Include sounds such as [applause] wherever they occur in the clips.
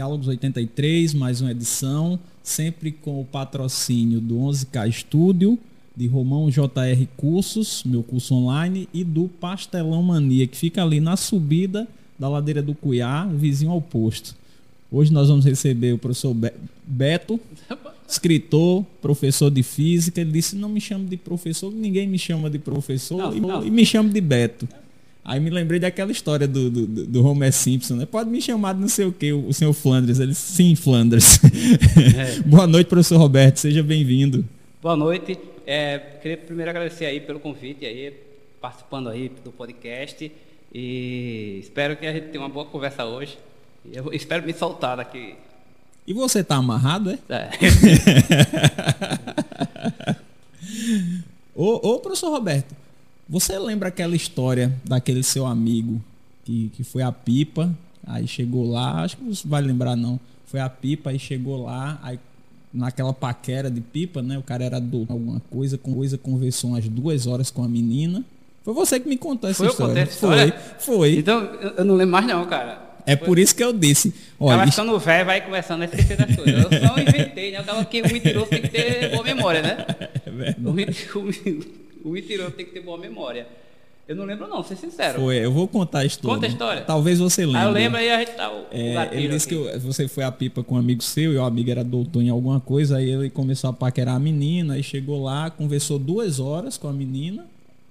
Diálogos 83, mais uma edição, sempre com o patrocínio do 11K Estúdio, de Romão JR Cursos, meu curso online, e do Pastelão Mania, que fica ali na subida da ladeira do Cuiá, vizinho ao posto. Hoje nós vamos receber o professor Beto, escritor, professor de física. Ele disse: Não me chame de professor, ninguém me chama de professor, não, e, não. e me chama de Beto. Aí me lembrei daquela história do, do, do Homer Simpson, né? Pode me chamar de não sei o que, o senhor Flanders. Ele, sim, Flanders. É. [laughs] Boa noite, professor Roberto, seja bem-vindo. Boa noite. É, queria primeiro agradecer aí pelo convite aí, participando aí do podcast. E espero que a gente tenha uma boa conversa hoje. Eu espero me soltar daqui. E você tá amarrado, é? É. [laughs] ô, ô, professor Roberto, você lembra aquela história daquele seu amigo que, que foi a pipa, aí chegou lá, acho que você vai lembrar não. Foi a pipa, aí chegou lá, aí naquela paquera de pipa, né? O cara era do alguma coisa, com coisa, conversou umas duas horas com a menina. Foi você que me contou essa foi história. Eu essa história? Foi, foi. Então, eu não lembro mais não, cara. É por isso que eu disse. Olha, Ela ficando velho vai começando a esquecer das coisas. Eu só inventei, né? O cara que o mentiroso tem que ter boa memória, né? [laughs] É verdade. O, o mentiroso tem que ter boa memória. Eu não lembro não, ser sincero. Foi, eu vou contar a história. Conta a história. Talvez você lembre. Ah, eu lembro aí a gente tá o, é, Ele disse aqui. que você foi a pipa com um amigo seu e o amigo era doutor em alguma coisa, aí ele começou a paquerar a menina, aí chegou lá, conversou duas horas com a menina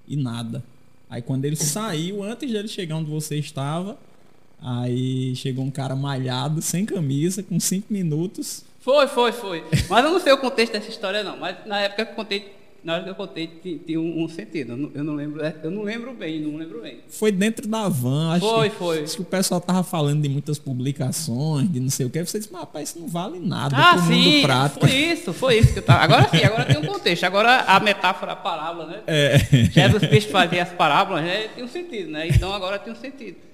e nada. Aí quando ele saiu, antes dele chegar onde você estava, aí chegou um cara malhado, sem camisa, com cinco minutos. Foi, foi, foi. Mas eu não sei o contexto dessa história não, mas na época que eu contei na hora que eu contei, tinha um, um, sentido. Eu não, lembro, é, eu não lembro bem, não lembro bem. Foi dentro da van, acho foi, que, foi. Acho que o pessoal tava falando de muitas publicações, de não sei o que. Você disse, mas rapaz, isso não vale nada ah, sim, mundo prático. Foi isso, foi isso que eu tava. Agora sim, agora tem um contexto. Agora a metáfora, a parábola, né? É. Jesus Cristo fazia as parábolas, né? Tem um sentido, né? Então agora tem um sentido.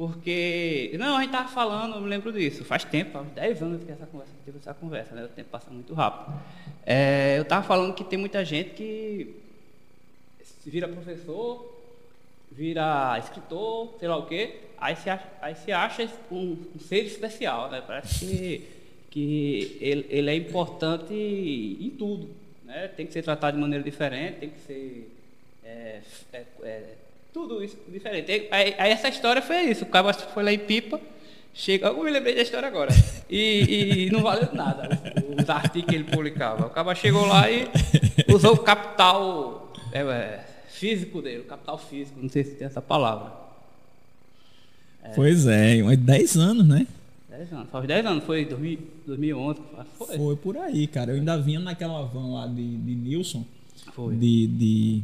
Porque, não, a gente estava falando, eu me lembro disso, faz tempo, faz 10 anos que essa conversa, tive essa conversa, né? O tempo passa muito rápido. É, eu estava falando que tem muita gente que vira professor, vira escritor, sei lá o quê, aí se acha, aí se acha um, um ser especial, né? Parece que, que ele, ele, é importante em tudo, né? Tem que ser tratado de maneira diferente, tem que ser é, é, é tudo isso diferente. Aí, aí, essa história foi isso. O cara foi lá em Pipa, chega. Eu me lembrei da história agora. E, e não valeu nada os artigos que ele publicava. O cara chegou lá e usou o capital é, é, físico dele, o capital físico, não sei se tem essa palavra. É. Pois é, uns 10 anos, né? 10 anos, faz 10 anos, foi 2000, 2011. Foi. foi por aí, cara. Eu ainda vinha naquela van lá de, de Nilson. Foi. De, de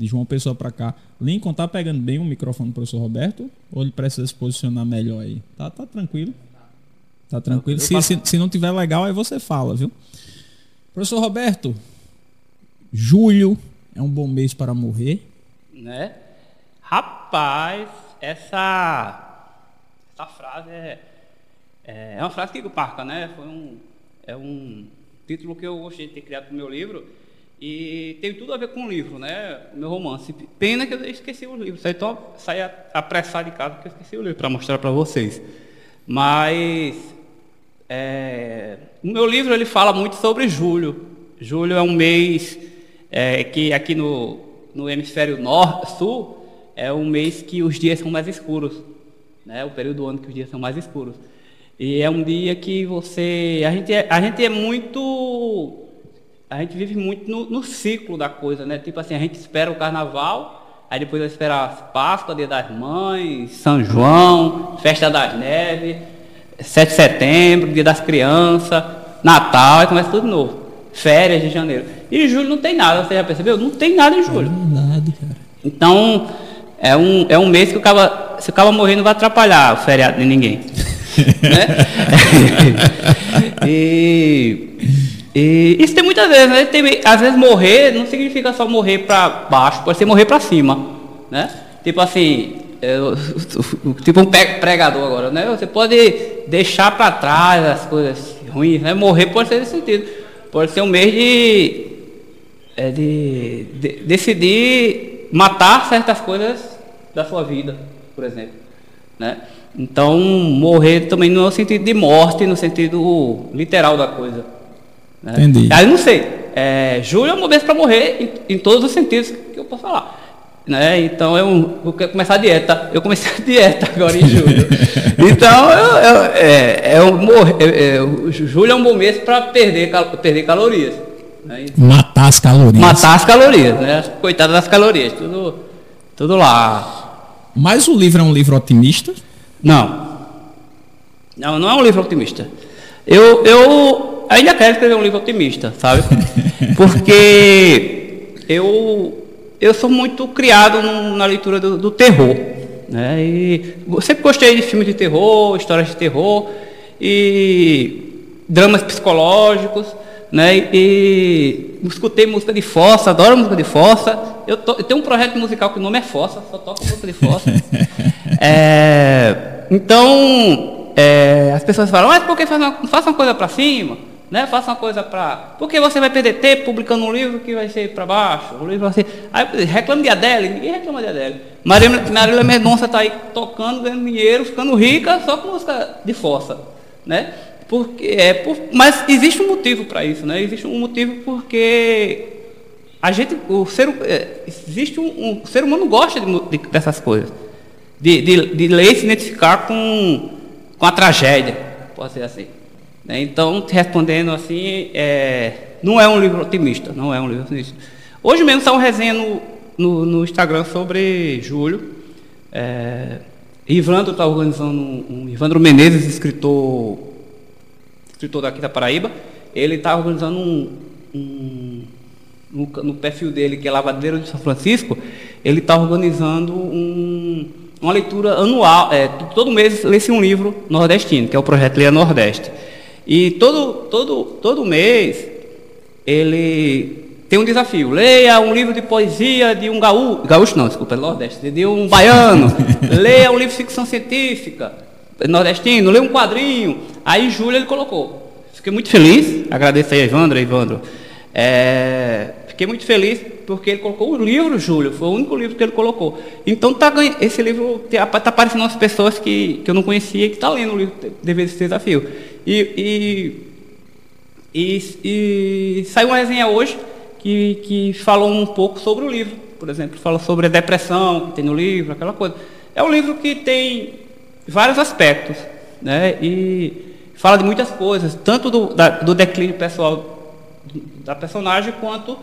de João Pessoa para cá. Lincoln tá pegando bem o microfone do professor Roberto? Ou ele precisa se posicionar melhor aí? Tá, tá tranquilo. Tá tranquilo. Se, se, se não tiver legal, aí você fala, viu? Professor Roberto, julho é um bom mês para morrer? Né? Rapaz, essa, essa frase é, é, é uma frase que marca, né? Foi um, é um título que eu gostei de ter criado para o meu livro e tem tudo a ver com o livro, né? O meu romance. Pena que eu esqueci o livro. Então saí apressado de casa porque eu esqueci o livro para mostrar para vocês. Mas é, o meu livro ele fala muito sobre julho. Julho é um mês é, que aqui no, no hemisfério norte, sul é um mês que os dias são mais escuros, né? O período do ano que os dias são mais escuros. E é um dia que você a gente é, a gente é muito a gente vive muito no, no, ciclo da coisa, né? Tipo assim, a gente espera o carnaval, aí depois vai esperar Páscoa, Dia das Mães, São João, Festa das Neves, 7 de setembro, Dia das Crianças, Natal, aí começa tudo de novo. Férias de janeiro. E julho não tem nada, você já percebeu? Não tem nada em julho. Não nada, cara. Então, é um, é um mês que o cara, se o cara morrer, não vai atrapalhar o feriado de ninguém. [laughs] né? [laughs] e e isso tem muitas vezes, né? Tem, às vezes morrer não significa só morrer para baixo, pode ser morrer para cima, né? Tipo assim, eu, tipo um pregador agora, né? Você pode deixar para trás as coisas ruins, né? Morrer pode ser nesse sentido. Pode ser um mês de, é, de, de decidir matar certas coisas da sua vida, por exemplo. né? Então, morrer também não é no sentido de morte, no sentido literal da coisa. Né? Entendi. Aí não sei. É, julho é um momento para morrer em, em, todos os sentidos que eu posso falar. Né? Então eu vou começar a dieta. Eu comecei a dieta agora em julho. [laughs] então eu, eu, é, é, um, é, é, julho é um bom mês para perder, perder calorias. Né? Matar as calorias. Matar as calorias, né? Coitada das calorias, tudo, tudo lá. Mas o livro é um livro otimista? Não. Não, não é um livro otimista. Eu, eu ainda quero escrever um livro otimista, sabe? [laughs] Porque eu, eu sou muito criado na leitura do, do terror. Né? E sempre gostei de filmes de terror, histórias de terror e dramas psicológicos. Né? E escutei música de fossa, adoro música de fossa. Eu, to, eu tenho um projeto musical que o nome é Fossa, só toco música de fossa. [laughs] é, então, é, as pessoas falam, mas por que faz uma, faça uma coisa para cima? Né? Faça uma coisa para. Porque você vai perder tempo publicando um livro que vai ser para baixo. Um livro assim. Aí reclama de Adele, ninguém reclama de Adele. Marília, Marília Mendonça está aí tocando, ganhando dinheiro, ficando rica só com música de fossa. Né? Porque, é, por, mas existe um motivo para isso, né? Existe um motivo porque a gente, o ser, é, existe um, um, o ser humano gosta de, de, dessas coisas, de, de, de ler e se identificar com, com a tragédia, pode ser assim. Né? Então, respondendo assim, é, não é um livro otimista, não é um livro otimista. Hoje mesmo saiu uma resenha no, no, no Instagram sobre Júlio. É, Ivandro está organizando um, um Ivandro Menezes, escritor escritor daqui da Paraíba, ele está organizando um, um no, no, perfil dele, que é Lavadeiro de São Francisco, ele está organizando um, uma leitura anual, é, todo mês lê-se um livro nordestino, que é o projeto Leia Nordeste. E todo, todo, todo mês ele tem um desafio. Leia um livro de poesia de um gaúcho, gaúcho não, desculpa, é nordeste, de um baiano. [laughs] leia um livro de ficção científica nordestino, lê um quadrinho. Aí Júlio ele colocou. Fiquei muito feliz, agradeço aí Evandro, Evandro. É, fiquei muito feliz porque ele colocou o livro, Júlio, foi o único livro que ele colocou. Então tá, esse livro está tá aparecendo umas pessoas que, que eu não conhecia que estão tá lendo o livro a esse desafio. E, e, e, e saiu uma resenha hoje que, que falou um pouco sobre o livro, por exemplo, fala sobre a depressão que tem no livro, aquela coisa. É um livro que tem vários aspectos, né? E fala de muitas coisas, tanto do, da, do declínio pessoal da personagem quanto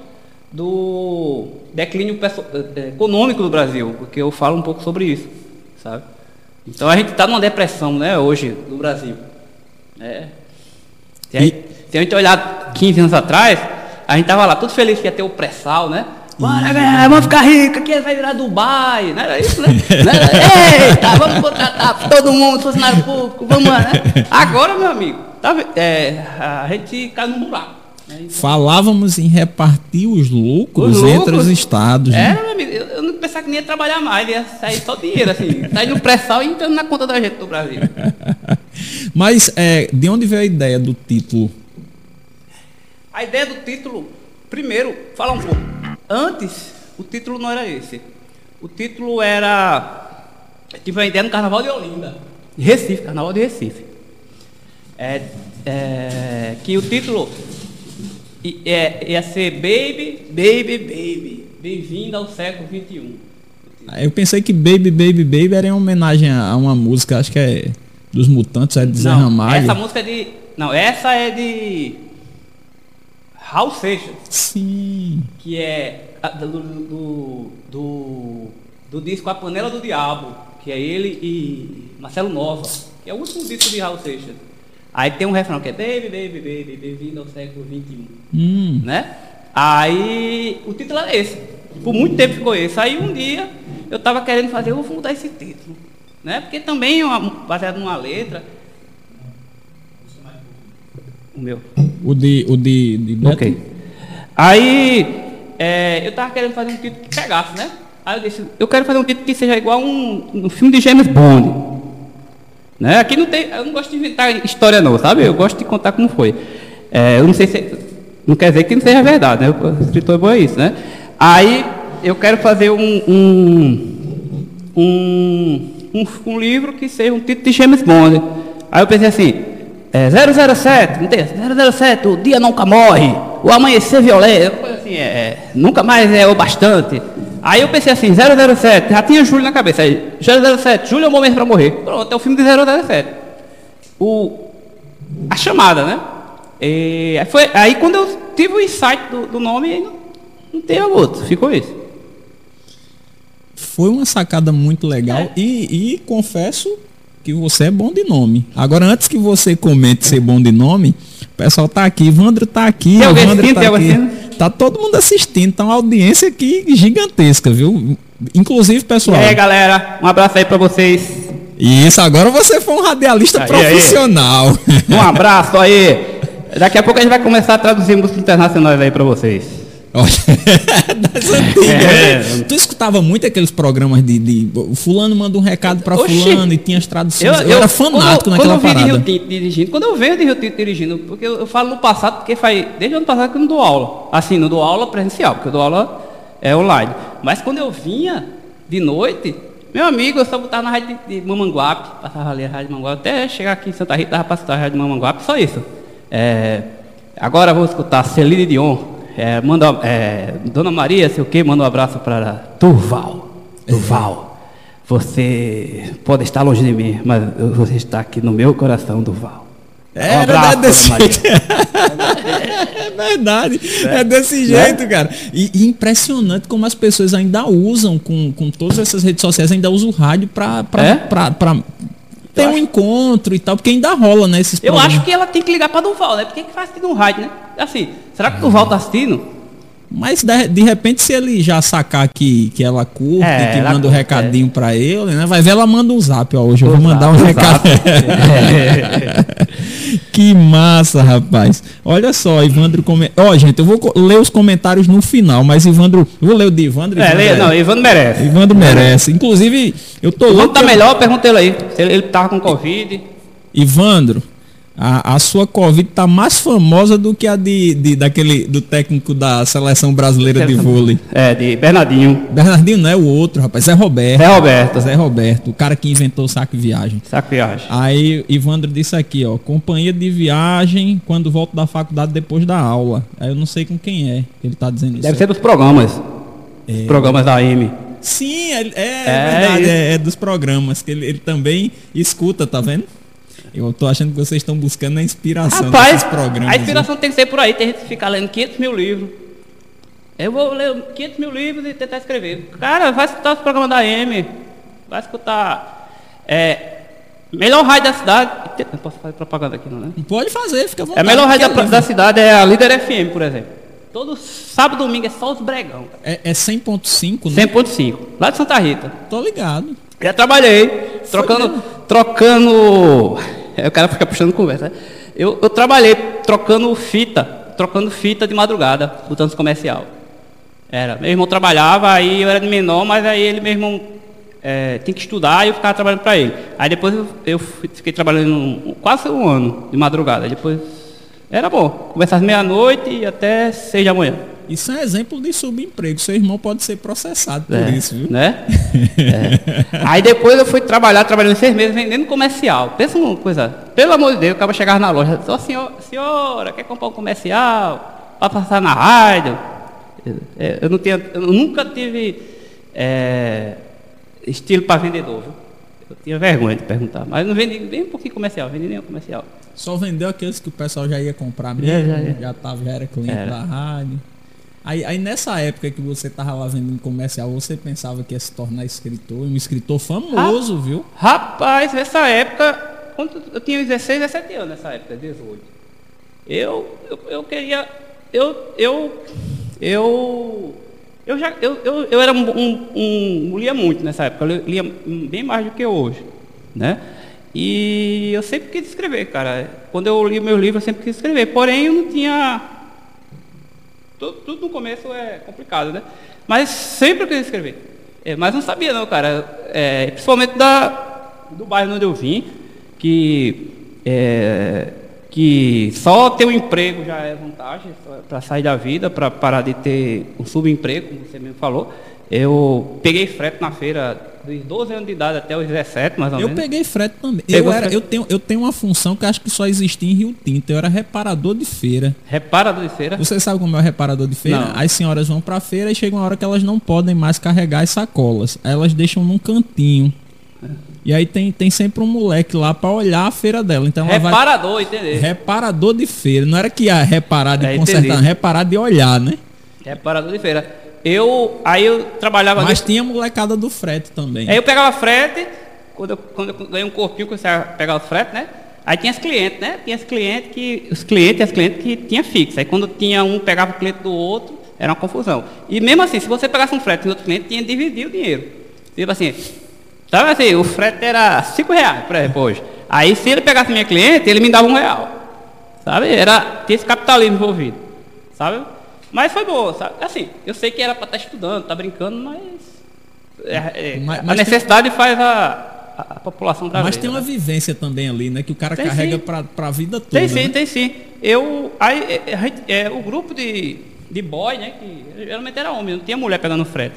do declínio é, econômico do Brasil, porque eu falo um pouco sobre isso, sabe? Então a gente está numa depressão, né, hoje no Brasil. É. Se, a gente, se a gente olhar 15 anos atrás, a gente estava lá todo feliz que ia ter o pré-sal, né? vamos ficar rico, aqui vai virar Dubai, não era isso, [laughs] né? Eita, vamos contratar todo mundo, funcionário público, vamos lá, né? Agora, meu amigo, tá, é, a gente cai no buraco. Né? Falávamos em repartir os lucros, os lucros entre os estados. É, né? meu amigo, eu, eu, não pensava que nem ia trabalhar mais, ia sair só dinheiro, assim, [laughs] sair no pré-sal e entrando na conta da gente do Brasil. [laughs] Mas é, de onde veio a ideia do título? A ideia do título, primeiro, fala um pouco. Antes, o título não era esse. O título era. Eu tive uma ideia no Carnaval de Olinda, Recife, Carnaval de Recife. É, é, que o título ia, ia ser Baby, Baby, Baby. Bem-vindo ao século XXI. Eu pensei que Baby, Baby, Baby era em homenagem a uma música, acho que é dos Mutantes, é de Zé Ramalho. Essa música é de. Não, essa é de Raul Seixas. Sim. Que é do, do, do, do, disco A Panela do Diabo, que é ele e Marcelo Nova, que é o último disco de Raul Seixas. Aí tem um refrão que é Baby, Baby, Baby, bem-vindo ao século XXI. Hum. Né? Aí o título é esse. Por muito tempo ficou esse. Aí um dia eu estava querendo fazer, eu vou mudar esse título. Né? Porque também, baseado numa letra, o meu. O de. O de, de Ok. Aí, é, eu tava querendo fazer um título que pegasse, né? Aí eu disse, eu quero fazer um título que seja igual um, um filme de James Bond. Né? Aqui não tem. Eu não gosto de inventar história não, sabe? Eu gosto de contar como foi. É, eu não sei se. Não quer dizer que não seja verdade, né? O escritor é bom é isso, né? Aí eu quero fazer um, um, um, um, um livro que seja um título de James Bond. Aí eu pensei assim, é 007, não tem 007, o dia nunca morre, o amanhecer violento, assim, é, é, nunca mais é o bastante. Aí eu pensei assim, 007, já tinha Júlio na cabeça, aí, 007, Júlio é o momento para morrer. Pronto, é o filme de 007. O, a chamada, né? E, aí, foi, aí quando eu tive o insight do, do nome, não, não teve outro, ficou isso. Foi uma sacada muito legal é. e, e confesso que você é bom de nome. Agora, antes que você comente ser bom de nome, o pessoal tá aqui, Evandro tá aqui, tem Evandro tá aqui. Tá todo mundo assistindo, tá uma audiência aqui gigantesca, viu? Inclusive, pessoal. E aí, galera, um abraço aí para vocês. Isso, agora você foi um radialista aí, profissional. Aí. Um abraço aí. Daqui a pouco a gente vai começar a traduzir músicas internacionais aí para vocês. [laughs] das antigas. É. Né? Tu escutava muito aqueles programas de, de fulano manda um recado para fulano e tinha as traduções. Eu, eu, eu era fanático quando, naquela quando eu parada. De Rio Tinto dirigindo, quando eu venho de Rio Tinto dirigindo, porque eu, eu, falo no passado, porque faz desde o ano passado que eu não dou aula. Assim, não dou aula presencial, porque eu dou aula é, online. Mas quando eu vinha de noite, meu amigo, eu só botava na rádio de, de Mamanguape, passava ali a rádio de Mamanguape, até chegar aqui em Santa Rita, tava passando a rádio de Mamanguape, só isso. É, agora vou escutar Celine Dion. É, manda, é, Dona Maria, sei o que, manda um abraço para Durval. Durval, você pode estar longe de mim, mas você está aqui no meu coração, Durval. É, um abraço, desse [laughs] é verdade, é, é desse jeito, é? cara. E, e, impressionante como as pessoas ainda usam, com, com todas essas redes sociais, ainda usam o rádio para é? ter um encontro e tal, porque ainda rola, né? Esses eu acho que ela tem que ligar para Duval, né? Porque que faz aqui no rádio, né? Assim, será que o Duval tá assistindo? Mas de, de, repente, se ele já sacar que, que ela curte, é, que ela manda um recadinho é. para ele, né? Vai ver, ela manda um zap, ó. Hoje eu vou mandar um recado. [laughs] [laughs] que massa, rapaz. Olha só, Ivandro. Come... Ó, oh, gente, eu vou ler os comentários no final, mas Ivandro. Vou ler o de Ivandro. É, leia, não, Ivandro merece. Ivandro merece. Inclusive, eu tô louco. tá melhor, pergunta ele aí. Ele, ele tava com Covid. Ivandro, a, a sua Covid tá mais famosa do que a de, de, daquele, do técnico da seleção brasileira de vôlei. É, de Bernardinho. Bernardinho não é o outro, rapaz. Zé Roberto. Zé Roberto. Zé Roberto, o cara que inventou o saco viagem. Saco viagem. Aí Ivandro disse aqui, ó, companhia de viagem quando volto da faculdade depois da aula. Aí eu não sei com quem é que ele tá dizendo isso. Deve ser dos programas. É... Programas da AM. Sim, é, é, é verdade, é, é, dos programas que ele, ele também escuta, tá vendo? Eu tô achando que vocês estão buscando a inspiração Rapaz, programas. A inspiração tem que ser por aí, tem gente que fica lendo 500 mil livros. Eu vou ler 500 mil livros e tentar escrever. Cara, vai escutar os programas da M. Vai escutar. É, melhor rádio da cidade. Não posso fazer propaganda aqui, não, né? Pode fazer, fica à vontade. A melhor rádio da, da, cidade é a Líder FM, por exemplo. Todo sábado e domingo é só os bregão. É, é 100.5, né? 100.5, lá de Santa Rita. Tô ligado. Já trabalhei, trocando, trocando [laughs] o cara fica puxando conversa. Eu, eu trabalhei trocando fita, trocando fita de madrugada, botando comercial. Era. Meu irmão trabalhava, aí eu era de menor, mas aí ele, meu irmão, é, tinha que estudar e eu ficava trabalhando para ele. Aí depois eu, eu, fiquei trabalhando quase um ano de madrugada. Depois era bom. Começava meia-noite e até seis da manhã. Isso é exemplo de subemprego. Seu irmão pode ser processado por é, isso, viu? Né? É. Aí depois eu fui trabalhar, trabalhando seis meses vendendo comercial. Pensa uma coisa, pelo amor de Deus, acaba chegar na loja, só senhor, senhora, quer comprar um comercial? Para passar na rádio? É, eu, não tinha, eu nunca tive é, estilo para vendedor, viu? Eu tinha vergonha de perguntar, mas não vendi nem um pouquinho comercial, vendi nenhum comercial. Só vendeu aqueles que o pessoal já ia comprar mesmo, já, já, já. já, tava, já era cliente era. da rádio. Aí, aí, nessa época que você tava lá vendendo comercial, você pensava que ia se tornar escritor, um escritor famoso, viu? Rapaz, nessa época, quando eu tinha 16, 17 anos nessa época, 18. Eu, eu, eu queria, eu, eu, eu, eu já, eu, eu, eu era um, um, um, lia muito nessa época, eu lia bem mais do que hoje, né? E eu sempre quis escrever, cara. Quando eu li meus livros, eu sempre quis escrever. Porém, eu não tinha tudo, tudo, no começo é complicado, né? Mas sempre eu queria escrever. É, mas não sabia não, cara. É, principalmente da, do bairro onde eu vim, que, é, que só ter um emprego já é vantagem para sair da vida, para parar de ter um subemprego, como você mesmo falou. Eu peguei frete na feira dos 12 anos de idade até os 17, mais ou eu menos. peguei frete também. Pegou Eu, era, frete? eu, tenho, eu tenho uma função que acho que só existia em Rio Tinto. Eu era reparador de feira. Reparador de feira. Você sabe como é o reparador de feira? Não. As senhoras vão pra feira e chega uma hora que elas não podem mais carregar as sacolas. Aí elas deixam num cantinho. E aí tem, tem sempre um moleque lá pra olhar a feira dela. Então ela vai. Reparador, entendeu? Reparador de feira. Não era que ia reparar de É, consertar, entendi. reparar de olhar, né? Reparador de feira. Eu, aí eu trabalhava Mas nesse- tinha molecada do frete também. Aí eu pegava frete, quando eu, quando eu ganhei um corpinho, comecei a pegar o frete, né? Aí tinha os clientes, né? Tinha os clientes que. Os clientes e as clientes que tinha fixo. Aí quando tinha um, pegava o cliente do outro, era uma confusão. E mesmo assim, se você pegasse um frete e outro cliente, tinha que dividir o dinheiro. Tipo assim, sabe assim, o frete era 5 reais, por exemplo, hoje. Aí se ele pegasse minha cliente, ele me dava um real. Sabe? Era, tinha esse capitalismo envolvido. Sabe? Mas foi boa, sabe? Assim, eu sei que era para estar estudando, tá brincando, mas. é- é, Mas- a mas necessidade faz a, a, a população trazer. Mas tem uma né? vivência também ali, né? Que o cara Tem carrega pra, pra vida toda. Tem sim, né? tem sim. Eu. Aí, é, a gente- é, o grupo de, de boy, né? Que geralmente era homem, não tinha mulher pegando frete.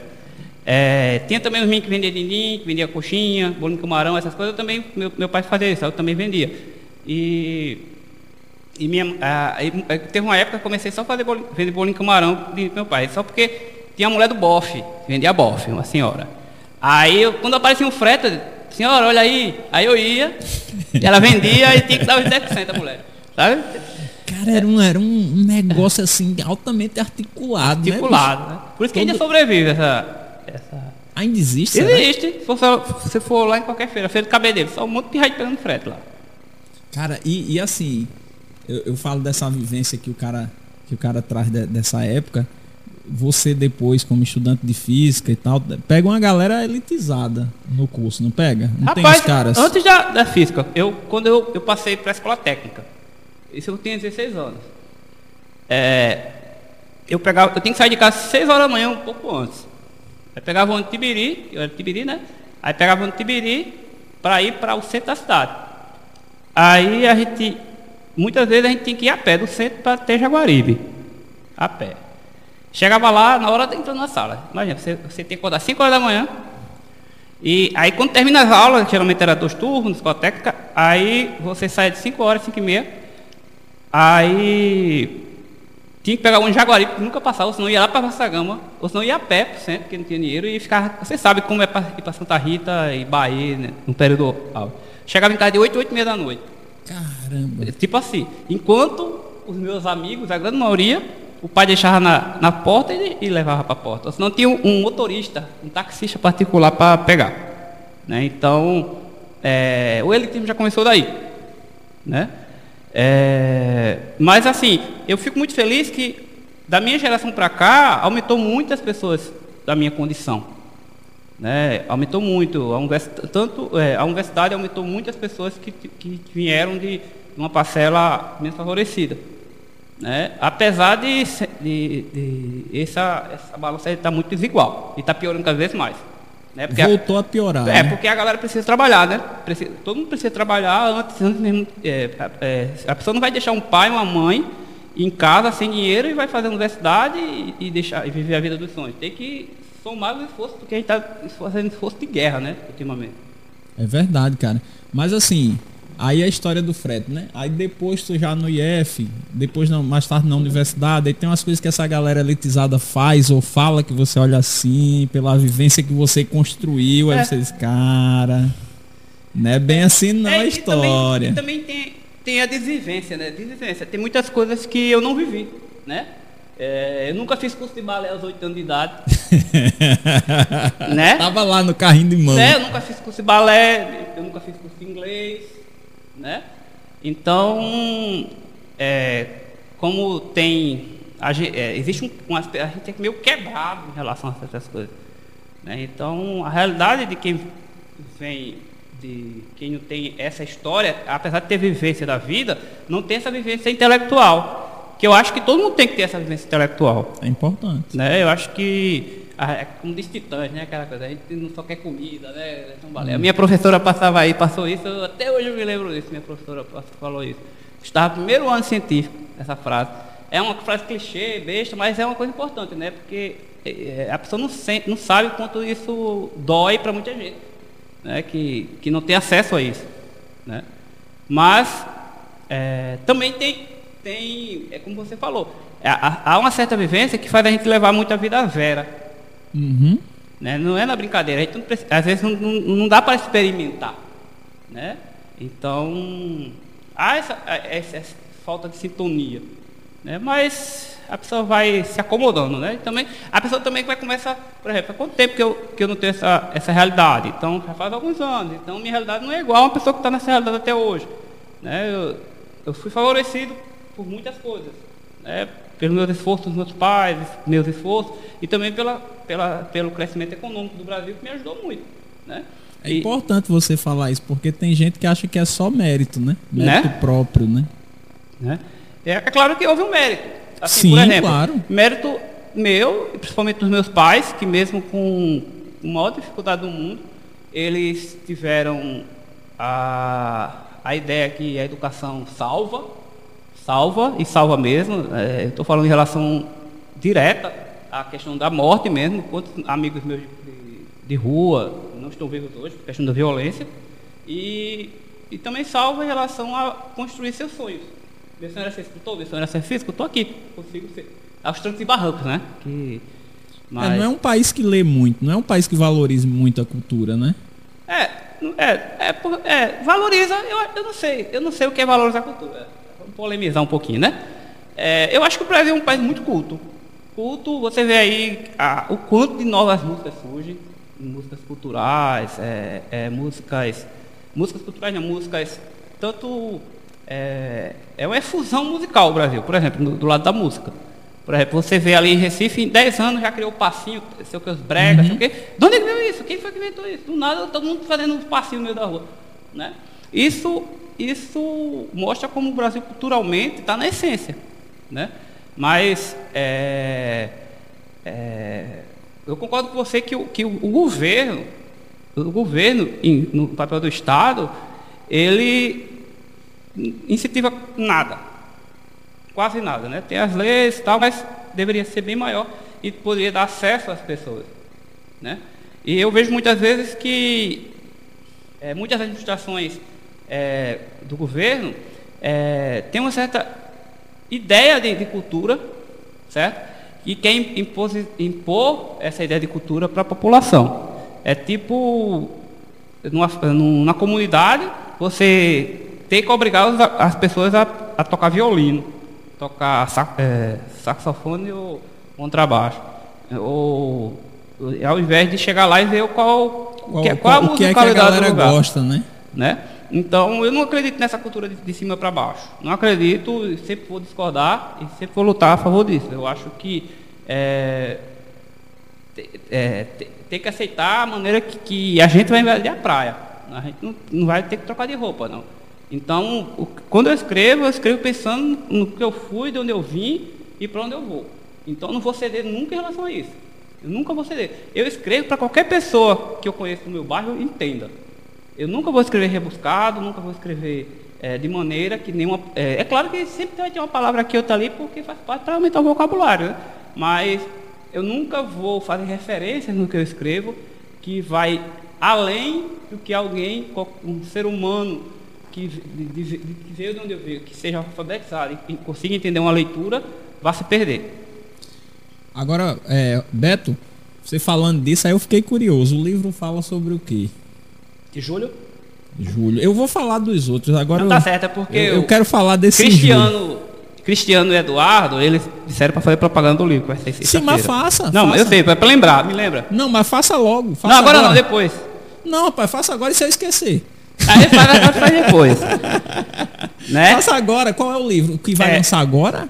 É, tinha também os meninos que vendiam dindim, que vendia coxinha, bolo de camarão, essas coisas. Eu também, meu, meu pai fazia isso, eu também vendia. E. E minha, ah, teve uma época que eu comecei só a fazer bolo, vender bolo em camarão de meu pai, só porque tinha a mulher do bofe, vendia bofe, uma senhora. Aí eu, quando aparecia um frete, senhora, olha aí, aí eu ia, ela vendia e tinha que dar os 10% a mulher. Sabe? Cara, era um, era um negócio assim altamente articulado. né, Articulado, bicho? né? Por isso que ainda sobrevive essa. essa... Ainda existe? Existe. Se você, se você for lá em qualquer feira, feira de cabeleireiro, só um monte de gente pegando frete lá. Cara, e, e assim, eu, eu falo dessa vivência que o cara, que o cara traz de- dessa época. Você depois, como estudante de física e tal, pega uma galera elitizada no curso, não pega? Não tem Rapaz, os caras. antes da, da física, eu, quando eu, eu passei para a escola técnica, isso eu tinha 16 anos. É, eu pegava, eu tinha que sair de casa às 6 horas da manhã, um pouco antes. Aí pegava o Tibiri, eu era Tibiri, né? Aí pegava o Tibiri para ir para o centro da cidade. Aí a gente, muitas vezes a gente tinha que ir a pé do centro para ter Jaguaribe. A pé. Chegava lá na hora de entrar na sala. Imagina, você, você tem que acordar 5 horas da manhã. E aí quando termina as aulas, geralmente era dois turnos, técnica, aí você sai de 5 horas, 5 e meia. Aí tinha que pegar um Jaguaribe, que nunca passava, ou senão ia lá para Vasta Gama, ou senão ia a pé pro centro, porque não tinha dinheiro, e ficava. Você sabe como é para ir para Santa Rita e Bahia, né, no período alto. Chegava em casa de 8, 8 e meia da noite. Caramba. Tipo assim, enquanto os meus amigos, a grande maioria, o pai deixava na, na porta e, e levava para a porta. Senão tinha um, um motorista, um taxista particular para pegar. Né? Então, é, o elitismo já começou daí. Né? É, mas assim, eu fico muito feliz que da minha geração para cá aumentou muitas pessoas da minha condição. Né? Aumentou muito. A universidade, tanto, é, a universidade aumentou muitas pessoas que, que vieram de uma parcela menos favorecida. Né? Apesar de, de, de essa, essa balança estar muito desigual e está piorando cada vez mais. Né? Porque a- Voltou a piorar. é, né? porque a galera precisa trabalhar, né? Precisa- todo mundo precisa trabalhar antes, antes mesmo. é, é, a pessoa não vai deixar um pai, uma mãe em casa sem dinheiro e vai fazer a universidade e, e deixar, e viver a vida dos sonhos. Tem que somar os esforços, porque a gente está fazendo esforço de guerra, né? Ultimamente. É verdade, cara. Mas assim, aí a história do frete, né? Aí depois tu já no IF, depois não, mais tarde na universidade, aí tem umas coisas que essa galera elitizada faz ou fala que você olha assim, pela vivência que você construiu, aí É. você diz, cara, não é bem assim não É, a e história. Também, e também tem, tem a desvivência, né? Desvivência. Tem muitas coisas que eu não vivi, né? É, eu nunca fiz curso de balé aos 8 anos de idade, [laughs] né? Tava lá no carrinho de mão. Né? Eu nunca fiz curso de balé, eu nunca fiz curso de inglês, né? Então, é, como tem, a é, existe um, um aspecto, a gente é meio quebrado em relação a certas coisas, né? Então, a realidade de quem vem, de quem não tem essa história, apesar de ter vivência da vida, não tem essa vivência intelectual, que eu acho que todo mundo tem que ter essa vivência intelectual, É importante. né? Eu acho que, é como diz Titãs, né? Aquela coisa, a gente não só quer comida, né? Balé. A minha professora passava aí, passou isso, eu- até hoje eu me lembro disso, minha professora falou isso. Estava no primeiro ano científico, essa frase. É uma frase clichê, besta, mas é uma coisa importante, né? Porque é, a pessoa não, sente, não sabe o quanto isso dói para muita gente, né? que, que não tem acesso a isso. Né? Mas é, também tem, tem, é como você falou, há, uma certa vivência que faz a gente levar muita vida a vera. Uhum. Né? Não é na brincadeira, não precisa, às vezes não, não, não dá para experimentar. Né? Então, há essa, essa, essa falta de sintonia. Né? Mas a pessoa vai se acomodando, né? E também, a pessoa também vai começar, por exemplo, há quanto tempo que eu, que eu não tenho essa, essa realidade? Então, já faz alguns anos. Então, minha realidade não é igual a uma pessoa que está nessa realidade até hoje. Né? Eu, eu fui favorecido por muitas coisas. Né? Pelos meus esforços dos meus pais, meus esforços, e também pela, pela, pelo crescimento econômico do Brasil, que me ajudou muito. Né? É e, importante você falar isso, porque tem gente que acha que é só mérito, né? Mérito né? próprio, né? né? É, é claro que houve um mérito. Assim, Sim, por exemplo, claro. mérito meu, principalmente dos meus pais, que mesmo com a maior dificuldade do mundo, eles tiveram a, a ideia que a educação salva, salva e salva mesmo. É, Estou falando em relação direta à questão da morte mesmo. Quantos amigos meus de, de rua não estão vivos hoje por questão da violência. E, e também salva em relação a construir seus sonhos. Meu sonho era ser escritor, meu sonho era ser físico, estou aqui, consigo ser. Aos trancos e barrancos, né? Que, mas... é, não é um país que lê muito, não é um país que valoriza muito a cultura, né? É, é, é, é valoriza, eu, eu não sei, eu não sei o que é valorizar a cultura. Polemizar um pouquinho, né? É, eu acho que o Brasil é um país muito culto. Culto, você vê aí a, o quanto de novas músicas surgem, músicas culturais, é, é, músicas, músicas culturais, não, músicas tanto é, é uma efusão musical o Brasil, por exemplo, do, do, lado da música. Por exemplo, você vê ali em Recife, em 10 anos já criou o passinho, sei o que, os bregas, uhum. sei o quê. De onde veio isso? Quem foi que inventou isso? Do nada, todo mundo fazendo um passinho no meio da rua. Né? Isso, isso mostra como o Brasil culturalmente está na essência. Né? Mas é, é, eu concordo com você que, o, que o, o governo, o governo, em, no papel do Estado, ele incentiva nada. Quase nada, né? Tem as leis e tal, mas deveria ser bem maior e poderia dar acesso às pessoas. Né? E eu vejo muitas vezes que é, muitas administrações é, do governo é, têm uma certa ideia de, de, cultura, certo? E quer impor, impor essa ideia de cultura para a população. É tipo, numa, numa comunidade, você tem que obrigar as pessoas a, a tocar violino, tocar sax, é, saxofone ou contrabaixo. Ou, ao invés de chegar lá e ver qual, qual, qual, qual a musicalidade que a galera do lugar. gosta, né? né? Então, eu não acredito nessa cultura de, de, cima para baixo. Não acredito, sempre vou discordar e sempre vou lutar a favor disso. Eu acho que é, é, tem que aceitar a maneira que, que, a gente vai invadir a praia. A gente não, não vai ter que trocar de roupa, não. Então, o, quando eu escrevo, eu escrevo pensando no que eu fui, de onde eu vim e para onde eu vou. Então, não vou ceder nunca em relação a isso. Eu nunca vou ceder. Eu escrevo para qualquer pessoa que eu conheço no meu bairro entenda. Eu nunca vou escrever rebuscado, nunca vou escrever é, de maneira que nenhuma. É, é, claro que sempre vai ter uma palavra aqui ou ali, porque faz parte para aumentar o vocabulário. Né? Mas eu nunca vou fazer referências no que eu escrevo que vai além do que alguém, um ser humano que, de, que veio de onde eu veio, que seja alfabetizado e consiga entender uma leitura, vai se perder. Agora, é, Beto, você falando disso, aí eu fiquei curioso. O livro fala sobre o quê? De Júlio? Júlio. Eu vou falar dos outros agora. Não tá certo, é porque eu, eu quero falar desse Cristiano. Cristiano e Eduardo, eles disseram para fazer propaganda do livro. Vai ser Sim, mas faça. Não, faça. eu sei, para lembrar, me lembra. Não, mas faça logo. Faça não, agora, agora, não, depois. Não, rapaz, faça agora e se eu esquecer. Aí faz, faz depois. [laughs] né? Faça agora, qual é o livro? O que vai é, lançar agora?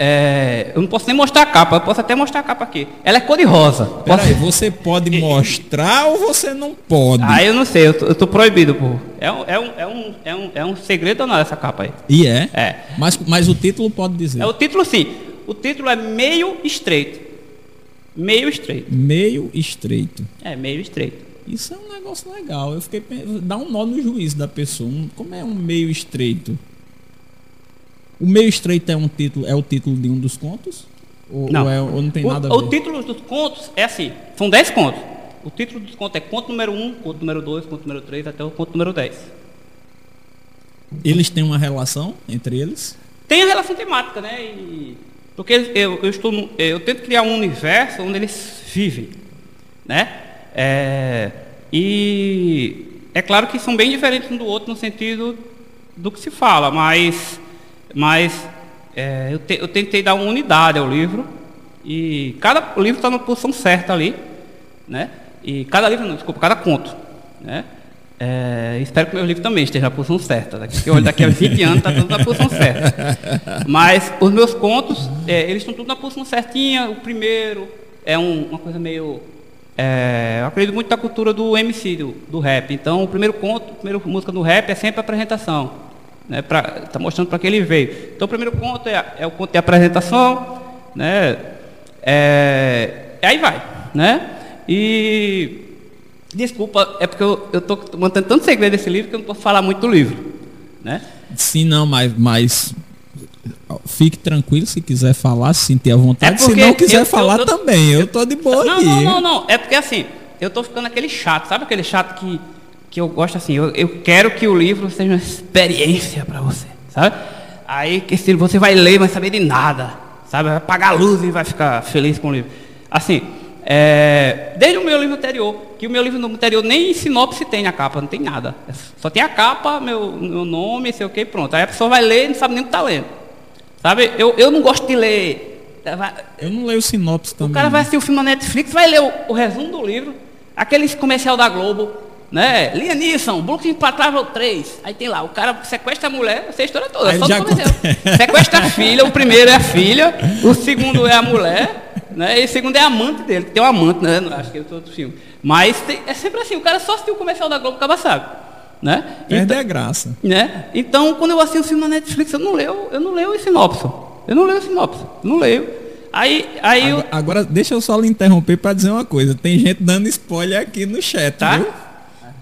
É, eu não posso nem mostrar a capa, eu posso até mostrar a capa aqui. Ela é cor de rosa. Peraí, você pode mostrar ou você não pode? Ah, eu não sei, eu tô, eu tô proibido, pô. É um, é, um, é, um, é, um, é um segredo ou não essa capa aí? E é? É. Mas, mas o título pode dizer. É o título sim. O título é meio estreito. Meio estreito. Meio estreito. É, meio estreito. Isso é um negócio legal. Eu fiquei dá um nó no juízo da pessoa. Um, como é um meio estreito? O meio estreito é um título, é o título de um dos contos? Ou Não. ou é- ou não tem o, nada a o ver? título dos contos é assim, são 10 contos. O título dos contos é conto número 1, conto número 2, conto número 3, até o conto número 10. Eles têm uma relação entre eles? Tem a relação temática, né? E- porque eu, eu, estou eu tento criar um universo onde eles vivem, né? É, e é claro que são bem diferentes um do outro no sentido do que se fala, mas, mas é, eu, te- eu tentei dar uma unidade ao livro e cada livro está na posição certa ali, né? E cada livro, não, desculpa, cada conto, né? É, espero que meu livro também esteja na posição certa. Daqui, olho daqui a 20 [laughs] anos está tudo na posição certa. Mas os meus contos, é, eles estão tudo na posição certinha. O primeiro é um- uma coisa meio. é, eu acredito muito na cultura do MC, do, do rap. Então, o primeiro conto, a primeira música do rap é sempre a apresentação. Né, Está mostrando para que ele veio. Então, o primeiro conto é, é o conto de apresentação. Né, é, e aí vai. Né, e Desculpa, é porque eu estou mantendo tanto segredo desse livro que eu não posso falar muito do livro. Né? Sim, não, mas, mas fique tranquilo se quiser falar, se sentir à vontade. É se não quiser eu- falar eu- eu- também, eu tô de boa Não, aqui. não, não, não. É porque assim, eu estou ficando aquele chato, sabe aquele chato que, que eu gosto assim, eu, eu quero que o livro seja uma experiência para você, sabe? Aí que se você vai ler, vai saber de nada, sabe? Vai apagar a luz e vai ficar feliz com o livro. Assim, é, desde o meu livro anterior, que o meu livro anterior nem sinopse tem na capa, não tem nada. É Só tem a capa, meu, meu nome, sei o que, pronto. Aí a pessoa vai ler e não sabe nem o que está lendo. Sabe? Eu, eu não gosto de ler. vai- Eu não leio sinopse também. o cara vai assistir o filme na Netflix, vai ler o, o resumo do livro, aquele comercial da Globo, né? Liam Neeson, Brooklyn Patrol 3. Aí tem lá, o cara sequestra a mulher, essa é a história toda, Aí só já. Sequestra a filha, o primeiro é a filha, o segundo é a mulher, né? E o segundo é a amante dele, que tem um amante, né? Não, Acho que é outro filme. Mas tem- é sempre assim, o cara só assistiu o comercial da Globo, acaba sabe. Né? Perde Então- a graça. né? Então, quando eu assisto o filme na Netflix, eu não leio, eu não leio o sinopse. Eu não leio o sinopse, não leio. Aí, aí eu, Agora, agora, deixa eu só lhe interromper para dizer uma coisa. Tem gente dando spoiler aqui no chat, Tá. viu?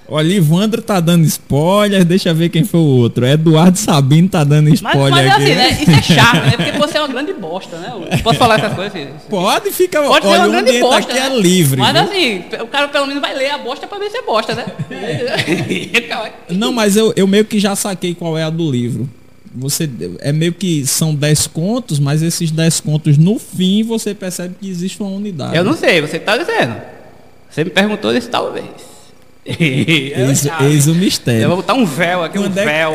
Olha, Ivandro tá dando spoiler, deixa ver quem foi o outro. Eduardo Sabino tá dando Mas, spoiler mas é aqui. assim, né? Isso é chato, né? Porque você é uma grande bosta, né? Eu Posso falar essas coisas? assim? Pode ficar, Pode ser olha, uma grande bosta. aqui né? é livre. Mas viu? assim, o cara pelo menos vai ler a bosta pra ver se é bosta, né? [laughs] Não, mas eu, eu meio que já saquei qual é a do livro. Você é meio que são 10 contos, mas esses 10 contos no fim você percebe que existe uma unidade. Eu não sei, você tá dizendo. Você me perguntou desse talvez. Eis, Eu, eis o eu mistério. vou botar um véu aqui, um Quando é que- véu.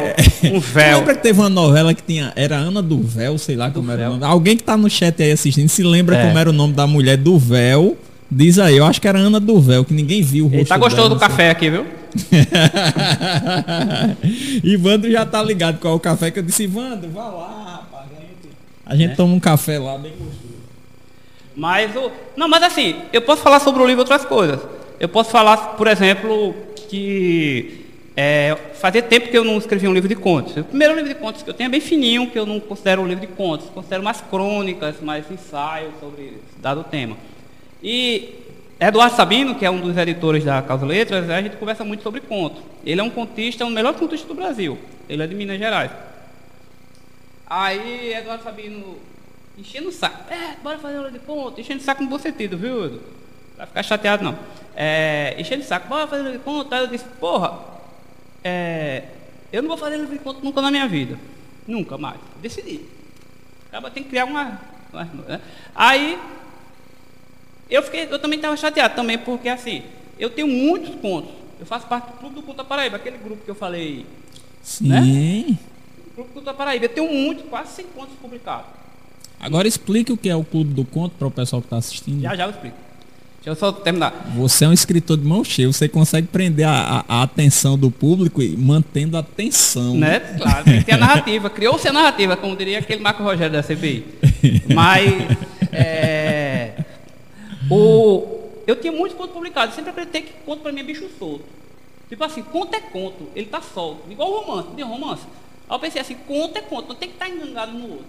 Um Tu véu. lembra que teve uma novela que tinha. Era Ana do Véu, sei lá como era o nome. Alguém que tá no chat aí assistindo, se lembra É. como era o nome da mulher do véu? Diz aí, eu acho que era Ana do Véu, que ninguém viu o rosto Ele tá gostoso dela, do café aqui, viu? [laughs] Ivandro já tá ligado qual é o café que eu disse, Ivandro, vá lá, rapaz. A gente, a gente toma um café lá bem gostoso. Mas o. Não, mas assim, eu posso falar sobre o livro outras coisas. Eu posso falar, por exemplo, que é, fazia tempo que eu não escrevia um livro de contos. O primeiro livro de contos que eu tenho é bem fininho, que eu não considero um livro de contos, considero mais crônicas, mais ensaios sobre dado tema. E Eduardo Sabino, que é um dos editores da Causa Letras, a gente conversa muito sobre conto. Ele é um contista, o melhor contista do Brasil. Ele é de Minas Gerais. Aí Eduardo Sabino enchendo o saco. É, bora fazer aula de conto. Enchendo o saco no bom sentido, viu, Edu? Vai ficar chateado não. É, enchendo o saco, bora fazer aula de conto. Aí eu disse, porra, é, eu não vou fazer livro de conto nunca na minha vida. Nunca mais. Decidi. Acaba tem que criar uma. uma né? Aí eu fiquei, eu também estava chateado também, porque assim, eu tenho muitos contos. Eu faço parte do Clube do Conto da Paraíba, aquele grupo que eu falei Sim. Né? Clube do Conto da Paraíba. Eu tenho muito, quase 100 contos publicados. Agora explique o que é o Clube do Conto para o pessoal que está assistindo. Já já eu explico. Deixa eu só terminar. Você é um escritor de mão cheia, você consegue prender a, a- a atenção do público e mantendo a atenção. Né? Claro, tem que ter a narrativa. Criou-se a narrativa, como diria aquele Marco Rogério da CPI. Mas é, o, eu tinha muitos contos publicados. Sempre acreditei que conto para mim é bicho solto. Tipo assim, conto é conto, ele está solto. Igual romance, tem romance. Aí eu pensei assim, conto é conto, não tem que estar engangado no outro.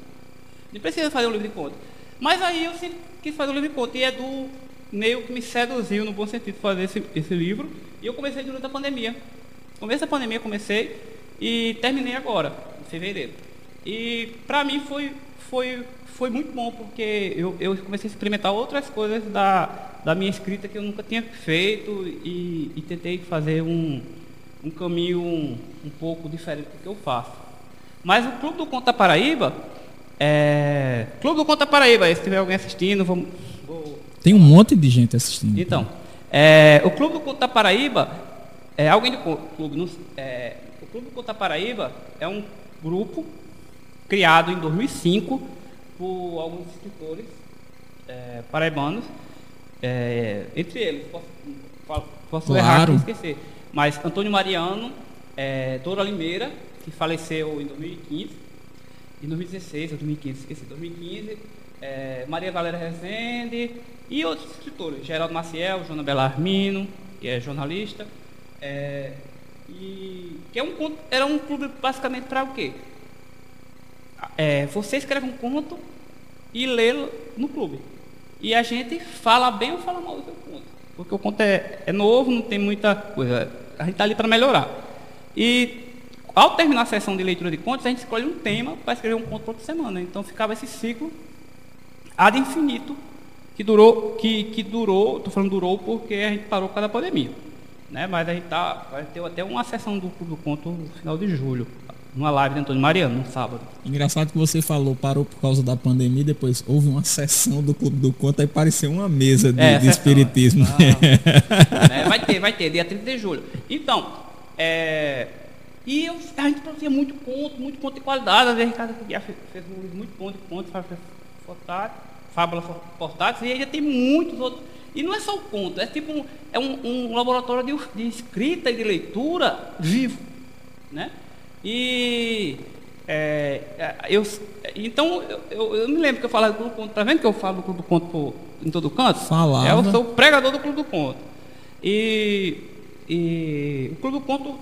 Não precisa fazer um livro de conto. Mas aí eu sempre quis fazer um livro de conto. E é do meio que me seduziu, no bom sentido, fazer esse, esse livro. E eu comecei durante a pandemia. Começo da pandemia comecei e terminei agora, em fevereiro. E para mim foi, foi, foi muito bom, porque eu, eu comecei a experimentar outras coisas da, da minha escrita que eu nunca tinha feito e, e tentei fazer um, um caminho um, um, pouco diferente do que eu faço. Mas o Clube do Conta Paraíba, é... Clube do Conta Paraíba, se tiver alguém assistindo, vamos... Tem um monte de gente assistindo. Então, é, o Clube do Conta Paraíba, é, alguém do clube, é, o Clube do Conta Paraíba é um grupo criado em 2005 por alguns escritores é, paraibanos, é, entre eles, posso, posso claro. errar esquecer, mas Antônio Mariano, é, Dora Limeira, que faleceu em 2015, em 2016 ou 2015, esqueci, 2015, é, Maria Valéria Rezende e outros escritores, Geraldo Maciel, Joana Belarmino, que é jornalista, é, e que é um, era um clube basicamente para o quê? É, você escreve um conto e lê no clube. E a gente fala bem ou fala mal do seu conto. Porque o conto é, é novo, não tem muita coisa. A gente está ali para melhorar. E ao terminar a sessão de leitura de contos, a gente escolhe um tema para escrever um conto por semana. Então ficava esse ciclo ad infinito que durou, que, que durou, estou falando durou porque a gente parou por causa da pandemia. Né? Mas a gente tá, vai ter até uma sessão do Clube do Conto no final de julho numa live de Antônio Mariano, no sábado. Engraçado que você falou, parou por causa da pandemia, depois houve uma sessão do Clube do Conto e pareceu uma mesa de, é, de espiritismo. Ah, é, vai ter, vai ter, dia 30 de julho. Então, é, e eu, a gente produzia muito conto, muito conto de qualidade. A Ricardo fez, fez um livro muito bom de conto, Fábula Portátil, e ainda tem muitos outros. E não é só o conto, é tipo um, é um, um laboratório de, de escrita e de leitura vivo. Né? E é, é, eu, então eu, eu, eu, me lembro que eu falava do Clube do Conto, tá vendo que eu falo do Clube do Conto em todo canto? Falava. É, eu sou o pregador do Clube do Conto. E, e o Clube do Conto,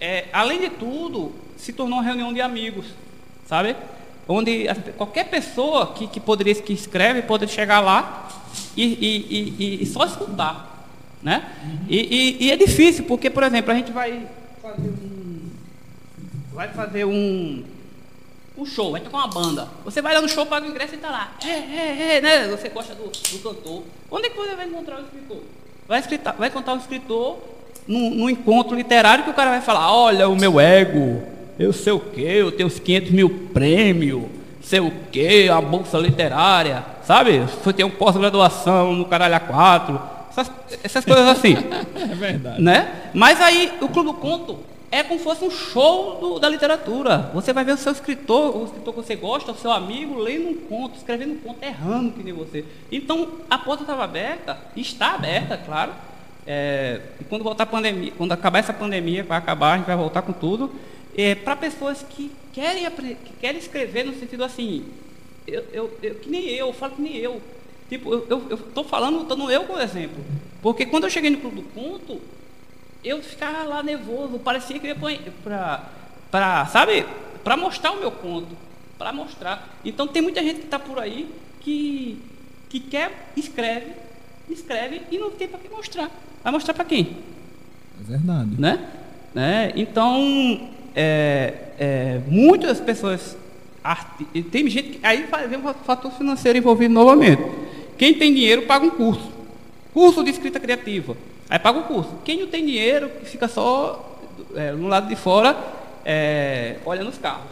é, além de tudo, se tornou uma reunião de amigos, sabe? Onde qualquer pessoa que, que poderia que escreve pode chegar lá e, e, e, e só escutar, né? E, é difícil porque, por exemplo, a gente vai fazer um vai fazer um, um show, vai tocar uma banda. Você vai lá no show, paga o ingresso e está lá. É, é, é, né? Você gosta do, do cantor. Onde é que você vai encontrar o escritor? Vai, escritar, vai contar o escritor num, num, encontro literário que o cara vai falar, olha o meu ego, eu sei o quê, eu tenho uns 500 mil prêmios, sei o quê, a bolsa literária, sabe? Tem um pós-graduação no caralho A4, essas, essas coisas assim. [laughs] é verdade. Né? Mas aí o Clube do Conto é como se fosse um show do, da literatura. Você vai ver o seu escritor, o escritor que você gosta, o seu amigo, lendo um conto, escrevendo um conto, errando que nem você. Então, a porta estava aberta, está aberta, claro. É, e quando voltar a pandemia, quando acabar essa pandemia, vai acabar, a gente vai voltar com tudo. É, para pessoas que querem, que querem escrever no sentido assim, eu, eu, eu, que nem eu, eu falo que nem eu. Tipo, eu estou falando, dando eu como exemplo. Porque quando eu cheguei no Clube do Conto, eu ficava lá nervoso, parecia que eu ia para, para sabe, para mostrar o meu conto, para mostrar. Então tem muita gente que está por aí que, que quer, escreve, escreve e não tem para que mostrar. Vai mostrar para quem? É verdade. Né? né? Então, é, é, muitas pessoas. Tem gente que. Aí ver um fator financeiro envolvido novamente. Quem tem dinheiro paga um curso. Curso de escrita criativa. Aí paga o curso. Quem não tem dinheiro, fica só é, no lado de fora, é, olhando os carros.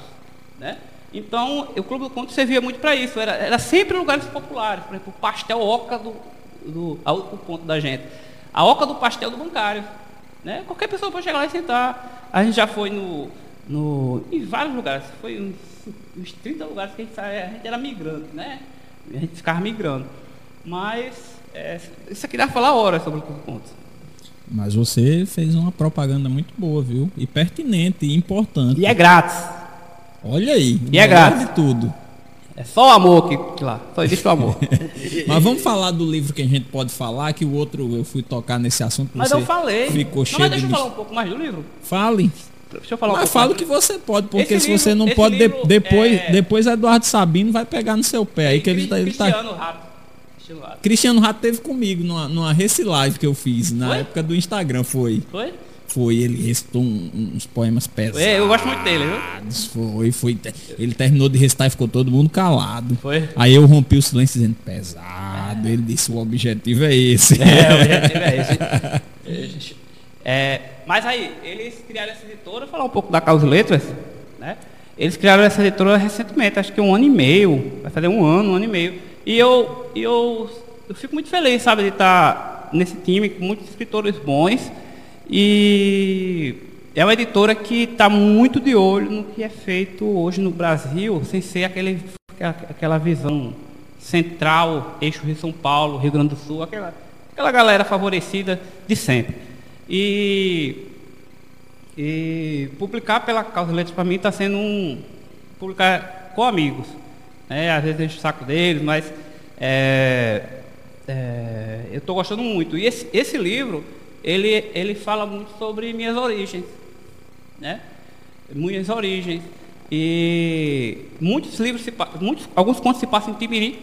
Né? Então, o Clube do Conto servia muito para isso. Era, era sempre lugares populares. Por exemplo, o pastel Oca do, do o ponto da gente. A Oca do pastel do bancário. Né? Qualquer pessoa pode chegar lá e sentar. A gente já foi no, no, em vários lugares. Foi uns, uns 30 lugares que a gente, a gente era migrante, né? A gente ficava migrando. Mas é, isso aqui dá para falar horas sobre o Conto. Mas você fez uma propaganda muito boa, viu? E pertinente e importante. E é grátis. Olha aí. E é grátis. de tudo. É só o amor que, que lá. Só existe o amor. [laughs] Mas vamos falar do livro que a gente pode falar, que o outro eu fui tocar nesse assunto. Mas eu falei. Ficou cheio mas deixa eu falar um pouco mais do livro. Fale. Deixa eu falar um Mas fala o que você pode, porque esse se livro, você não pode, de, depois, é... depois Eduardo Sabino vai pegar no seu pé. aí que ele, ele tá. Cristiano Rato. Cristiano Rato teve comigo numa, numa Live que eu fiz, na foi? época do Instagram, foi. Foi? Foi, ele recitou um- uns poemas pesados. É, eu gosto muito dele, viu? Foi, foi. Ele terminou de recitar e ficou todo mundo calado. Foi. Aí eu rompi o silêncio dizendo, pesado. Ele disse, o objetivo é esse. É, o [laughs] objetivo é esse. É, mas aí, eles criaram essa editora, vou falar um pouco da Causa Letras, né? Eles criaram essa editora recentemente, acho que um ano e meio, vai fazer um ano, um ano e meio. E eu, eu, eu fico muito feliz, sabe, de estar nesse time com muitos escritores bons. E é uma editora que está muito de olho no que é feito hoje no Brasil, sem ser aquele, aquela visão central, eixo Rio São Paulo, Rio Grande do Sul, aquela, aquela galera favorecida de sempre. E, e publicar pela Causa Letras para mim está sendo um. publicar com amigos. Né? Às vezes eu encho o saco deles, mas é, é, eu estou gostando muito. E esse, esse livro, ele, ele fala muito sobre minhas origens. Né? Minhas origens. E muitos livros, se, muitos, alguns contos se passam em Tibiri.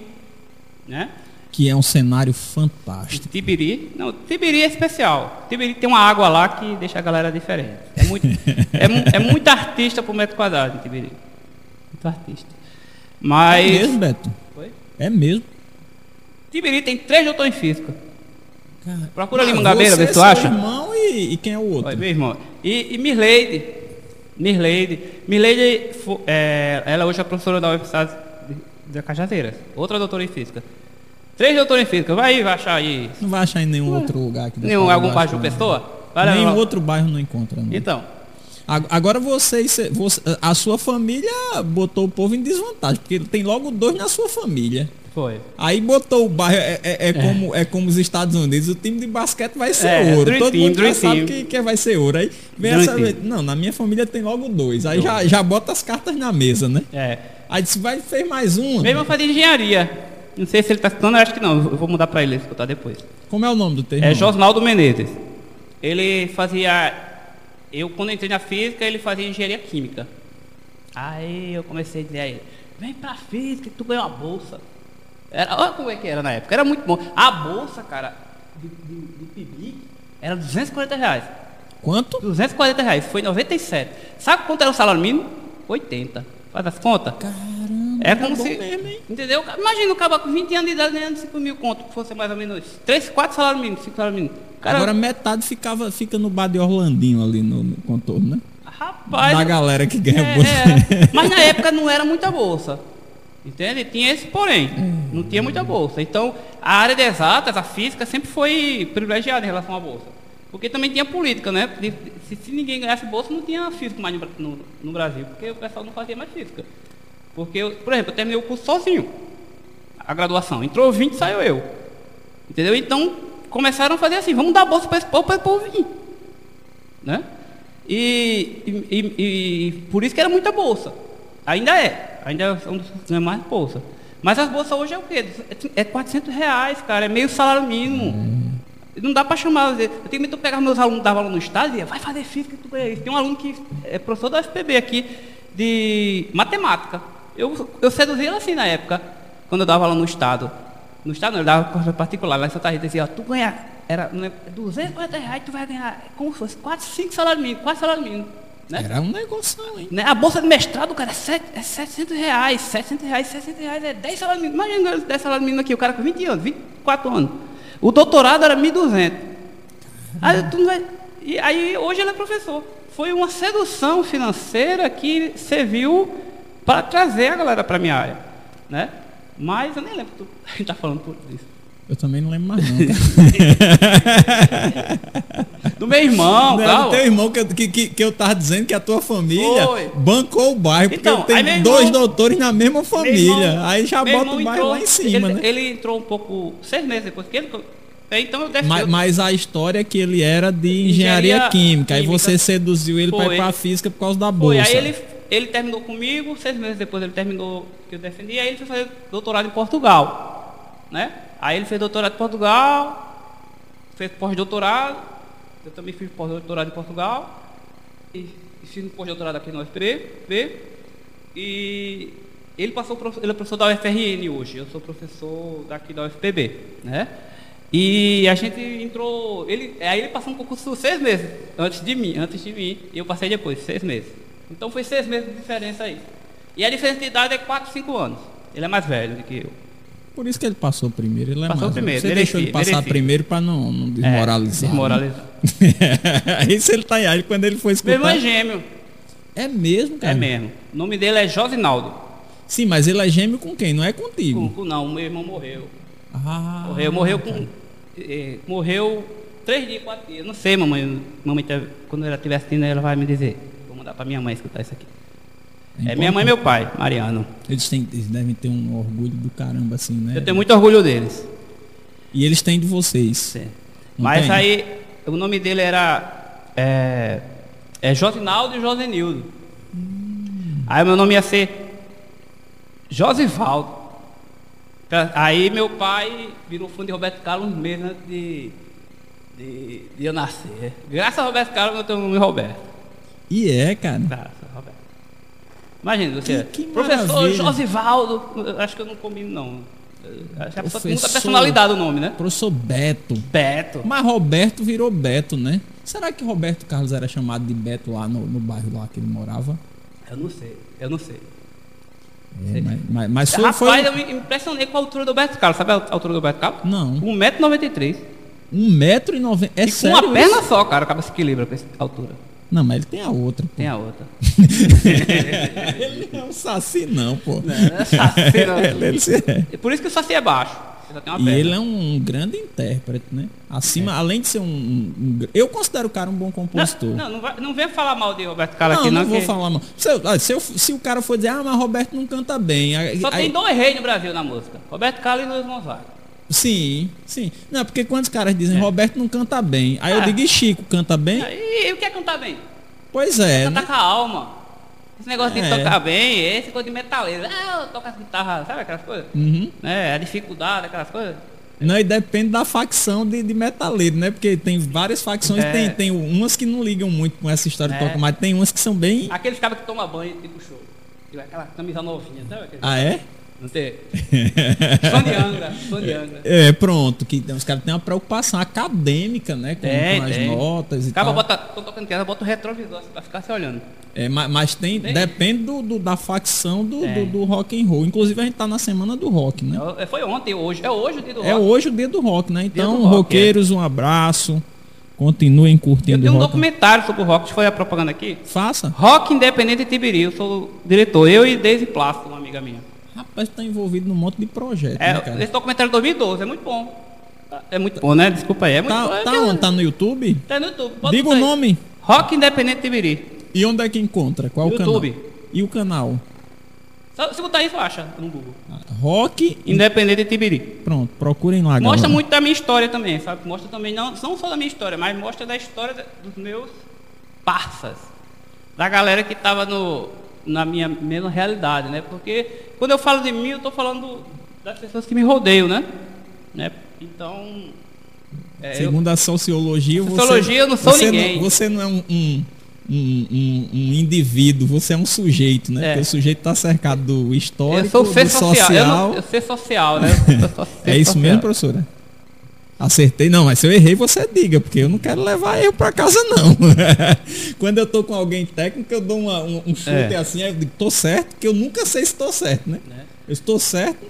Né? Que é um cenário fantástico. Tibiri, não, Tibiri é especial. Tibiri tem uma água lá que deixa a galera diferente. É muito, [laughs] é, é muito artista por metro quadrado em Tibiri. Muito artista. É Mas. mesmo, Beto? Foi? É mesmo. Tibiri tem três doutores em física. Cara, Procura ali Mangabeira, vê se tu é acha. irmão e, e quem é o outro? Olha, meu irmão. E, e Mirleide. Mirleide. Mirleide, é, ela hoje é professora da Universidade de, de Cajazeiras. Outra doutora em física. Três doutores em física. Vai aí, vai achar aí. Não vai achar em nenhum outro lugar aqui da Nenhum, algum bairro de. Pessoa? Vai Nenhum lá. outro bairro não encontra. Não. Então. Ag- Agora vocês, você, a sua família botou o povo em desvantagem, porque tem logo dois na sua família. Foi. Aí botou o bairro, é, é- é Como, é como os Estados Unidos, o time de basquete vai ser É, ouro. Todo Team, mundo já sabe que, que vai ser ouro. Aí vem Dream essa Team. não, na minha família tem logo dois. Aí já, já bota as cartas na mesa, né? É. Aí disse, vai, fez mais um. Meu irmão fazia engenharia. Não sei se ele está citando, eu acho que não. Eu vou mudar para ele escutar depois. Como é o nome do teu É? Josnaldo Menezes. Ele fazia. Eu, quando entrei na física, ele fazia engenharia química. Aí eu comecei a dizer a ele: vem pra física tu ganha uma bolsa. Era, olha como é que era na época, era muito bom. A bolsa, cara, de, de, de PIBIC era 240 reais. Quanto? 240 reais, foi em 97. Sabe quanto era o salário mínimo? 80. Faz as contas? Caramba, É como bom se. mesmo? Entendeu? Imagina o cara com 20 anos de idade ganhando 5 mil conto, que fosse mais ou menos 3, 4 salários mínimos, 5 salários mínimos. Cara, Agora metade ficava, fica no bar de Orlandinho ali no, no contorno, né? rapaz. da galera que ganha é, bolsa. era. Mas na época não era muita bolsa. Entende? Tinha esse porém. Não tinha muita bolsa. Então, a área de exatas, a física, sempre foi privilegiada em relação à bolsa. Porque também tinha política, né? Se, se ninguém ganhasse bolsa, não tinha física mais no, no, no Brasil. Porque o pessoal não fazia mais física. Porque, eu, por exemplo, eu terminei o curso sozinho. A graduação. Entrou 20, saiu eu. Entendeu? Então, começaram a fazer assim, vamos dar bolsa para esse povo, para esse povo vir. Né? E, e, e- e por isso que era muita bolsa. Ainda é. Ainda é mais bolsa. Mas as bolsas hoje é o quê? É 400 reais, cara. É meio salário mínimo. Não dá para chamar. Eu tenho medo de pegar meus alunos, dava aula no estado e dizia, vai fazer física tu ganha isso. Tem um aluno que é professor da FPB aqui de matemática. Eu, eu seduzi ele assim na época, quando eu dava aula no estado. No estado não, eu dava coisa particular. Lá em Santa Rita dizia, ó, tu ganha, era não é, 240 reais, tu vai ganhar como se fosse 4, 5 salários mínimos, 4 salários mínimos. Né? Era um negócio, hein? Né? A bolsa de mestrado, cara, é, sete- é 700 reais, 700 reais, 700 reais, é 10 salários mínimos. Imagina ganhando 10 salários mínimos aqui, o cara com 20 anos, 24 anos. O doutorado era 1.200. Aí, tu não vai- e aí hoje ele é professor. Foi uma sedução financeira que serviu para trazer a galera para a minha área. Né? Mas eu nem lembro que tu está [laughs] falando por isso. Eu também não lembro mais não. [laughs] Do meu irmão, Não, tal. do teu irmão que, eu- que, que, eu tava dizendo que a tua família Foi. bancou o bairro, porque Então, aí tem irmão- dois doutores na mesma família. irmão- aí já bota o irmão bairro entrou- lá em cima, ele, né? Ele entrou um pouco, seis meses depois que ele. Então eu defendo. Mas, mas a história é que ele era de engenharia, Engenharia química, aí química. você seduziu ele para Foi. ir pra física por causa da Foi, bolsa. aí ele, ele terminou comigo, seis meses depois ele terminou que eu defendi, aí ele foi fazer doutorado em Portugal. Né? Aí ele fez doutorado em Portugal, fez pós-doutorado, eu também fiz pós-doutorado em Portugal, e, e fiz um pós-doutorado aqui no UFPB, e ele passou, ele é professor da UFRN hoje, eu sou professor daqui da UFPB. Né? E a gente entrou. Ele, aí ele passou um concurso seis meses antes de mim, antes de mim, e eu passei depois, seis meses. Então foi seis meses de diferença aí. E a diferença de idade é 4, 5 anos. Ele é mais velho do que eu. Por isso que ele passou primeiro. Ele é Passou mais- primeiro, Você mereci, deixou ele passar mereci. primeiro para não, não desmoralizar. É, desmoralizar. né? [laughs] Isso ele tá aí. Quando ele foi Meu irmão escutar. é gêmeo. É mesmo, cara? É mesmo. O nome dele é Josinaldo. Sim, mas ele é gêmeo com quem? Não é Com- contigo. com- Não, meu irmão morreu. Ah, Morreu, morreu com. eh, morreu três dias, quatro dias. Não sei, mamãe. mamãe quando ela estiver assistindo, ela vai me dizer. Pra minha mãe escutar isso aqui. É minha mãe e meu pai, Mariano. Eles, têm, eles devem ter um orgulho do caramba, assim, né? Eu tenho muito orgulho deles. E eles têm de vocês. Sim. Mas tem? aí, o nome dele era. É, é Josinaldo e Josenildo. Aí meu nome ia ser Josivaldo. Aí meu pai virou fã de Roberto Carlos meses antes de, de, de eu nascer. Graças a Roberto Carlos eu tenho o nome Roberto. E é, cara. A Roberto. Imagina, você. Que- que professor. Josivaldo. Acho que eu não combino, não. Acho que a pessoa tem muita Professor. personalidade o nome, né? Professor Beto. Beto. Mas Roberto virou Beto, né? Será que Roberto Carlos era chamado de Beto lá no, no bairro lá que ele morava? Eu não sei, eu não sei. É, mas, mas, mas foi, Rapaz, foi eu me impressionei com a altura do Roberto Carlos. Sabe a altura do Roberto Carlos? Não. 1,93m. um metro e noventa. É e com sério uma perna isso? só, cara, acaba se equilibra com essa altura. Não, mas ele tem a outra. pô. Tem a outra. [laughs] ele não é um saci não, pô. Não é saci, não. Ele- [laughs] ele é. Por isso que o saci é baixo. Ele E ele é um grande intérprete, né? Acima, além de ser um, um- um Eu considero o cara um bom compositor. Não, não, não, vai- não venha falar mal de Roberto Carlos Não, aqui, não, não. vou que falar mal. Se, eu- se, eu- se o cara for dizer, ah, mas Roberto não canta bem. aí- Só aí- tem dois reis no Brasil na música. Roberto Carlos e Luiz Gonzaga. Sim, sim. Não, porque quando os caras dizem Roberto não canta bem, aí eu Ah. digo, e Chico canta bem? E, e o que é cantar bem? Pois é, Cantar né? com a alma. Esse negócio de É. tocar bem, esse coisa de metaleiro. Ah, eu toco as guitarras, sabe aquelas coisas? Uhum. É, a dificuldade, aquelas coisas. Não, e depende da facção de, de metaleiro, né? Porque tem várias facções, É. tem, tem umas que não ligam muito com essa história de É. tocar, mas tem umas que são bem. Aqueles cabos que tomam banho tipo show. Tipo, Aquela camisa novinha, sabe? Aquele- Ah, é? Não tem? Som de Angra, som de Angra. É, pronto, que os caras têm uma preocupação acadêmica, né? Com, Tem, com as tem. notas e Acaba tal. bota, tô tocando criança, bota o retrovisor assim, pra ficar se olhando. É, ma- mas, tem, Tem. depende do, do- da facção do, É. do, do rock and roll. Inclusive a gente tá na semana do rock, né? É, Foi ontem, hoje. É hoje o dia do É rock. hoje o dia do rock, né? Então, rock, roqueiros, um abraço. Continuem Eu curtindo tenho o um rock. documentário sobre o rock, eu fazer a propaganda aqui. Faça. Rock Independente de Tibiri, eu sou o diretor. Eu e Deise Plástico, uma amiga minha. Rapaz, tá envolvido num monte de projeto, É, né, esse documentário é de 2012, é muito bom. É muito bom, né? Desculpa aí. É muito bom. Tá, É tá onde? Tá no YouTube? Tá no YouTube. pode Diga o nome. Rock Independente de Tibiri. E onde é que encontra? Qual o YouTube. canal? E o canal? Só, se botar isso, acha no Google. Rock. Independente de Tibiri. Pronto, procurem lá, Mostra galera. muito da minha história também, sabe? Mostra também, não, não só da minha história, mas mostra da história dos meus parças. Da galera que estava no, na minha mesma realidade, né? Porque quando eu falo de mim, eu estou falando das pessoas que me rodeiam, né? né? Então. é, eu- Segundo a sociologia, você, Sociologia, eu não sou você ninguém. Não, você não é um, um, um, um- indivíduo, você é um sujeito, né? É. Porque o sujeito está cercado do histórico, eu sou ser do social. social. Eu, não, eu ser social, né? Eu [laughs] É isso social. mesmo, professora? Acertei, não, mas se eu errei, você diga, porque eu não quero levar eu para casa, não. [laughs] Quando eu tô com alguém técnico, eu dou uma- um, um chute É. assim, eu digo, tô certo, porque eu nunca sei se tô certo, né? Né? Eu estou certo.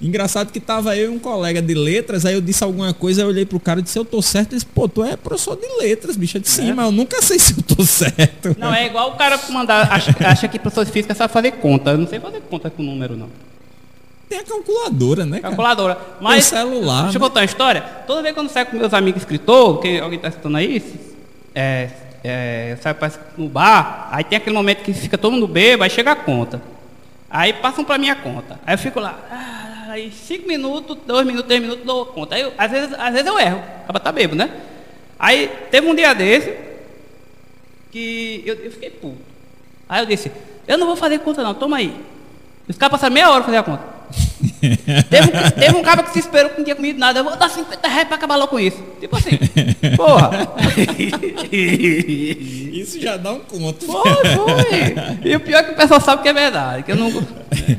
Engraçado que tava eu e um colega de letras, aí eu disse alguma coisa, eu olhei pro cara e disse, eu tô certo. Ele disse, pô, tu é professor de letras, bicho. Eu disse, sim, É. mas eu nunca sei se eu tô certo. Não, é igual o cara mandar, acha, acha que professor de física sabe fazer conta. Eu não sei fazer conta com número, não. Tem a calculadora, né, cara? Calculadora. Mas, celular, Deixa eu né? contar uma história. Toda vez que eu saio com meus amigos escritores, que alguém está escutando aí, é, é, eu saio pra- no bar, aí tem aquele momento que fica todo mundo bêbado, aí chega a conta. Aí passam pra minha conta. Aí eu fico lá, ah, aí cinco minutos, dois minutos, três minutos, dou conta. Aí, eu- às, vezes, às vezes eu erro, acaba tá bêbado, né? Aí teve um dia desse que eu, eu fiquei puto. Aí eu disse, eu não vou fazer conta não, toma aí. Os caras passaram meia hora fazer a conta. Teve um, teve um cara que se esperou que não tinha comido nada. Eu vou dar 50 reais pra acabar logo com isso. Tipo assim, porra. [laughs] Isso já dá um conto. Foi, foi. E o pior é que o pessoal sabe que é verdade, que eu não.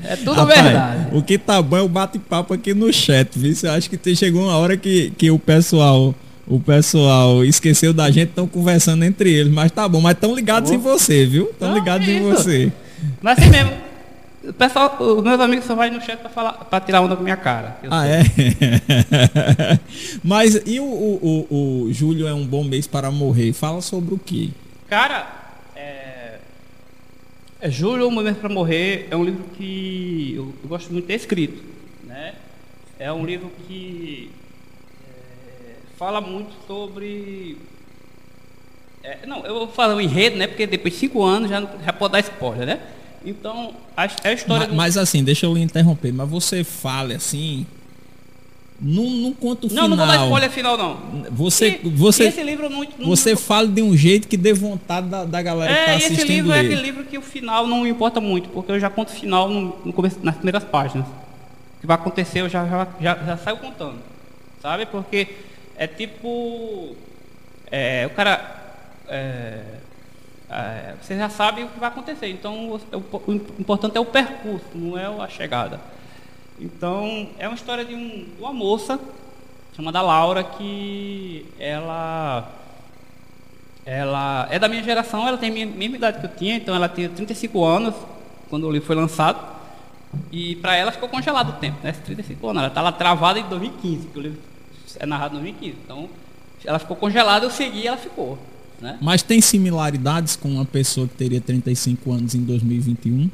É tudo Rapaz, verdade. O que tá bom é o bate-papo aqui no chat, viu? Eu acho que chegou uma hora que, que o pessoal. O pessoal esqueceu da gente, estão conversando entre eles, mas tá bom, mas estão ligados Tá em você, viu? Estão ligados é em você. Mas assim mesmo. O pessoal, os meus amigos só vai no chat pra, falar, pra tirar onda com minha cara. Ah, sei. é? [laughs] Mas e o, o, o, o Júlio é um bom mês para morrer? Fala sobre o quê? Cara, é, é Júlio, O Momento para Morrer é um livro que eu, eu gosto muito de ter escrito. Né? É um livro que é, fala muito sobre. é, não, eu vou falar o enredo, né? Porque depois de cinco anos já, já pode dar spoiler, né? Então, a, é a história Ma- Mas, assim, deixa eu lhe interromper, mas você fale assim. Num, num conto do... Não, final. não vou dar spoiler final, não. Você, E- você, e esse livro não, não você fala de um jeito que dê vontade da, da galera que É, tá e esse assistindo livro é ler. aquele livro que o final não importa muito, porque eu já conto o final no, no começo, nas primeiras páginas. O que vai acontecer eu já, já, já, já saio contando. Sabe? Porque é tipo. é, o cara. é, é, você já sabe o que vai acontecer. Então o, o- importante é o percurso, não é a chegada. Então é uma história de, um, uma moça chamada Laura que ela ela é da minha geração, ela tem a mesma idade que eu tinha, então ela tinha 35 anos quando o livro foi lançado. E para ela ficou congelado o tempo, né? Esses 35 anos. Ela está lá travada em 2015, porque o livro é narrado em 2015. Então ela ficou congelada, eu segui e ela ficou. Né? Mas tem similaridades com uma pessoa que teria 35 anos em 2021?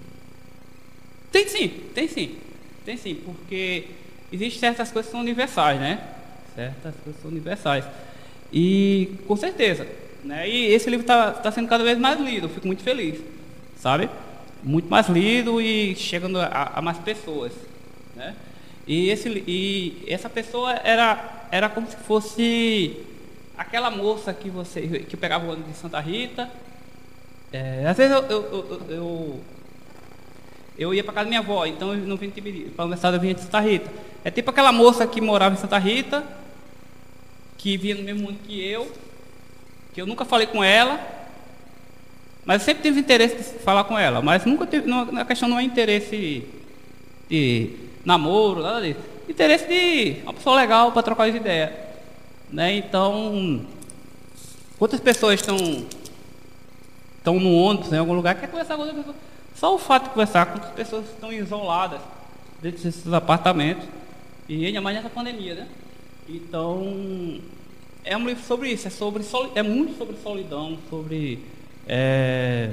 Tem sim, tem sim. Tem sim, porque existem certas coisas que são universais, né? Certas coisas são universais. E com certeza. Né? E esse livro está sendo cada vez mais lido, eu fico muito feliz. Sabe? Muito mais lido e chegando a, a mais pessoas. Né? E, esse, e essa pessoa era, era como se fosse aquela moça que você que pegava o ônibus de Santa Rita. É, às vezes eu- eu- eu- eu- eu ia para casa da minha avó, então eu não vim de Tibiri, para eu vinha de Santa Rita. É tipo aquela moça que morava em Santa Rita, que via no mesmo mundo que eu, que eu nunca falei com ela, mas eu sempre tive interesse de falar com ela, mas nunca tive, não, a questão não é interesse de namoro, nada disso. Interesse de uma pessoa legal para trocar as ideias. Né? Então, quantas pessoas estão estão no ônibus, em algum lugar, quer conversar com outra pessoa. Só o fato de conversar com outras pessoas estão isoladas dentro desses apartamentos. E ainda mais nessa pandemia, né? Então, é um livro sobre isso, é, sobre, é muito sobre solidão, sobre. É,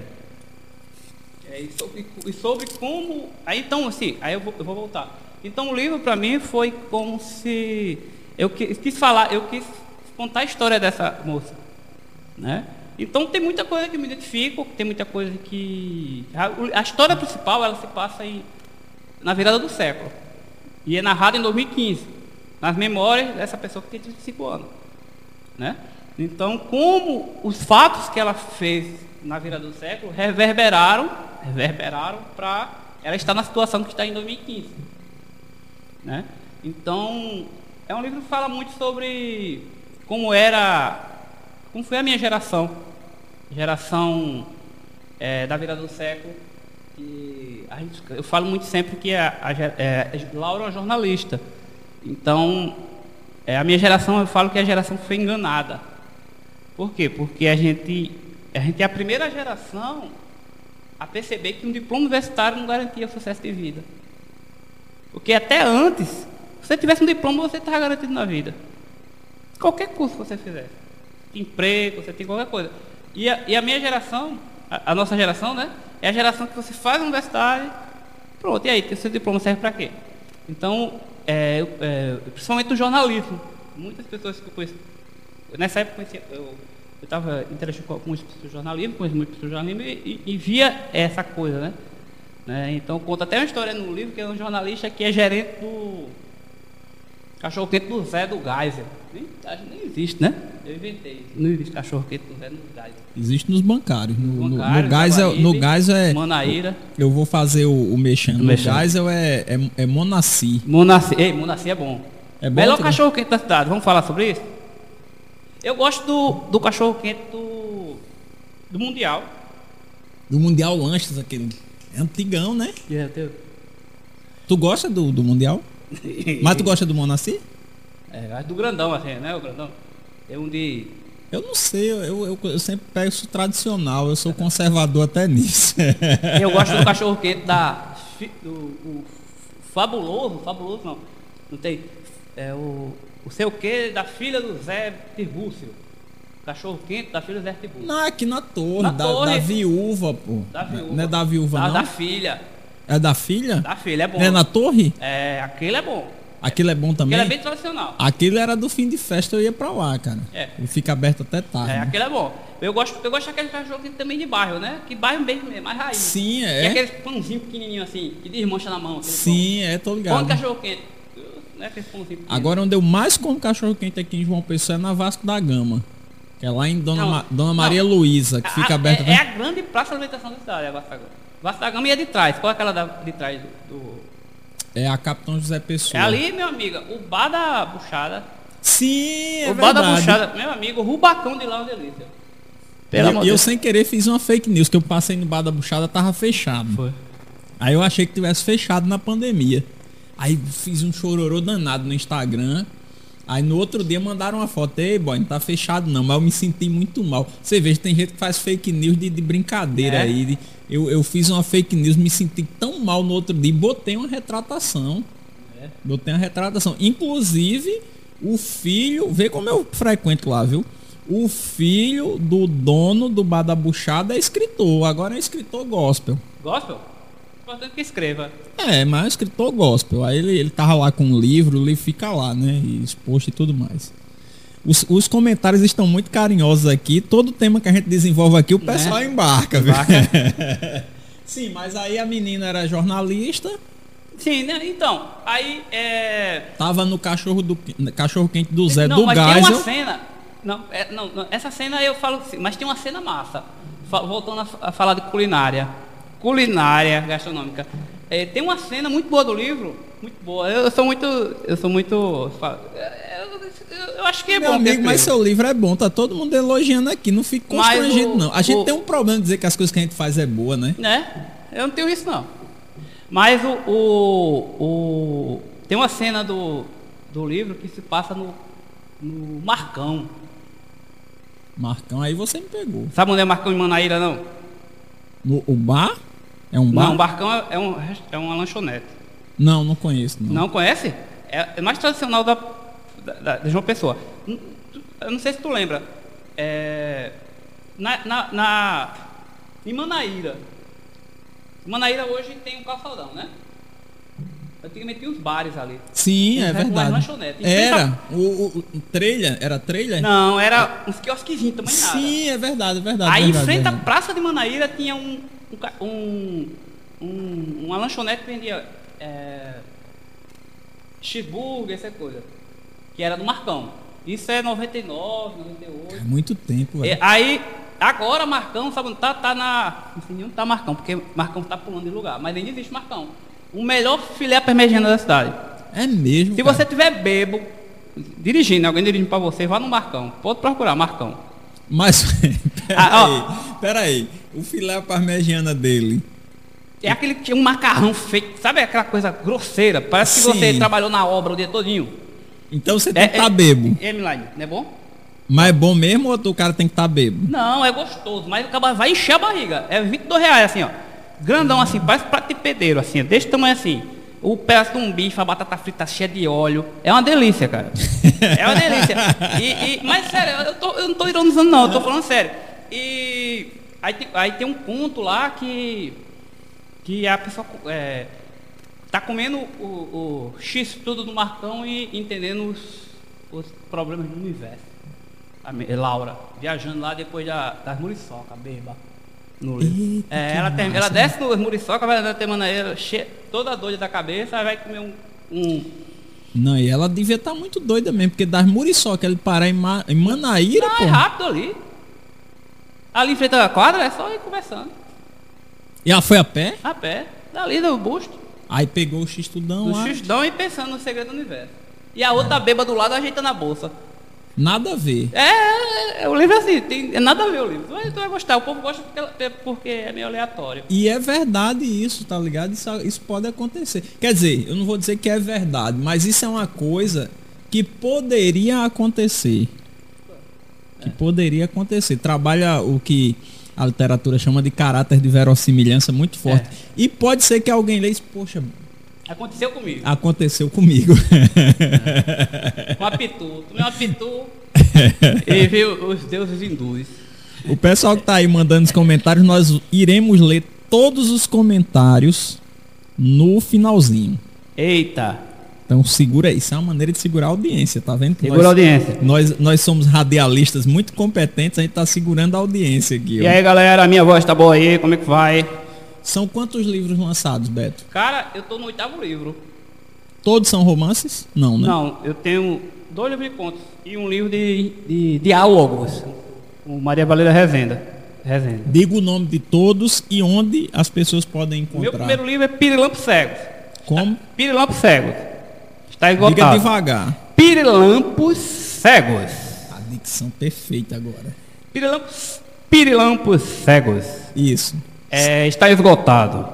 é, e, sobre e sobre como. Aí então, assim, aí eu vou, eu vou voltar. Então o livro para mim foi como se. Eu qui- quis falar, eu quis contar a história dessa moça. Né? Então tem muita coisa que me identifico, tem muita coisa que. A, a história principal ela se passa em, na virada do século. E é narrada em 2015, nas memórias dessa pessoa que tem 35 anos. Né? Então, como os fatos que ela fez na virada do século reverberaram, reverberaram para ela estar na situação que está em 2015. Né? Então, é um livro que fala muito sobre como era, como foi a minha geração, geração eh, da virada do século. E gente- eu falo muito sempre que a, a eh, Laura é uma jornalista. Então, eh, a minha geração, eu falo que a geração foi enganada. Por quê? Porque a gente, a gente é a primeira geração a perceber que um diploma universitário não garantia sucesso de vida. Porque até antes, você tivesse um diploma, você estava garantido na vida. Qualquer curso que você fizesse. Emprego, você tem qualquer coisa. E a, e a minha geração, a, a nossa geração, né? É a geração que você faz universidade, pronto, e aí, o seu diploma serve para quê? Então, é, é, principalmente no jornalismo, muitas pessoas que eu conheço, nessa época eu estava interagindo com muitas pessoas jornalismo, conheço muitas pessoas jornalismo e, e- e via essa coisa, né? Né? Então conta até uma história no livro que é um jornalista que é gerente do cachorro quente do Zé do Geyser. Nem, acho que nem existe, né? Eu inventei. Não existe cachorro quente do Zé do Geyser. Existe nos bancários. No, no, no gás é, no gás é. Manaíra. Eu vou fazer o, o mexendo. No Mexendo. gás é, é, é Monaci. Monaci. Ei, Monaci é bom. É bom Melhor cachorro quente da cidade. Vamos falar sobre isso? Eu gosto do, do cachorro quente do Do Mundial. Do Mundial Lanches, aquele. É antigão, né? É, teu. Tu gosta do, do Mundial? [laughs] Mas tu gosta do Monaci? É, do grandão, assim, né? O grandão. Tem um de. Eu não sei, eu, eu, eu sempre peço tradicional, eu sou conservador até nisso. [laughs] Eu gosto do cachorro quente da. Do, o fabuloso, fabuloso não. Não tem. É o. O sei o que da filha do Zé Tirbúcio. Cachorro quente da filha do Zé Tirbúcio. Não, é aqui na torre, Na da, torre. da viúva, pô. Da viúva. Não é da viúva, Da, não? da filha. É da filha? Da filha, é bom. É na torre? É, aquele é bom. Aquilo é bom também? Aquele é bem tradicional. Aquilo era do fim de festa, eu ia pra lá, cara. É. Ele fica aberto até tarde. É, né? aquele é bom. Eu gosto, eu gosto daquele cachorro também de bairro, né? Que bairro mesmo, é mais raiz. Sim, E é. aqueles pãozinho pequenininho assim, que desmancha na mão. aquele Sim, é, tô pão. ligado. Pão de cachorro quente. É aquele pequeno. Agora onde eu mais como cachorro quente aqui em João Pessoa é na Vasco da Gama. Que é lá em Dona, Não, Ma- Dona não. Maria Luísa, que A- fica a- aberta. é, é a grande praça de alimentação da cidade, a Vasta da Gama. Vasta da Gama é de trás. Qual é aquela da, de trás do, do- É a Capitão José Pessoa. É ali, meu amigo, o bar da buchada. Sim, é o bar da verdade. buchada, meu amigo, o Rubacão de lá é uma delícia. E eu, eu sem querer fiz uma fake news, que eu passei no bar da buchada, tava fechado. Foi. Aí eu achei que tivesse fechado na pandemia. Aí fiz um chororô danado no Instagram. Aí no outro dia mandaram uma foto, ei boy, não tá fechado não, mas eu me senti muito mal. Você veja, tem gente que faz fake news de, de brincadeira É. aí. de- eu, eu fiz uma fake news, me senti tão mal no outro dia, e botei uma retratação. É. Botei uma retratação. Inclusive, o filho, vê como eu frequento lá, viu? O filho do dono do Bar da Buchada é escritor, agora é escritor gospel. Gospel? Importante que escreva. É, mas é um escritor gospel. Aí ele, ele tava lá com um livro, o livro fica lá, né? E exposto e tudo mais. Os, os comentários estão muito carinhosos aqui. Todo tema que a gente desenvolve aqui, o pessoal embarca, viu? [laughs] Sim, mas aí a menina era jornalista, Sim, né? Então, aí é. tava no cachorro do cachorro quente do Zé não, do mas tem uma cena. Não, é, não, essa cena eu falo assim, mas tem uma cena massa. Voltando a, a falar de culinária. Culinária gastronômica. É, tem uma cena muito boa do livro, muito boa. Eu, sou muito. Eu sou muito. Eu, acho que é Meu bom. amigo, mas seu livro é bom, tá todo mundo elogiando aqui, não fica constrangido o- não. A gente o- tem um problema de dizer que as coisas que a gente faz é boa, né? né? Eu não tenho isso não. Mas o, o, o- tem uma cena do, do livro que se passa no, no Marcão. Marcão, aí você me pegou. Sabe onde é Marcão em Manaíra não? No, o bar? É um bar? Não, Marcão é, é um, é uma lanchonete. Não, não conheço, não. Não conhece? É, é mais tradicional da, da, da- de João Pessoa. Eu não sei se tu lembra. É, na, na, na- em Manaíra. Manaíra hoje tem um calçadão, né? Antigamente tinha os bares ali. Sim, é verdade. Era. O, o, o trailer? Era trailer? Não, era uns quiosquezinhos, também nada. Sim, é verdade, é verdade. Aí verdade, em frente à. Praça de Manaíra tinha um, um, um- um- uma lanchonete que vendia é, cheeseburger, essa coisa. Que era do Marcão. Isso é 99, 98. É muito tempo, velho. aí, agora Marcão, sabe onde tá? Tá na. Não sei nem onde tá Marcão, porque Marcão tá pulando de lugar. Mas ainda existe Marcão. O melhor filé parmegiana da cidade. É mesmo. Se cara. você tiver bebo, dirigindo, alguém dirigindo pra você, vá no Marcão. Pode procurar, Marcão. Mas. [laughs] Ah, peraí, peraí. O filé parmegiana dele. É aquele que tinha um macarrão feito, sabe aquela coisa grosseira? Parece que você Sim. trabalhou na obra o dia todinho. Então você tem que estar bebo. É, Milane, não é bom? Mas é bom mesmo ou o cara tem que estar bebo? Não, é gostoso, mas o vai encher a barriga. É 22 reais, assim, ó. Grandão assim, parece prato de pedreiro, assim, desse tamanho assim. O pedaço de um bife, a batata frita cheia de óleo. É uma delícia, cara. [laughs] É uma delícia. E, e- mas sério, eu, tô- eu não tô ironizando não, eu tô falando sério. E aí, aí tem um ponto lá que, que a pessoa é, tá comendo o, o X tudo do Marcão e entendendo os, os problemas do universo. A Laura, viajando lá depois da, das muriçoca, beba. Eita, É, ela, tem- ela desce no muriçoca, vai ela che- toda doida da cabeça, vai comer um. um Não, e ela devia estar muito doida mesmo, porque das muriçoca ele parar em, Ma- em Manaíra, pô. é rápido ali. Ali em frente à quadra é só ir conversando. E ela foi a pé, A pé, dali do busto, aí pegou o X-Tudão lá. xistão e pensando no segredo do universo. E a outra beba do lado ajeitando a bolsa. Nada a ver. É, é o livro é assim, tem é nada a ver o livro. Tu vai, tu vai gostar, o povo gosta porque, porque é meio aleatório. E é verdade isso, tá ligado? Isso, isso pode acontecer. Quer dizer, eu não vou dizer que é verdade, mas isso é uma coisa que poderia acontecer. Que poderia acontecer. Trabalha o que a literatura chama de caráter de verossimilhança muito forte. E pode ser que alguém leia isso, poxa, Aconteceu comigo. aconteceu comigo. Um apitu. Tomei um apitu [laughs] e viu os deuses hindus. O pessoal que tá aí mandando os comentários, nós iremos ler todos os comentários no finalzinho. Eita, Então segura aí, isso é uma maneira de segurar a audiência, tá vendo? que segura a nós, audiência. nós, nós somos radialistas muito competentes, a gente tá segurando a audiência aqui. E ó. aí galera, a minha voz tá boa aí, como é que vai? São quantos livros lançados, Beto? Cara, eu tô no oitavo livro. Todos são romances? Não, né? Não, eu tenho dois livros de contos e um livro de, de diálogos. Com Maria Valeria Rezenda. Rezenda. Diga o nome de todos e onde as pessoas podem Meu encontrar. primeiro livro é Pirilampos Cegos. Como? Pirilampos Cegos. Está Diga esgotado. devagar. Pirilampos Cegos. A dicção perfeita agora. Pirilampos, Pirilampos Cegos. Isso. É, está esgotado.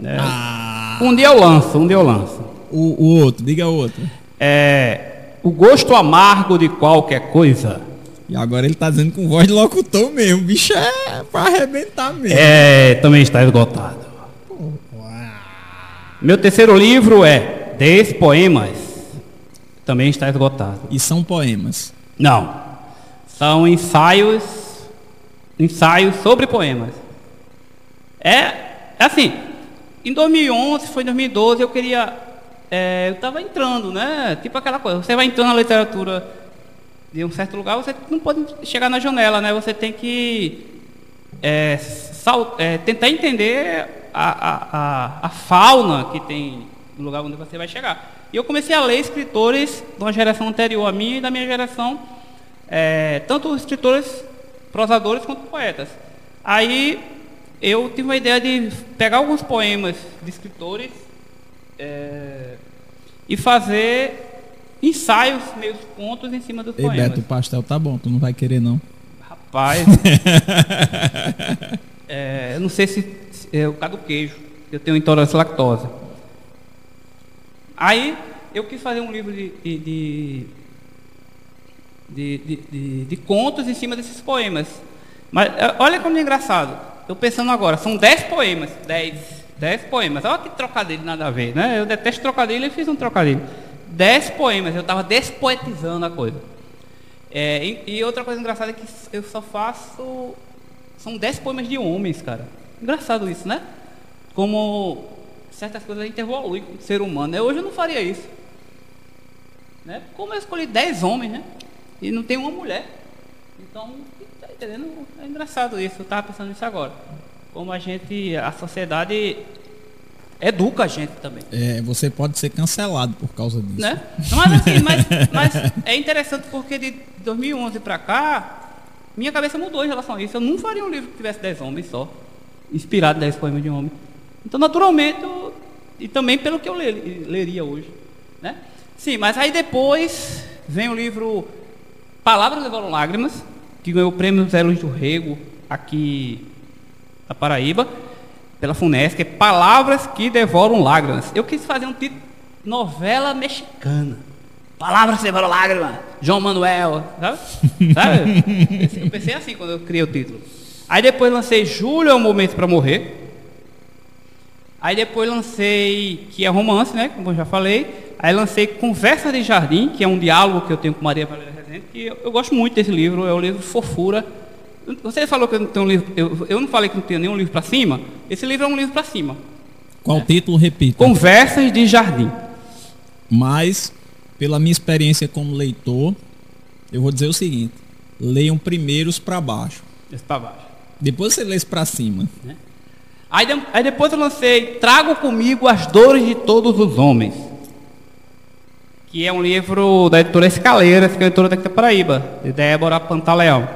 né? Ah, Um dia eu lanço, um dia eu lanço. o, o outro, diga outro. É, o gosto amargo de qualquer coisa. E agora ele tá dizendo com voz de locutor mesmo. O bicho é pra arrebentar mesmo. É, também está esgotado. Meu terceiro livro é Dez Poemas. Também está esgotado. E são poemas. Não. São ensaios ensaios sobre poemas. É, é assim, em 2011, foi em 2012, eu queria é, eu estava entrando, né? Tipo aquela coisa, você vai entrando na literatura de um certo lugar, você não pode chegar na janela, né? Você tem que é, sal- é, tentar entender a, a, a, a fauna que tem no lugar onde você vai chegar. E eu comecei a ler escritores de uma geração anterior à minha e da minha geração, é, tanto escritores, prosadores quanto poetas. Aí eu tive uma ideia de pegar alguns poemas de escritores é, e fazer ensaios, meios contos em cima dos Ei, poemas. Beto, o pastel tá bom, tu não vai querer não. Rapaz. [laughs] é, eu não sei se, se é o caso do queijo, eu tenho intolerância à lactose. Aí eu quis fazer um livro de, de, de, de, de- contos em cima desses poemas. Mas é, olha como é engraçado. Eu pensando agora, são 10 poemas. 10. 10 poemas. Olha que trocadilho nada a ver, né? Eu detesto trocadilho e fiz um trocadilho. 10 poemas, eu estava despoetizando a coisa. É, e, e outra coisa engraçada é que eu só faço. São 10 poemas de homens, cara. Engraçado isso, né? Como certas coisas a gente evolui como ser humano. né? Hoje eu não faria isso. Né? Como eu escolhi 10 homens, né? E não tem uma mulher. Então, tá entendendo? É engraçado isso. Eu estava pensando nisso agora. Como a gente, a sociedade educa a gente também. É, você pode ser cancelado por causa disso. Né? Mas assim, [laughs] mas, mas é interessante porque de 2011 para cá, minha cabeça mudou em relação a isso. Eu não faria um livro que tivesse 10 homens só, inspirado em 10 poemas de homem. Então, naturalmente, eu- e também pelo que eu le- leria hoje. Né? Sim, mas aí depois vem o livro Palavras Levaram Lágrimas, que ganhou o prêmio Zé Luiz do Rego aqui na Paraíba, pela FUNESC, é Palavras que Devoram Lágrimas. Eu quis fazer um título, novela mexicana. Palavras que Devoram Lágrimas, João Manuel, sabe? [laughs] sabe? Eu pensei assim quando eu criei o título. Aí depois lancei Júlio é o Momento para Morrer. Aí depois lancei, que é romance, né? Como eu já falei. Aí lancei Conversa de Jardim, que é um diálogo que eu tenho com Maria Valéria Rezende, que eu, eu gosto muito desse livro, é o livro Fofura. Você falou que eu não tenho um livro, eu, eu não falei que não tenho nenhum livro para cima. Esse livro é um livro para cima. Qual título, repita? Conversas de Jardim. Mas, pela minha experiência como leitor, eu vou dizer o seguinte: leiam primeiros para baixo. Esse para baixo. Depois você lê para cima. Aí, de- aí depois eu lancei Trago comigo as dores de todos os homens. Que é um livro da editora Escaleiras, que é a editora daqui da Paraíba, de Débora Pantaleão.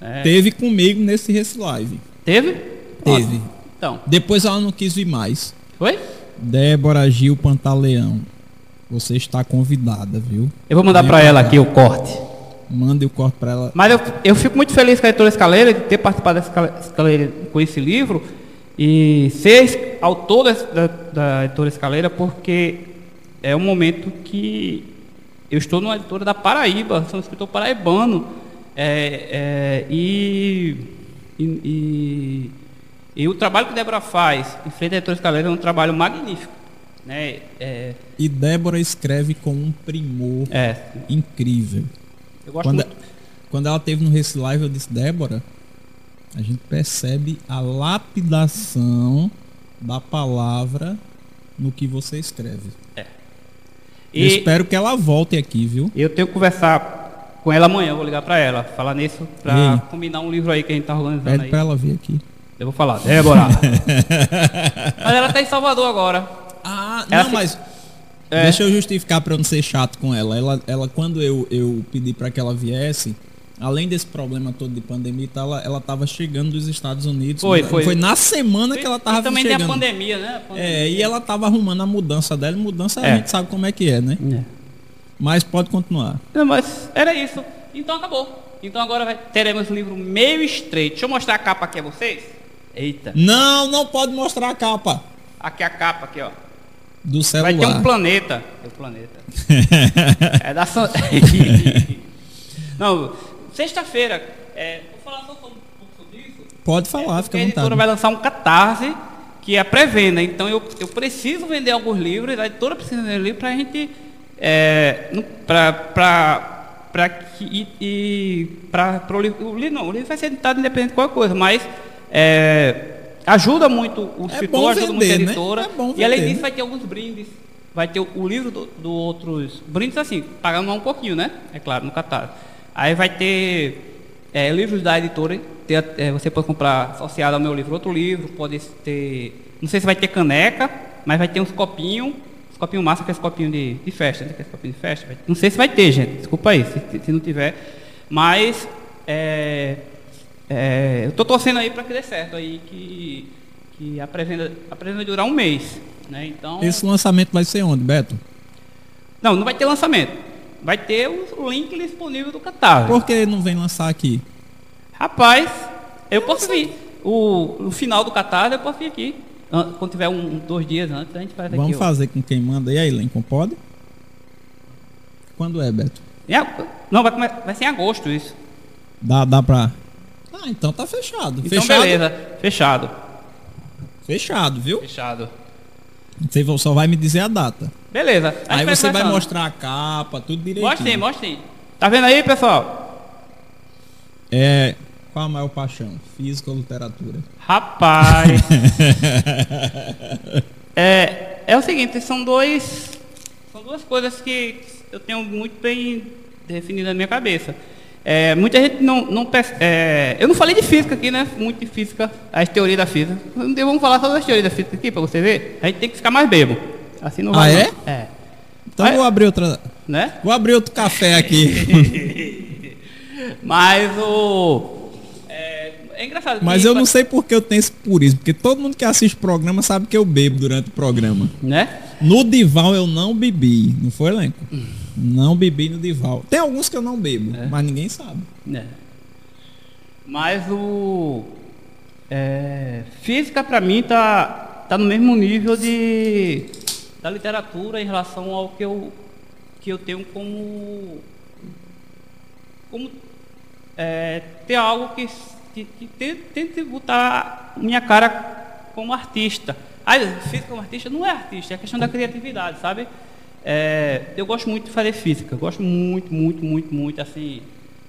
É. Teve comigo nesse Live. Teve? Teve. Então, Depois ela não quis vir mais. foi? Débora Gil Pantaleão. Você está convidada, viu? Eu vou mandar para ela aqui o corte. Mande o corte para ela. Mas eu, eu fico muito feliz com a editora Escaleira, de ter participado da Escaleira com esse livro e ser autor da, da editora Escaleira, porque é um momento que eu estou numa editora da Paraíba, sou um escritor paraibano, é, é, e, e, e, e, o trabalho que Débora faz em frente à editora Escaleira é um trabalho magnífico. Né? É, e Débora escreve com um primor é. incrível. Quando, muito. quando ela teve no Race Live, eu disse, Débora, a gente percebe a lapidação da palavra no que você escreve. É. E eu espero que ela volte aqui, viu? Eu tenho que conversar com ela amanhã, vou ligar para ela, falar nisso, para combinar um livro aí que a gente tá organizando Pede aí. para ela vir aqui. Eu vou falar, Débora. [laughs] mas ela tá em Salvador agora. Ah, ela não, se... mas É. Deixa eu justificar para eu não ser chato com ela. Ela, ela quando eu, eu pedi para que ela viesse, além desse problema todo de pandemia e tal, ela, ela tava chegando dos Estados Unidos. Foi, foi. Foi na semana que ela tava e também chegando. tem a pandemia, né? A pandemia. É, e ela tava arrumando a mudança dela. Mudança É. a gente sabe como é que é, né? É. Mas pode continuar. Não, mas era isso. Então acabou. Então agora vai- teremos um livro meio estreito. Deixa eu mostrar a capa aqui a vocês. Eita. Não, não pode mostrar a capa Aqui a capa aqui, ó. do Vai ter um planeta. É o planeta. [laughs] é da San... [laughs] [laughs] Não, sexta-feira. É, vou falar só um pouco sobre isso. Pode falar, É fica porque à a editora vontade. vai lançar um catarse que é pré-venda. Então eu, eu preciso vender alguns livros, a editora precisa vender livros para a gente. É, para que. E, e para o livro. O livro não, o livro vai ser editado independente de qualquer coisa, mas. é, ajuda muito o É escritor, bom ajuda muito a vender, né? editora. É bom e além vender, disso né? vai ter alguns brindes. Vai ter o, o livro do, do outros. Brindes assim, pagando um pouquinho, né? É claro, no catálogo. Aí vai ter é, livros da editora. ter, é, você pode comprar associado ao meu livro outro livro. Pode ter. Não sei se vai ter caneca, mas vai ter uns copinhos. Uns copinhos massa, aqueles copinhos de, de festa, né? Aqueles copinhos de festa. Vai- não sei se vai ter, gente. Desculpa aí, se, se não tiver. Mas. É, é, eu estou torcendo aí para que dê certo aí, que, que a pré-venda a pré-venda vai durar um mês. Né? Então. Esse lançamento vai ser onde, Beto? Não, não vai ter lançamento. Vai ter o link disponível do catálogo. Por que não vem lançar aqui? Rapaz, eu posso vir. O, final do catálogo eu posso vir aqui. An- Quando tiver um, dois dias antes, a gente faz aqui. Vamos ó. fazer com quem manda. E aí, Lincoln, pode? Quando é, Beto? Não, vai, come- vai ser em agosto isso. Dá, dá pra. Ah, então tá fechado. Então, fechado. beleza. Fechado. Fechado, viu? Fechado. Você só vai me dizer a data. Beleza. Aí você vai mostrar a capa, tudo direitinho. Mostre aí, mostre. Tá vendo aí, pessoal? É. Qual a maior paixão? Física ou literatura? Rapaz. [laughs] é, é o seguinte, são dois. São duas coisas que eu tenho muito bem definidas na minha cabeça. É, muita gente não, não é, Eu não falei de física aqui, né? Muito de física, as teorias da física. Vamos falar só das teorias da física aqui para você ver. A gente tem que ficar mais bebo. Assim não Ah, vai. é? não. É. Então Mas- vou abrir outra. Né? Vou abrir outro café aqui. [laughs] Mas o. É, é engraçado. Mas eu não sei porque eu tenho esse purismo. Porque todo mundo que assiste o programa sabe que eu bebo durante o programa. Né? No Dival eu não bebi. Não foi, elenco? Não bebi no Dival. Tem alguns que eu não bebo, É. mas ninguém sabe. É. Mas o é, física para mim tá tá no mesmo nível de da literatura em relação ao que eu que eu tenho como como é, ter algo que que, que tente, botar minha cara como artista. Ah, física como artista não é artista, é questão da criatividade, sabe? É, eu gosto muito de fazer física, gosto muito, muito, muito, muito, assim.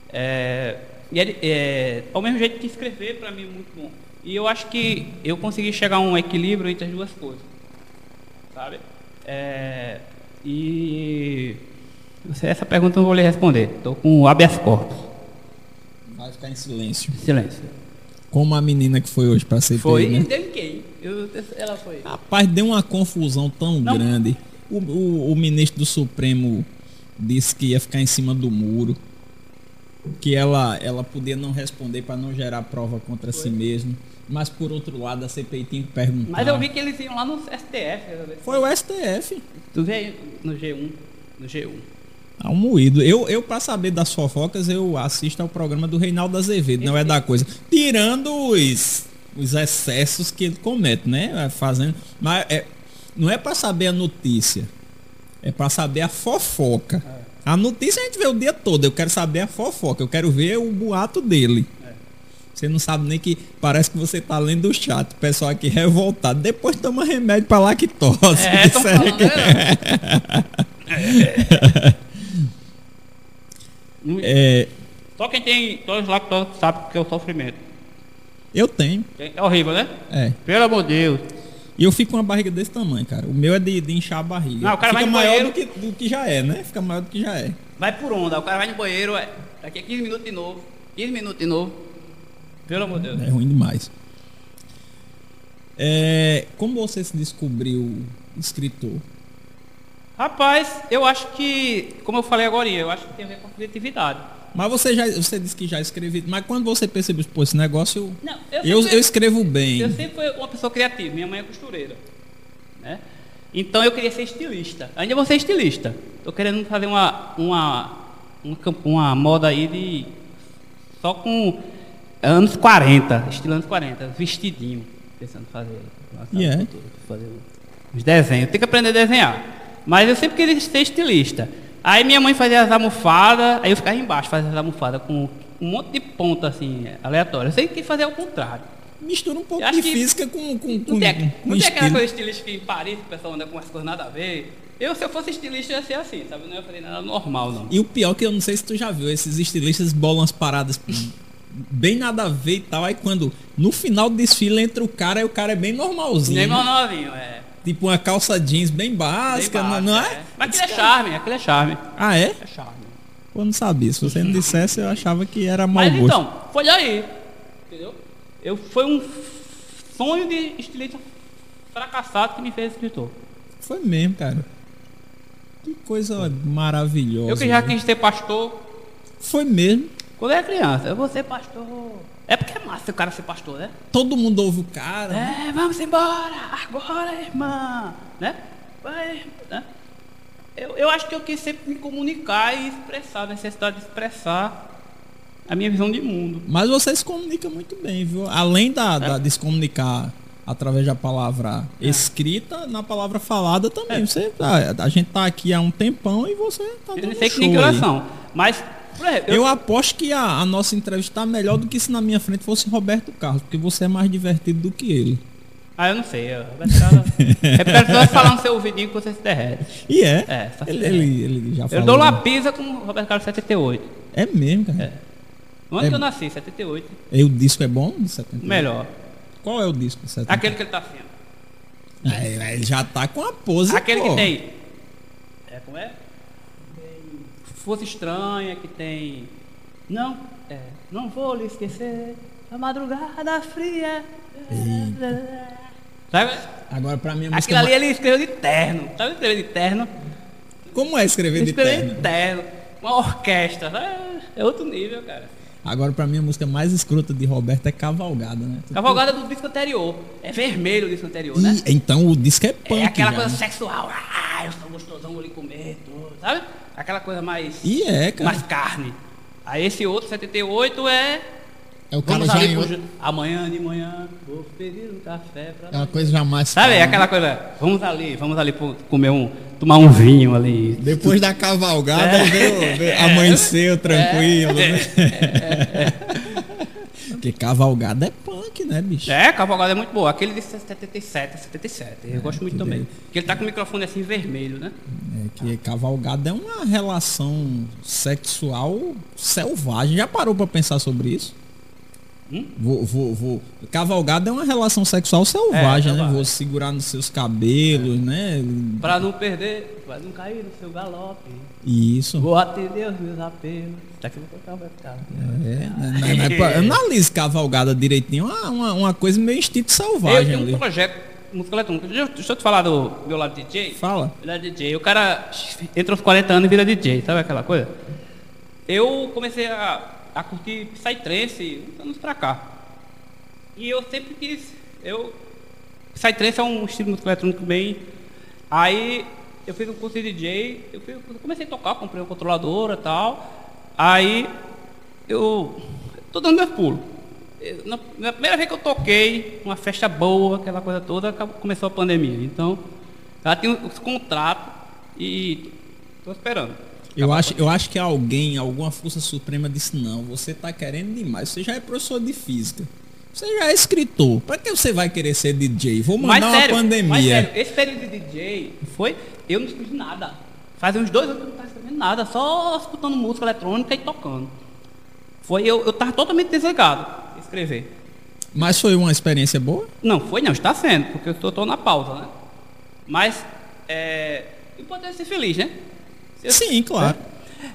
É, e é, é, ao mesmo jeito que escrever para mim é muito bom. E eu acho que eu consegui chegar a um equilíbrio entre as duas coisas, sabe? É, e essa pergunta eu não vou lhe responder. Estou com habeas corpus. Vai ficar em silêncio. Silêncio. Como a menina que foi hoje pra CPI, Foi? né? Deu em quem? Eu- ela foi. Rapaz, deu uma confusão tão Não. grande. O, o- o ministro do Supremo disse que ia ficar em cima do muro. Que ela, ela podia não responder para não gerar prova contra si mesmo. Mas por outro lado, a CPI tinha que perguntar. Mas eu vi que eles iam lá no STF. Foi o STF. Tu vê aí no G1. No G1. Ah, um moído. Eu, eu para saber das fofocas, eu assisto ao programa do Reinaldo Azevedo, não é da coisa. Tirando os, os excessos que ele comete, né? Fazendo. Mas é, não é para saber a notícia. É para saber a fofoca. A notícia a gente vê o dia todo. Eu quero saber a fofoca. Eu quero ver o boato dele. Você não sabe nem que parece que você tá lendo o chat. O pessoal aqui revoltado. Depois toma remédio pra lactose. É, tô falando, que- É, Só quem tem todos os lactose sabe que é o sofrimento. eu tenho. É horrível, né? É. Pelo amor de Deus. E eu fico com uma barriga desse tamanho, cara. O meu é de, de inchar a barriga. Não, o cara Fica vai no maior banheiro- do que, do que já é, né? Fica maior do que já é. Vai por onda. O cara vai no banheiro, é, daqui a 15 minutos de novo. 15 minutos de novo. Pelo amor de Deus. É ruim demais. É, como você se descobriu escritor? Rapaz, eu acho que, como eu falei agora, eu acho que tem a ver com a criatividade. Mas você já você disse que já escreveu. Mas quando você percebeu, pô, esse negócio. Não, Eu, sempre- eu escrevo bem. Eu sempre fui uma pessoa criativa, minha mãe é costureira. Né? Então eu queria ser estilista. Ainda vou ser estilista. Estou querendo fazer uma, uma, uma, uma moda aí de. Só com anos 40, estilo anos 40, vestidinho. Pensando em fazer. E é? futuro, fazer uns desenhos. Tem que aprender a desenhar. Mas eu sempre queria ser estilista. Aí minha mãe fazia as almofadas, aí eu ficava embaixo, fazia as almofadas com um monte de ponta assim, aleatória. Eu sempre quis fazer ao contrário. Mistura um pouco Eu de que física com, com, com, Não tem, com não tem aquela coisa estilística em Paris, que o pessoal anda com umas coisas nada a ver. Eu, se eu fosse estilista, eu ia ser assim, sabe? Eu não ia fazer nada normal, não. E o pior que eu não sei se tu já viu, esses estilistas bolam as paradas bem nada a ver e tal. Aí quando no final do desfile entra o cara, aí o cara é bem normalzinho. Nem mal novinho, é. Tipo uma calça jeans bem Bem básica, não, não é? Mas aquilo é charme, aquilo é charme. Ah, é? É charme. Pô, não sabia. Se você não dissesse, eu achava que era mau Mas gosto. então, foi aí. Entendeu? Eu, foi um sonho de estilista fracassado que me fez escritor. Foi mesmo, cara. Que coisa maravilhosa. Eu que já viu? quis ser pastor. Foi mesmo. Quando eu era criança, eu vou ser pastor. É porque é massa o cara ser pastor, né? Todo mundo ouve o cara. É, vamos embora, agora, irmã, né? Vai, né? Eu, eu acho que eu quis sempre me comunicar e expressar, a necessidade de expressar a minha visão de mundo. Mas você se comunica muito bem, viu? Além da, da- de se comunicar através da palavra escrita, na palavra falada também. Você, a, a gente tá aqui há um tempão e você tá Eu dando sei que show nem que aí. oração, mas, por exemplo, Eu aposto que a, a nossa entrevista tá melhor do que se na minha frente fosse Roberto Carlos, porque você é mais divertido do que ele. ah, eu não sei, eu, [laughs] é porque só falar no seu ouvidinho que você se derrete. E é. É, tá ele, ele, ele já Eu falou. dou né? uma pisa com o Roberto Carlos 78. É mesmo, cara. É. Ano É. que eu nasci, 78, E o disco é bom de 70? melhor. Qual é o disco de 70? Aquele que ele tá assim, ó. É, ele já tá com a pose. Aquele pô. que tem. É, como é? Força Estranha, que tem. Não, é. Não vou lhe esquecer. A madrugada fria. Sabe? Agora, pra mim, a música. Aquilo ali ele escreveu de terno. Sabe escrever de terno? Como é escrever de escreveu terno? de terno. Uma orquestra. sabe? É outro nível, cara. Agora, pra mim, a música mais escrota de Roberto é Cavalgada, né? Cavalgada do disco anterior. É vermelho o disco anterior, né? Ih, então o disco é punk É aquela já, coisa né? sexual. Ah, eu sou gostosão, vou lhe comer, tudo, sabe? Aquela coisa mais. E é, cara. mais carne. Aí esse outro, 78, é. É o cara Vamos já ali em pro Amanhã de manhã, vou pedir um café pra. É uma coisa já mais. Sabe? calma. Aquela coisa. Vamos ali, vamos ali pro- comer um. tomar um vinho ali. Depois da cavalgada, É. veio, veio- Amanheceu tranquilo, né? Porque cavalgada é punk, né, bicho? É, Cavalgada é muito boa. Aquele de 77, 77. Eu gosto muito também. Porque ele tá com o microfone assim vermelho, né? É que cavalgada é uma relação sexual selvagem. Já parou pra pensar sobre isso? Hum? Vou, vou, vou. Cavalgada é uma relação sexual selvagem, É, né? Vou segurar nos seus cabelos, né? Pra não perder, pra não cair no seu galope. Isso. Vou atender os meus apelos. Daqui eu o meu carro. É, né, né, né, pra- analise cavalgada direitinho, uma, uma, uma coisa meio instinto Eu selvagem tenho ali. um projeto música eletrônica. Deixa eu, deixa eu te falar do meu lado DJ. Fala. Meu lado DJ. O cara entra aos 40 anos e vira DJ, sabe aquela coisa? Eu comecei a, a curtir Psytrance anos pra cá. E eu sempre quis. Eu, Psytrance é um estilo de música eletrônica bem. Aí eu fiz um curso de DJ, eu, fui- eu comecei a tocar, comprei uma controladora e tal. Aí eu tô dando meus pulos. Eu- na, na primeira vez que eu toquei, uma festa boa, aquela coisa toda, acabou- começou a pandemia. Então, já tinha os contratos e tô esperando. Eu acho, eu acho que alguém, alguma força suprema disse, não, você tá querendo demais, você já é professor de física. Você já é escritor. Pra que você vai querer ser DJ? Vou mandar Mas uma sério, pandemia. mas sério, esse período de DJ foi, eu não escrevi nada. Faz uns dois anos que eu não estava escrevendo nada, só escutando música eletrônica e tocando. Foi, eu, eu tava totalmente desligado de escrever. Mas foi uma experiência boa? Não, foi não, está sendo, porque eu tô na pausa, né? Mas, é, importante é ser feliz, né? Sim, claro.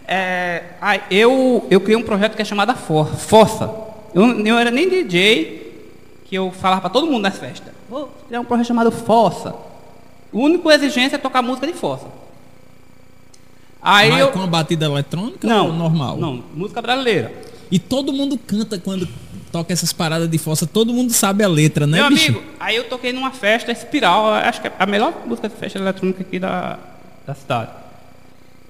É, aí, eu, eu criei um projeto que é chamado For, Força. Eu não era nem DJ, que eu falava para todo mundo nas festas. Vou criar um projeto chamado Força. A única exigência é tocar música de força. Aí Mas eu. com a batida eletrônica Não, ou normal? Não, música brasileira. E todo mundo canta quando toca essas paradas de força, todo mundo sabe a letra, né, Meu bicho? amigo, aí eu toquei numa festa Espiral, acho que é a melhor música de festa eletrônica aqui da, da cidade.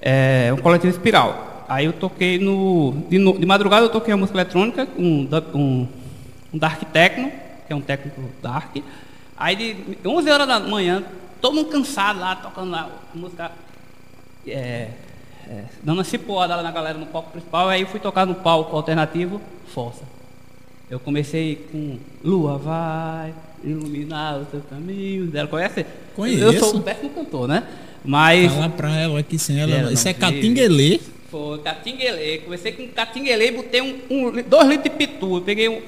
É um coletivo Espiral. Aí eu toquei no. De, no- de madrugada eu toquei a música eletrônica, um, um, um Dark Techno, que é um técnico Dark. Aí de 11 horas da manhã, todo mundo cansado lá, tocando lá a música. É, é, dando uma cipoada lá na galera no palco principal, aí eu fui tocar no palco alternativo, Força. Eu comecei com Lua vai iluminar o seu caminho. Ela conhece? Conheço. Eu sou um péssimo cantor, né? Mas Fala pra ela aqui sem ela. Ela Isso é catinguelê. foi catinguelê. Comecei com catinguelê e botei um, um dois litros de pitu. Eu peguei um,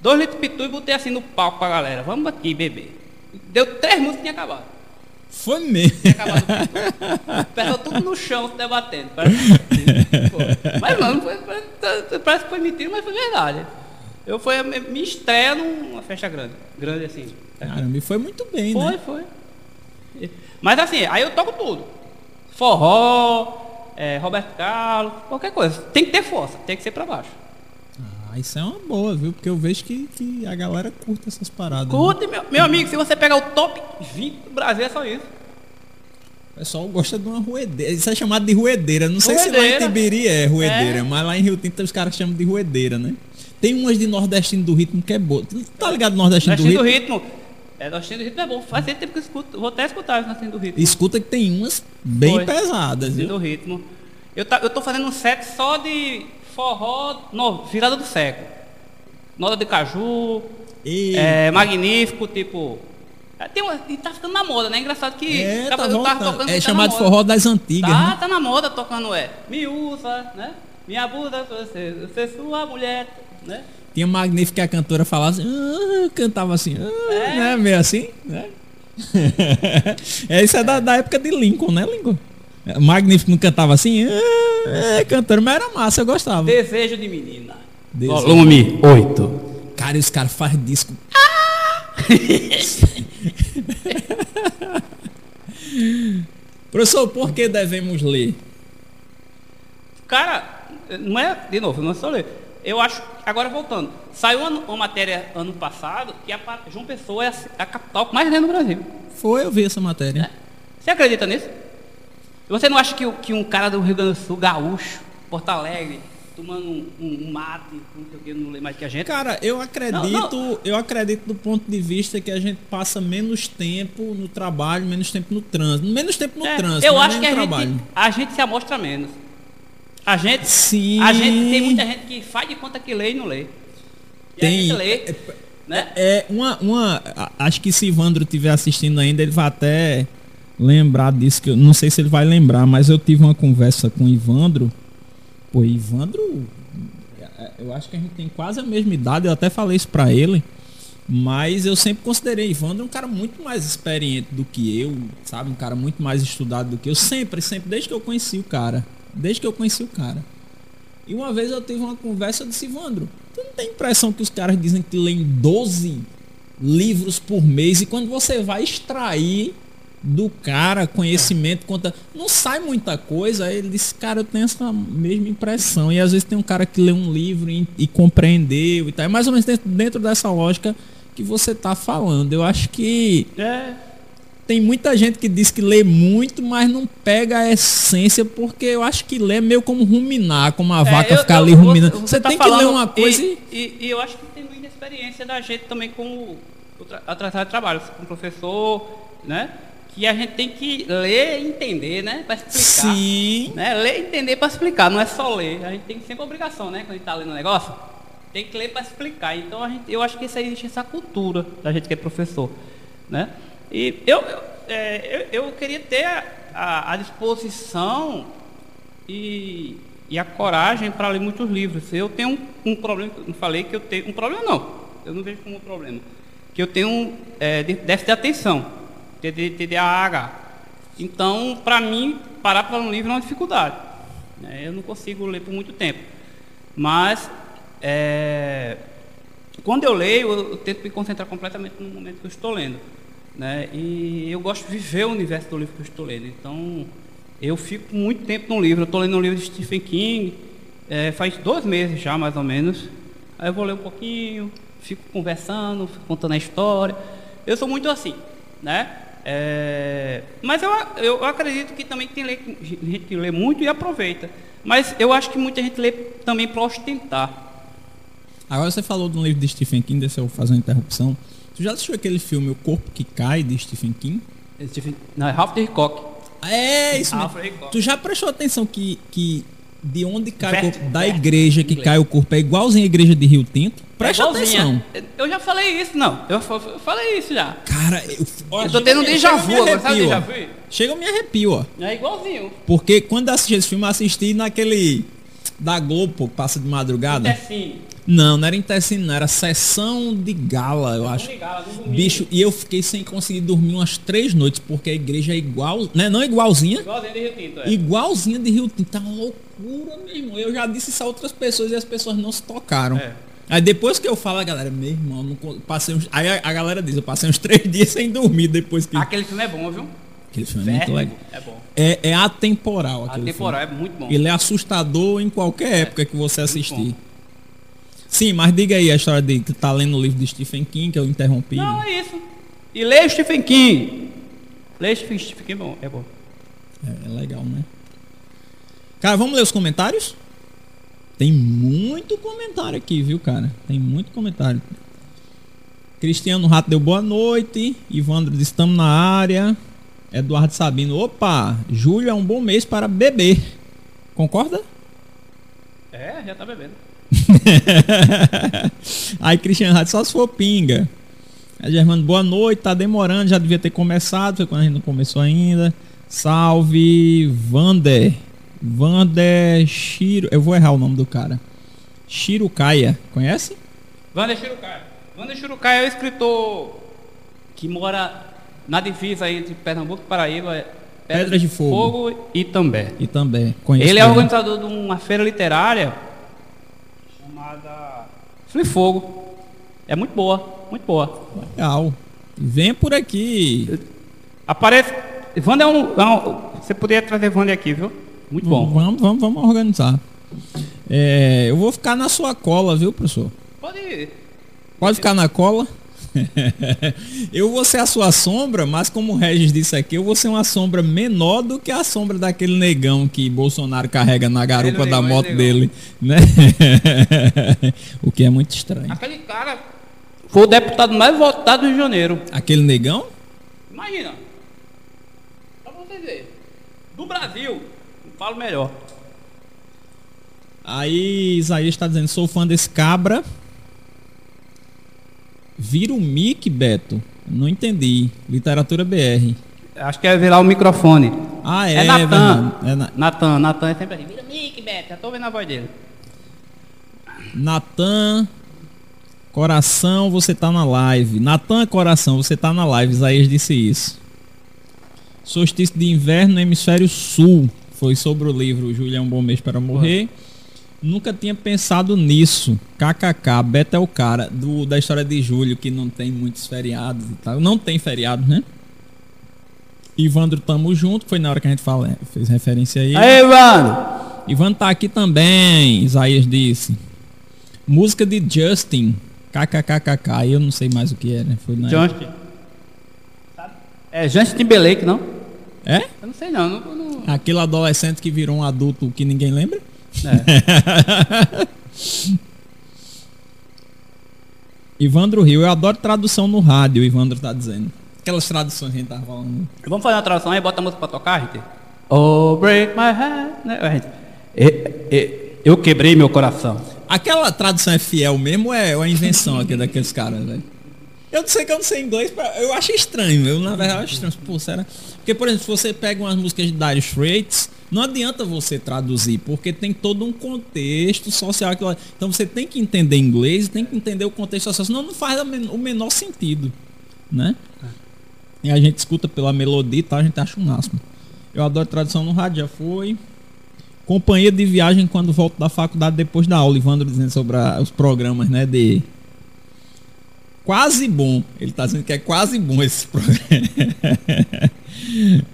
dois litros de pitu e botei assim no palco pra galera. Vamos aqui beber. Deu três músicas e tinha acabado. Foi mesmo. Tinha acabado o pitu. Pessoal tudo no chão se debatendo. Parece, Pô. Mas mano, foi- parece, que foi mentira, mas foi verdade. Eu foi a mi- minha estreia numa festa grande. Grande assim. Caramba, e foi muito bem, Foi, né? foi. Mas assim, aí eu toco tudo. Forró, é, Roberto Carlos, qualquer coisa. Tem que ter força, tem que ser pra baixo. Ah, isso é uma boa, viu? Porque eu vejo que, que a galera curta essas paradas. né? Curte, meu, meu amigo, se você pegar o top 20 do Brasil, é só isso. O pessoal gosta de uma ruedeira. Isso é chamado de ruedeira. Não sei se lá em. Tibiri é ruedeira, É. mas lá em Rio Tinto os caras chamam de ruedeira, né? Tem umas de nordestino do ritmo que é boa. Tá ligado nordestino do Nordestino ritmo? do ritmo. É, Nordestino do ritmo é bom. Faz tempo que eu escuto. Vou até escutar o Nordestino do ritmo. Escuta que tem umas bem Foi. pesadas, viu? do ritmo. Eu, tá, eu tô fazendo um set só de forró no, virada do século. Nota de caju. É magnífico, tipo. é, Tem uma, e tá ficando na moda, né? Engraçado que. É, tá voltando. tocando, É tá chamado forró das antigas, Tá, né? tá na moda tocando, é. Me usa, né? Me abusa, você, você é sua mulher, né? Tinha Magnífico que a cantora falava assim, ah, cantava assim, ah, É. né? Meio assim, né? [laughs] é, isso é da, da época de Lincoln, né, Lincoln? Magnífico não cantava assim, ah, é, cantora, mas era massa, eu gostava. Desejo de menina. Desejo. Volume 8. Cara, e os caras fazem disco. [laughs] Professor, por que devemos ler? Cara, não é, de novo, não é só ler. Eu acho, agora voltando, saiu uma, uma matéria ano passado que a João Pessoa é a, a capital que mais lê no Brasil. Foi, eu vi essa matéria. Você acredita nisso? Você não acha que, que um cara do Rio Grande do Sul, gaúcho, Porto Alegre, tomando um, um- um mate, não sei o que, não lê mais que a gente? Cara, eu acredito, Não, eu acredito do ponto de vista que a gente passa menos tempo no trabalho, menos tempo no trânsito. Menos tempo no É, trânsito, eu não é acho que a gente, a gente se amostra menos. A gente, Sim. a gente tem muita gente que faz de conta que lê e não lê. E Tem- lê, né? É, uma, uma. a- Acho que se Ivandro estiver assistindo ainda, ele vai até lembrar disso, que eu não sei se ele vai lembrar, mas eu tive uma conversa com o Ivandro. Pô, Ivandro, é, eu acho que a gente tem quase a mesma idade, eu até falei isso pra ele. Mas eu sempre considerei Ivandro um cara muito mais experiente do que eu, sabe? Um cara muito mais estudado do que eu. Sempre, sempre, desde que eu conheci o cara. Desde que eu conheci o cara. E uma vez eu tive uma conversa, eu disse, tu não tem impressão que os caras dizem que leem 12 livros por mês e quando você vai extrair do cara conhecimento, conta, não sai muita coisa, aí ele disse, cara, eu tenho essa mesma impressão. E às vezes tem um cara que lê um livro e, e compreendeu e tal. É mais ou menos dentro, dentro dessa lógica que você tá falando. Eu acho que É. tem muita gente que diz que lê muito, mas não pega a essência, porque eu acho que lê é meio como ruminar, como a vaca É, eu- ficar eu- ali ruminando. Você, tá tem que ler uma coisa e... e, e, eu acho que tem muita experiência da gente também com o tra a tratar de trabalho, com o professor, né? Que a gente tem que ler e entender, né? Para explicar. Sim. Né? Ler e entender para explicar, não é só ler. A gente tem sempre obrigação, né? Quando a gente está lendo um negócio, tem que ler para explicar. Então a gente, eu acho que isso aí existe essa cultura da gente que é professor, né? E eu, é, eu, eu queria ter a, a, disposição e, e a coragem para ler muitos livros. Eu tenho um, um problema, não falei que eu tenho um problema não. Eu não vejo como um problema. Que eu tenho é, déficit de atenção, TD TDAH. Então, para mim, parar para um livro é uma dificuldade. né? Eu não consigo ler por muito tempo. Mas é, quando eu leio, eu, eu tento me concentrar completamente no momento que eu estou lendo. Né? E eu gosto de viver o universo do livro que eu estou lendo. Então, eu fico muito tempo no livro. Eu estou lendo um livro de Stephen King, é, faz dois meses já, mais ou menos. Aí eu vou ler um pouquinho, fico conversando, fico contando a história. Eu sou muito assim, né? É, mas eu, eu acredito que também tem lê- gente que lê muito e aproveita. Mas eu acho que muita gente lê também para ostentar. Agora você falou de um livro de Stephen King, deixa eu fazer uma interrupção. Tu já assistiu aquele filme O Corpo que Cai, de Stephen King? Stephen- Não, é Ralph Hitchcock. É, isso mesmo. Alfred Hitchcock. Tu já prestou atenção que, que de onde cai o corpo, da igreja que inglês. cai o corpo, é igualzinho a igreja de Rio Tinto? Presta É atenção. Eu já falei isso, não. Eu fa- eu falei isso já. Cara, eu, olha, Eu tô tendo um déjà vu agora, sabe déjà vu? Chega eu me arrepio, ó. É igualzinho. Porque quando assisti esse filme, assisti naquele da Globo, pô, que passa de madrugada. Assim. Não, não era em Tecino, não, era sessão de gala, eu acho. domingo. Bicho, e eu fiquei sem conseguir dormir umas três noites, porque a igreja é igual, né? Não igualzinha, Igualzinho de Rio Tinto, é. igualzinha de Rio Tinto. Tá uma loucura mesmo. Eu já disse isso a outras pessoas e as pessoas não se tocaram. É. Aí depois que eu falo, a galera, meu irmão, não passei uns... Aí a, a galera diz, eu passei uns [laughs] três dias sem dormir depois que. Aquele filme é bom, viu? Aquele filme é muito legal. É bom. É, é atemporal aquele temporada é muito bom. filme. Ele é assustador em qualquer época que você bom. assistir. Sim, mas diga aí a história de que tá lendo o livro de Stephen King, que eu interrompi. Não, é isso. E leia o Stephen King. Leia o Stephen King, é bom. É bom. É, é legal, né? Cara, vamos ler os comentários? Tem muito comentário aqui, viu, cara? Tem muito comentário. Cristiano Rato deu boa noite. Ivandro disse, estamos na área. Eduardo Sabino, opa, julho é um bom mês para beber. Concorda? É, já tá bebendo. [laughs] Aí Cristiano Rato, só se for pinga. Aí Germano, boa noite, tá demorando, já devia ter começado, foi quando a gente não começou ainda. Salve, Vander. Vander Shiro, eu vou errar o nome do cara. Shirukaia, conhece? Wander Chirucaia. Wander Chirucaia é o escritor que mora na divisa entre Pernambuco e Paraíba. é Pedras de Fogo. e També. E também conhece. Ele é também. organizador de uma feira literária chamada Fogo. É muito boa, muito boa. Legal. Venha por aqui. Aparece. Wander é um, é um- Você poderia trazer Wander aqui, viu? Muito bom. Vamos, vamos, vamos organizar. É, eu vou ficar na sua cola, viu, professor? Pode ir. Pode ficar na cola. [laughs] eu vou ser a sua sombra, mas como o Regis disse aqui, eu vou ser uma sombra menor do que a sombra daquele negão que Bolsonaro carrega na garupa Ele da moto ele dele, né? [laughs] o que é muito estranho. Aquele cara foi o deputado mais votado do Rio de Janeiro. Aquele negão? Imagina. Só pra vocês verem. Do Brasil. Falo melhor. Aí Isaías está dizendo, sou fã desse cabra. Vira o mic, Beto. Não entendi. Literatura BR. Acho que é virar o microfone. Ah, é, É Natan. É na- Natan, Natan é sempre assim. Vira o mic, Beto. Já tô vendo a voz dele. Natan, coração, você tá na live. Natan, coração, você tá na live. Isaías disse isso. Solstício de inverno no hemisfério sul. Foi sobre o livro um bom mês para morrer. Nunca tinha pensado nisso. KKK, Beto é o cara do, da história de Júlio que não tem muitos feriados e tal. Não tem feriado, né? Ivandro, tamo junto. Foi na hora que a gente fala, fez referência aí. Aí, mano. Ivan tá aqui também, Isaías disse. Música de Justin. KKKKK. Eu não sei mais o que é, né? Foi na Johnston. É Justin Timberlake, não? É? Eu não sei não. não, não- Aquele adolescente que virou um adulto que ninguém lembra? É. [laughs] Ivandro Rio, eu adoro tradução no rádio, o Ivandro tá dizendo. Aquelas traduções que a gente tava falando. Vamos fazer uma tradução aí, bota a música pra tocar, gente. Oh, break my heart. Né, gente? Eu quebrei meu coração. Aquela tradução é fiel mesmo ou é uma invenção aqui daqueles caras, velho? Eu não sei que eu não sei inglês, eu acho estranho. Eu, na verdade, acho estranho. Pô, será? Porque, por exemplo, se você pega umas músicas de Dire Straits, não adianta você traduzir, porque tem todo um contexto social. Então você tem que entender inglês, tem que entender o contexto social, senão não faz o menor sentido, né? E a gente escuta pela melodia e tal, a gente acha o máximo. Eu adoro tradução no rádio, já foi. Companhia de viagem quando volto da faculdade depois da aula. Ivandro dizendo sobre a- os programas, né? De. Quase bom. Ele tá dizendo que é quase bom esse [laughs] programa.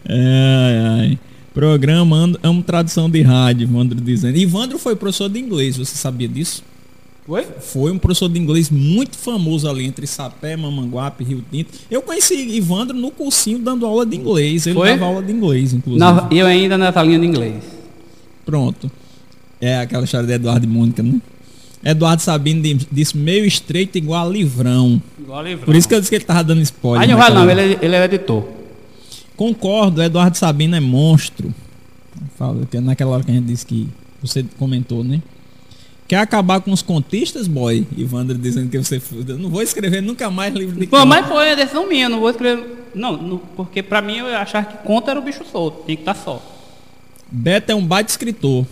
ai, ai. Programa amo, amo tradução de rádio, Ivandro dizendo. Ivandro foi professor de inglês, você sabia disso? Foi? Foi um professor de inglês muito famoso ali entre Sapé, Mamanguape, Rio Tinto. Eu conheci Ivandro no cursinho dando aula de inglês. Ele Foi? dava aula de inglês, inclusive. Na- eu ainda nessa linha de inglês. Pronto. É aquela história de Eduardo e Mônica, né? Eduardo Sabino di- disse meio estreito igual a livrão. Igual livro. Por isso que eu disse que ele tava dando spoiler. Aí não vai naquela- não, ele, é- ele é editor. Concordo, Eduardo Sabino é monstro. Fala, que é naquela hora que a gente disse que você comentou, né? Quer acabar com os contistas, boy? Ivandro dizendo que você. Eu não vou escrever nunca mais livro de conto. mas foi a decisão minha, não vou escrever. Não, não, porque pra mim eu achava que conta era o bicho solto, tem que estar só. Beto é um baita escritor.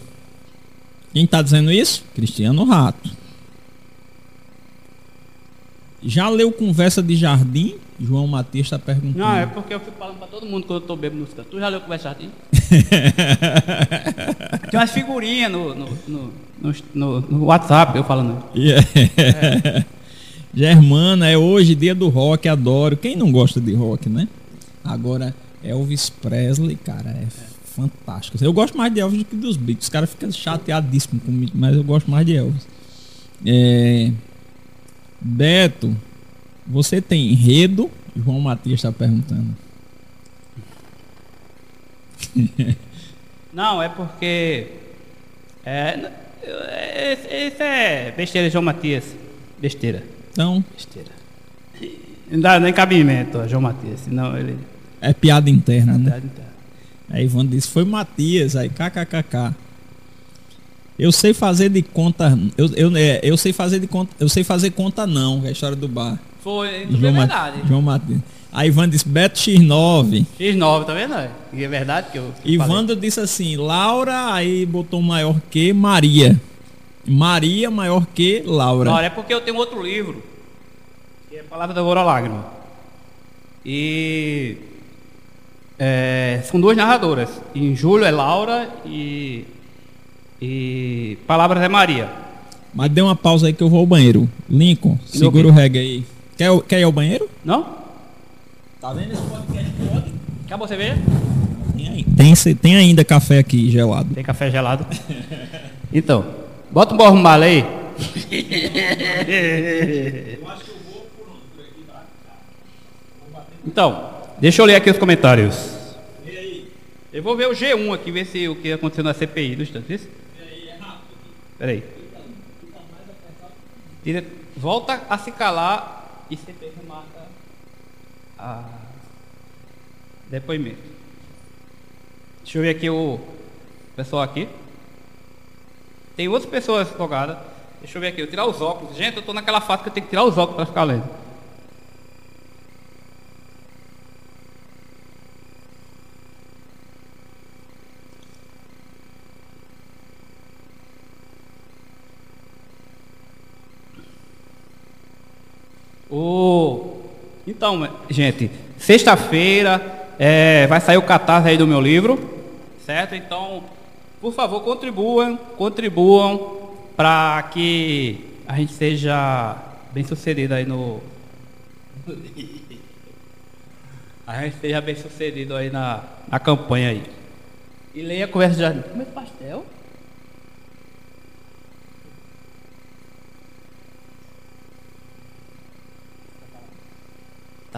Quem tá dizendo isso? Cristiano Rato. Já leu Conversa de Jardim? João Matias está perguntando. Não, é porque eu fico falando pra todo mundo quando eu tô bebendo música. Tu já leu Conversa Jardim? [laughs] Tem umas figurinhas no, no, no, no, no- WhatsApp, eu falando. Yeah. [laughs] Germana, é hoje dia do rock, adoro. Quem não gosta de rock, né? Agora, Elvis Presley, cara, é fantástico. Eu gosto mais de Elvis do que dos Beatles. Os caras ficam chateadíssimos comigo, mas eu gosto mais de Elvis. É... Beto, você tem enredo? João Matias está perguntando. Não, é porque. É, é, esse, esse é besteira, João Matias. Besteira. Então, Besteira. Não dá nem cabimento, ó, João Matias, senão ele. é piada interna, né? Aí Ivan disse, foi Matias, aí kkkk. Eu sei fazer de conta, eu, eu, é, eu sei fazer de conta, eu sei fazer conta não, é a história do bar. Foi, é João, Ma- verdade. João Matias. Aí Ivan disse, Beto X9. X9, tá vendo? É É verdade que eu. que Ivandro disse assim, Laura, aí botou maior que Maria. Maria maior que Laura. É porque eu tenho outro livro, que é Palavra da Agora Lágrima. E é, são duas narradoras. Em julho é Laura e, e Palavras é Maria. Mas dê uma pausa aí que eu vou ao banheiro. Lincoln, segura o reggae aí. Quer, quer ir ao banheiro? Não? Tá vendo esse podcast? Acabou a cerveja? Tem, aí- tem, tem ainda café aqui gelado. Tem café gelado. Então, bota um borro aí. [laughs] Então, deixa eu ler aqui os comentários. Eu vou ver o G1 aqui, ver se o que aconteceu na CPI do instante. Isso? Peraí. Tira, volta a se calar e CPI remarca a depoimento. Deixa eu ver aqui o pessoal aqui. Tem outras pessoas logadas. Deixa eu ver aqui, eu tirar os óculos. Gente, eu tô naquela fase que eu tenho que tirar os óculos para ficar lendo. O... Então, gente, sexta-feira é, vai sair o catarse aí do meu livro, certo? Então, por favor, contribuam, contribuam para que a gente seja bem sucedido aí no. [laughs] A gente seja bem sucedido aí na, na campanha aí. E leia a conversa de jardim. Comer pastel?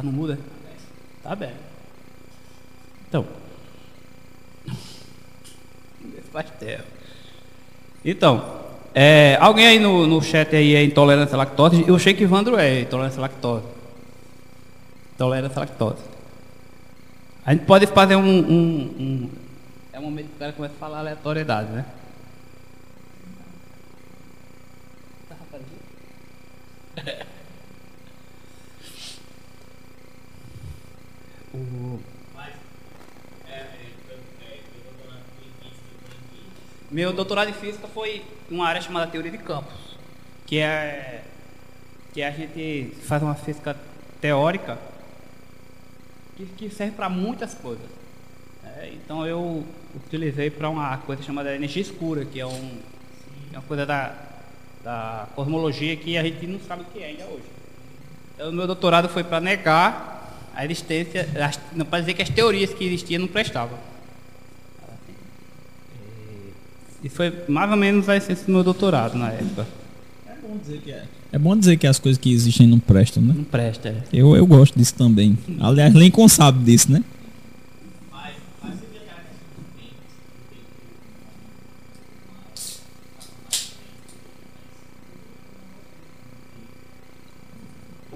Tá no mudo, é? Tá bem. Então. [laughs] Pastel. Então, é, alguém aí no, no chat aí é intolerância à lactose? Eu achei que Evandro é intolerância à lactose. Intolerância à lactose. A gente pode fazer um. um, um é um momento que o cara começa a falar aleatoriedade, né? [laughs] Meu doutorado em física foi uma área chamada teoria de campos, que é que a gente faz uma física teórica que, que serve para muitas coisas. É, então eu utilizei para uma coisa chamada energia escura, que é, um, é uma coisa da, da cosmologia que a gente não sabe o que é ainda hoje. Então, meu doutorado foi para negar a existência, as- não para dizer que as teorias que existiam não prestavam. E foi mais ou menos a essência do meu doutorado na época. É bom dizer que é. É bom dizer que as coisas que existem não prestam, né? Não presta. é. Eu, eu gosto disso também. Aliás, Lincoln sabe disso, né?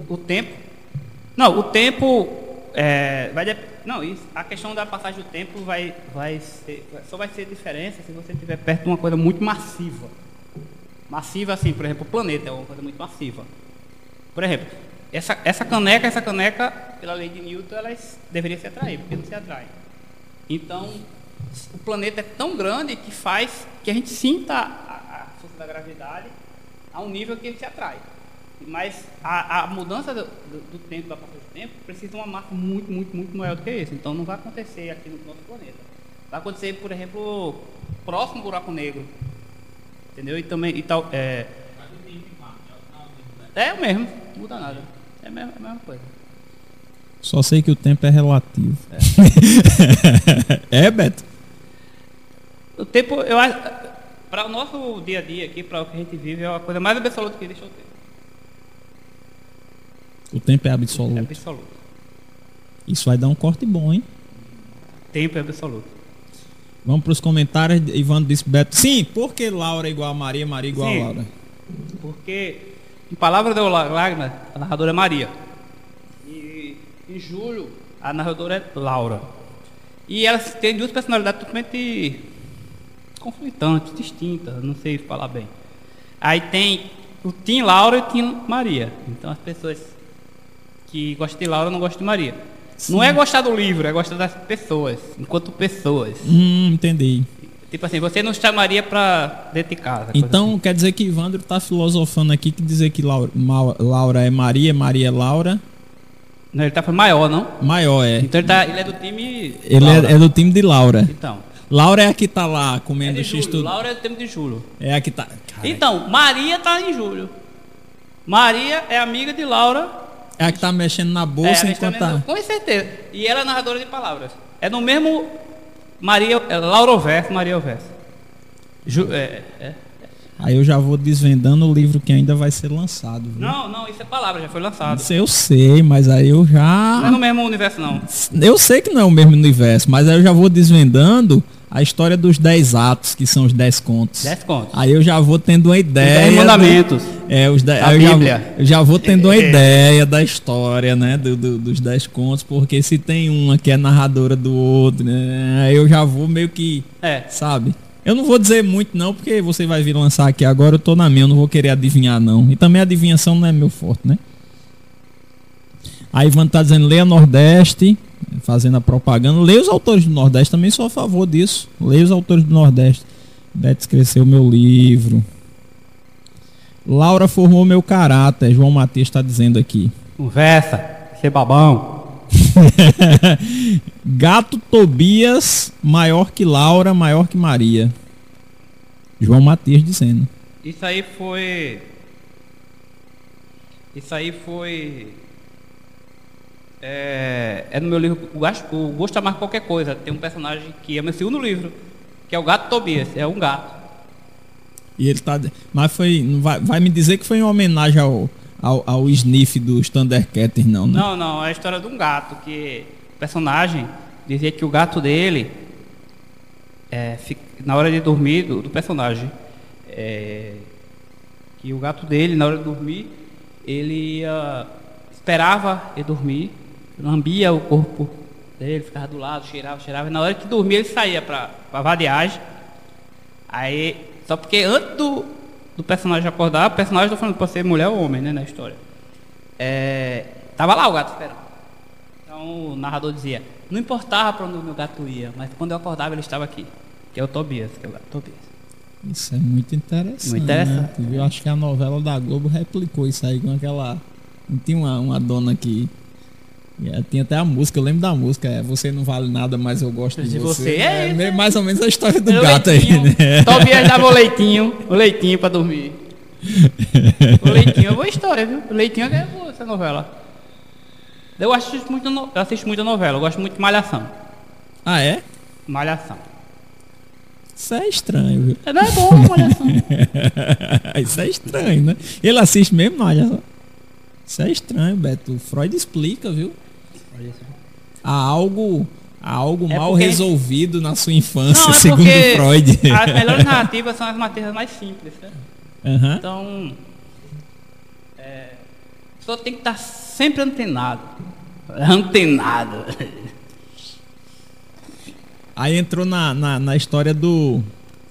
O tempo. Não, o tempo. É, vai dep- não, isso, a questão da passagem do tempo vai, vai ser, só vai ser diferença se você estiver perto de uma coisa muito massiva. Massiva, assim, por exemplo, o planeta é uma coisa muito massiva. Por exemplo, essa, essa caneca, essa caneca, pela lei de Newton, ela es- deveria se atrair, porque não se atrai. Então, o planeta é tão grande que faz que a gente sinta a, a força da gravidade a um nível que ele se atrai. Mas a, a mudança do, do- do tempo, da passagem do tempo, precisa de uma massa muito, muito, muito maior do que isso. Então não vai acontecer aqui no nosso planeta. Vai acontecer, por exemplo, próximo buraco negro. Entendeu? E também. E tal, é, é o mesmo, não muda nada. É a mesma, é a mesma coisa. Só sei que o tempo é relativo. É, [laughs] Beto? O tempo, eu acho. Para o nosso dia a dia aqui, para o que a gente vive, é a coisa mais absoluta que é tempo. O tempo é É absoluto. absoluto. Isso vai dar um corte bom, hein? Tempo é absoluto. Vamos para os comentários. Ivandro disse Beto. Sim, por que Laura é igual a Maria, Maria igual Sim. a Laura? Porque, em palavras do Wagner, a narradora é Maria. E em julho, a narradora é Laura. E elas têm duas personalidades totalmente conflitantes, distintas, não sei falar bem. Aí tem o Tim Laura e o Tim Maria. Então as pessoas que gostam de Laura não gostam de Maria. Não é gostar do livro, é gostar das pessoas, enquanto pessoas. Hum, entendi. Tipo assim, você não chamaria pra dentro de casa. Então quer dizer que Ivandro tá filosofando aqui que dizer que Laura, Ma- Laura é Maria, Maria é Laura. Não, ele tá falando maior, não? Maior é. Então ele, tá, ele é do time. Ele é, é do time de Laura. Então. Laura é a que tá lá É comendo de X tudo. Laura é do time de julho. É a que tá. Então, Maria tá em julho. Maria é amiga de Laura. É a que tá mexendo na É, bolsa a enquanto tá. Com certeza. E ela é narradora de palavras. É no mesmo. Maria. É Laura Verso, Maria Verso. Ju, é, é. Aí eu já vou desvendando o livro que ainda vai ser lançado. Viu? Não, não, isso é palavra, já foi lançado. Isso eu sei, mas aí eu Não é já. no mesmo universo, não. Eu sei que não é o mesmo universo, mas aí eu já vou desvendando a história dos 10 atos, que são os 10 contos. 10 contos. Aí eu já vou tendo uma ideia. dez do- mandamentos. É, os aí eu já- Bíblia. eu já vou tendo uma É. ideia da história, né? do- do- dos 10 contos, porque se tem uma que é narradora do outro, né, aí eu já vou meio que. É. Sabe? Eu não vou dizer muito não, porque você vai vir lançar aqui agora, eu tô na minha, eu não vou querer adivinhar não. E também a adivinhação não é meu forte, né? A Ivan tá dizendo, leia Nordeste, fazendo a propaganda. Leia os autores do Nordeste, também sou a favor disso. Leia os autores do Nordeste. Beto escreveu meu livro. Laura formou meu caráter, João Matias está dizendo aqui. Conversa. Ser babão. [laughs] Gato Tobias, maior que Laura, maior que Maria. João Matias dizendo. Isso aí foi. Isso aí foi. É, é no meu livro O Gosto, Amar Qualquer Coisa. Tem um personagem que é meu segundo livro, que é o Gato Tobias. É um gato. E ele tá. Mas foi. Não vai, vai me dizer que foi em homenagem ao, ao, ao sniff dos Thundercats, não, né? Não, não, é a história de um gato que o personagem dizia que o gato dele, é, na hora de dormir, do, do personagem, é, que o gato dele, na hora de dormir, ele ia, esperava ele dormir, lambia o corpo dele, ficava do lado, cheirava, cheirava, e na hora que dormia ele saía para a vadiagem. Aí, só porque antes do, do personagem acordar, o personagem tô falando para ser mulher ou homem, né, na história. É, tava lá o gato esperando. Então o narrador dizia, não importava para onde o meu gato ia, mas quando eu acordava ele estava aqui. Que é o Tobias, que é o gato Tobias. Isso é muito interessante. Muito interessante. né? Viu? Acho que a novela da Globo replicou isso aí com aquela. Não tinha uma, uma dona que. E, é, Tinha até a música, eu lembro da música, é Você não vale nada, mas eu gosto de, De você. você, é é. mais ou menos a história do gato leitinho. [laughs] aí, né? Tobias dava o leitinho, o leitinho para dormir. O leitinho é boa história, viu? O leitinho é boa essa novela. Eu assisto muito, no- eu assisto muita novela, eu gosto muito de Malhação. Ah, é? Malhação. Isso é estranho, viu? Não é bom Malhação. [laughs] Isso é estranho, né? Ele assiste mesmo, só. Isso é estranho, Beto. O Freud explica, viu? Há algo, há algo É mal porque- resolvido na sua infância, Não, é segundo Freud. as melhores narrativas são as matérias mais simples, né? Aham. Então, é, a pessoa tem que estar sempre antenado. Antenado. Aí entrou na, na, na história do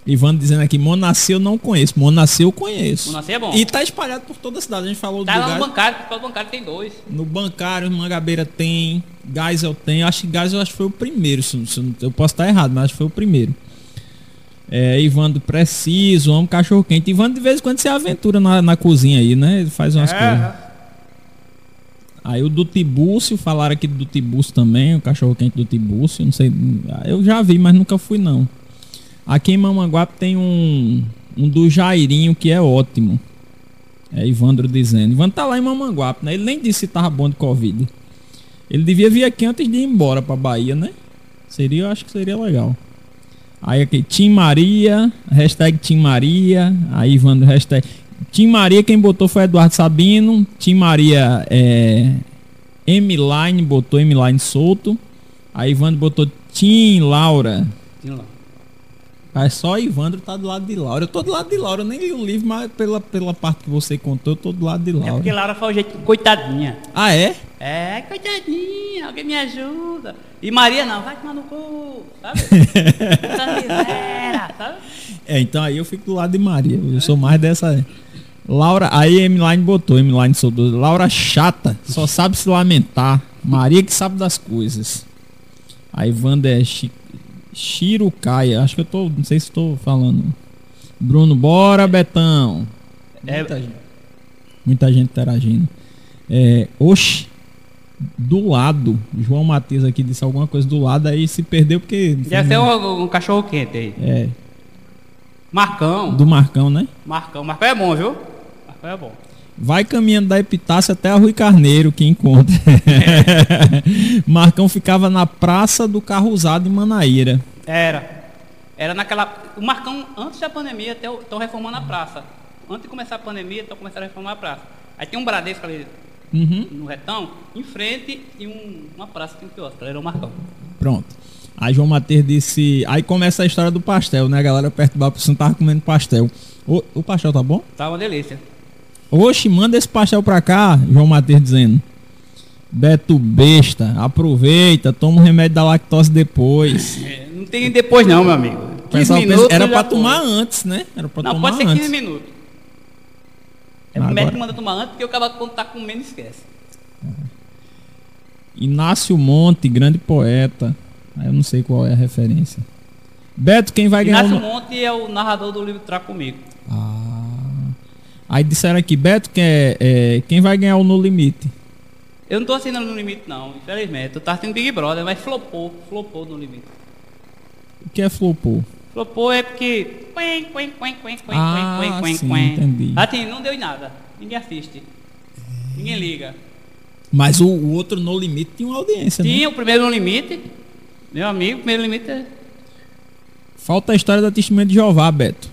Ivan dizendo aqui, Monassi eu não conheço. Monassi eu conheço. Monassi é bom. E tá espalhado por toda a cidade. A gente falou do Tá lá no gás. bancário, porque o bancário tem dois. No bancário, Mangabeira tem, Geisel tem. Eu acho que Geisel acho que foi o primeiro. se- se eu posso estar errado, mas acho que foi o primeiro. É, Ivando Preciso, Amo Cachorro Quente. Ivando de vez em quando se aventura na, na cozinha aí, né? Ele faz umas coisas. Aí o do Tibúcio, falaram aqui do Tibúcio também, o cachorro quente do Tibúcio, não sei, eu já vi, mas nunca fui não. Aqui em Mamanguape tem um, um do Jairinho que é ótimo. É Ivandro dizendo. Ivandro tá lá em Mamanguape, né? Ele nem disse se tava bom de Covid. Ele devia vir aqui antes de ir embora pra Bahia, né? Seria, eu acho que seria legal. Aí aqui, Tim Maria, hashtag Tim Maria, aí Ivandro, hashtag... Tim Maria, quem botou foi Eduardo Sabino, Tim Maria, é... M-Line, botou M-Line solto, aí Ivandro botou Tim Laura, Tinha lá. Aí só Ivandro tá do lado de Laura. Eu tô do lado de Laura, eu nem li o livro, mas pela, pela parte que você contou, eu tô do lado de É porque Laura. Laura faz o jeito coitadinha. Ah, é? É, coitadinha, alguém me ajuda. E Maria não, vai tomar no cu, sabe? [laughs] Miséria, sabe? É, então aí eu fico do lado de Maria. Eu sou mais dessa. Laura, aí M-Line botou, M-Line soltou. Laura chata, só sabe se lamentar. Maria que sabe das coisas. Aí Wanda é Chi- Chirucaia. Acho que eu tô. Não sei se estou falando. Bruno, bora, Betão. É- Muita gente. Muita gente interagindo. É, oxi. Do lado. João Matias aqui disse alguma coisa do lado, aí se perdeu porque. Deve ser um, um cachorro quente aí. É, Marcão. do Marcão, né? Marcão. Marcão é bom, viu? Marcão é bom. Vai caminhando da Epitácia até a Rui Carneiro, que encontra. [laughs] Marcão ficava na Praça do Carro Usado em Manaíra. Era. Era naquela. O Marcão, antes da pandemia, estão reformando a praça. Antes de começar a pandemia, estão começando a reformar a praça. Aí tem um Bradesco ali Uhum. no retão, em frente, e um- uma praça que tem um quiosque. Era o Marcão. Pronto. Aí João Matheus disse. Aí começa a história do pastel, né? A galera porque você não tava comendo pastel. O, o pastel tá bom? Tá uma delícia. Oxe, manda esse pastel pra cá, João Matheus dizendo. Beto besta, aproveita, toma o remédio da lactose depois. [laughs] É, não tem depois não, meu amigo. O 15 pessoal pensa- minutos era foi. tomar antes, né? Era pra Não, tomar pode ser antes. 15 minutos. É o médico manda tomar antes, porque o cara quando tá comendo esquece. Inácio Monte, grande poeta. Eu não sei qual é a referência. Beto, quem vai ganhar Inácio o... no- Monte é o narrador do livro Tra Comigo. Ah. Aí disseram aqui, Beto, que é, é, quem vai ganhar o No Limite? Eu não tô assinando no limite não, infelizmente. Eu tava assistindo Big Brother, mas flopou, flopou no limite. O que é flopou? Flopou é porque. Quen, quen, quen, quen, quen, Ah, quen, quen, sim, quen. entendi. Assim, não deu em nada. Ninguém assiste. Ninguém liga. Mas o, o outro No Limite tinha uma audiência, né? Tinha o primeiro no limite. Meu amigo, o primeiro limite é. Falta a história do Testemunho de Jeová, Beto.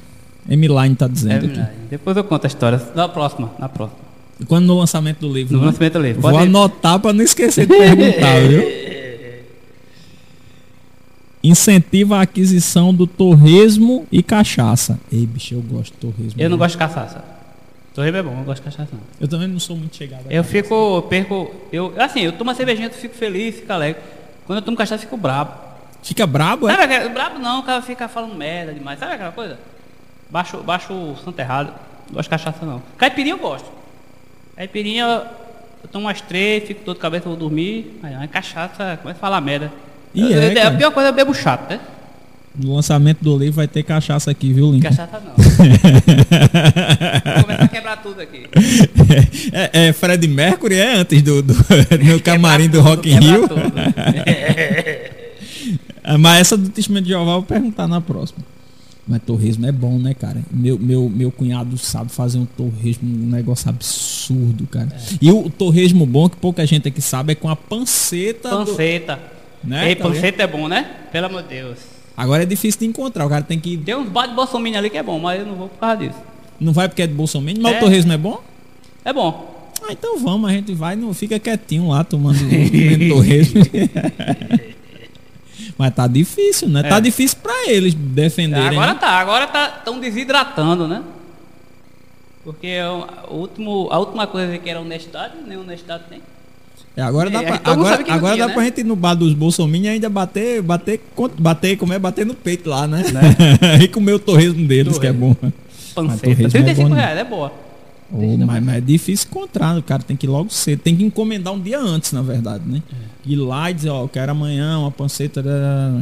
Emiline tá dizendo aqui. Depois eu conto a história. Na próxima, na próxima. Quando no lançamento do livro. No né? lançamento do livro. Vou Pode ir. anotar pra não esquecer de perguntar, [laughs] viu? incentiva a aquisição do torresmo e cachaça. Ei, bicho, eu gosto de torresmo. Eu não gosto de cachaça. Torresmo é bom, eu não gosto de cachaça não. Eu também não sou muito chegado. Eu cachaça. fico, eu perco, eu, assim, eu tomo uma cervejinha, eu fico feliz, fico alegre. Quando eu tomo cachaça, eu fico brabo. Fica brabo, é? Sabe brabo não, o cara fica falando merda demais. Sabe aquela coisa? Baixo, baixo o santo errado. Não gosto de cachaça não. Caipirinha eu gosto. Caipirinha, eu tomo umas três, fico todo cabeça, vou dormir. Aí, aí cachaça, começa a falar merda. E Eu- é, eu- cara. a pior coisa é bebo chato, né? No lançamento do livro vai ter cachaça aqui, viu, Lincoln? Cachaça não. [laughs] Vou começar a quebrar tudo aqui. [laughs] é, é Fred Mercury, é antes do, do no camarim do Rock in Rio. Ah, [laughs] Mas essa do Testemunho de Jeová eu vou perguntar na próxima. Mas torresmo é bom, né, cara? Meu, meu, meu cunhado sabe fazer um torresmo, um negócio absurdo, cara. E o torresmo bom, que pouca gente aqui sabe, é com a panceta. do- Panceta. Né, Ei, tá vendo? panceta é bom, né? Pelo amor de Deus. Agora é difícil de encontrar. O cara tem que. Tem uns bar de bolsominion ali que é bom, mas eu não vou por causa disso. Não vai porque é de Bolsonaro, mas É. o torresmo é bom? É bom. Ah, então vamos, a gente vai, não fica quietinho lá tomando [laughs] torresmo. [laughs] Mas tá difícil, né? Tá É. difícil pra eles defenderem. Agora né? tá, agora tá tão desidratando, né? Porque é o último, a última coisa que era honestidade, nem honestidade tem. É, agora dá É, pra, mundo agora, agora tinha, dá né? pra gente ir no bar dos Bolsonaro e ainda bater, bater, bater, como é, bater no peito lá, né? [laughs] e comer o torresmo deles, que é bom. Panceta. torresmo é 35 bom, né? reais, é boa. Ô, mas, mas é difícil encontrar, o cara tem que ir logo cedo. Tem que encomendar um dia antes, na verdade, né? Ir lá e dizer, ó, eu quero amanhã uma panceta da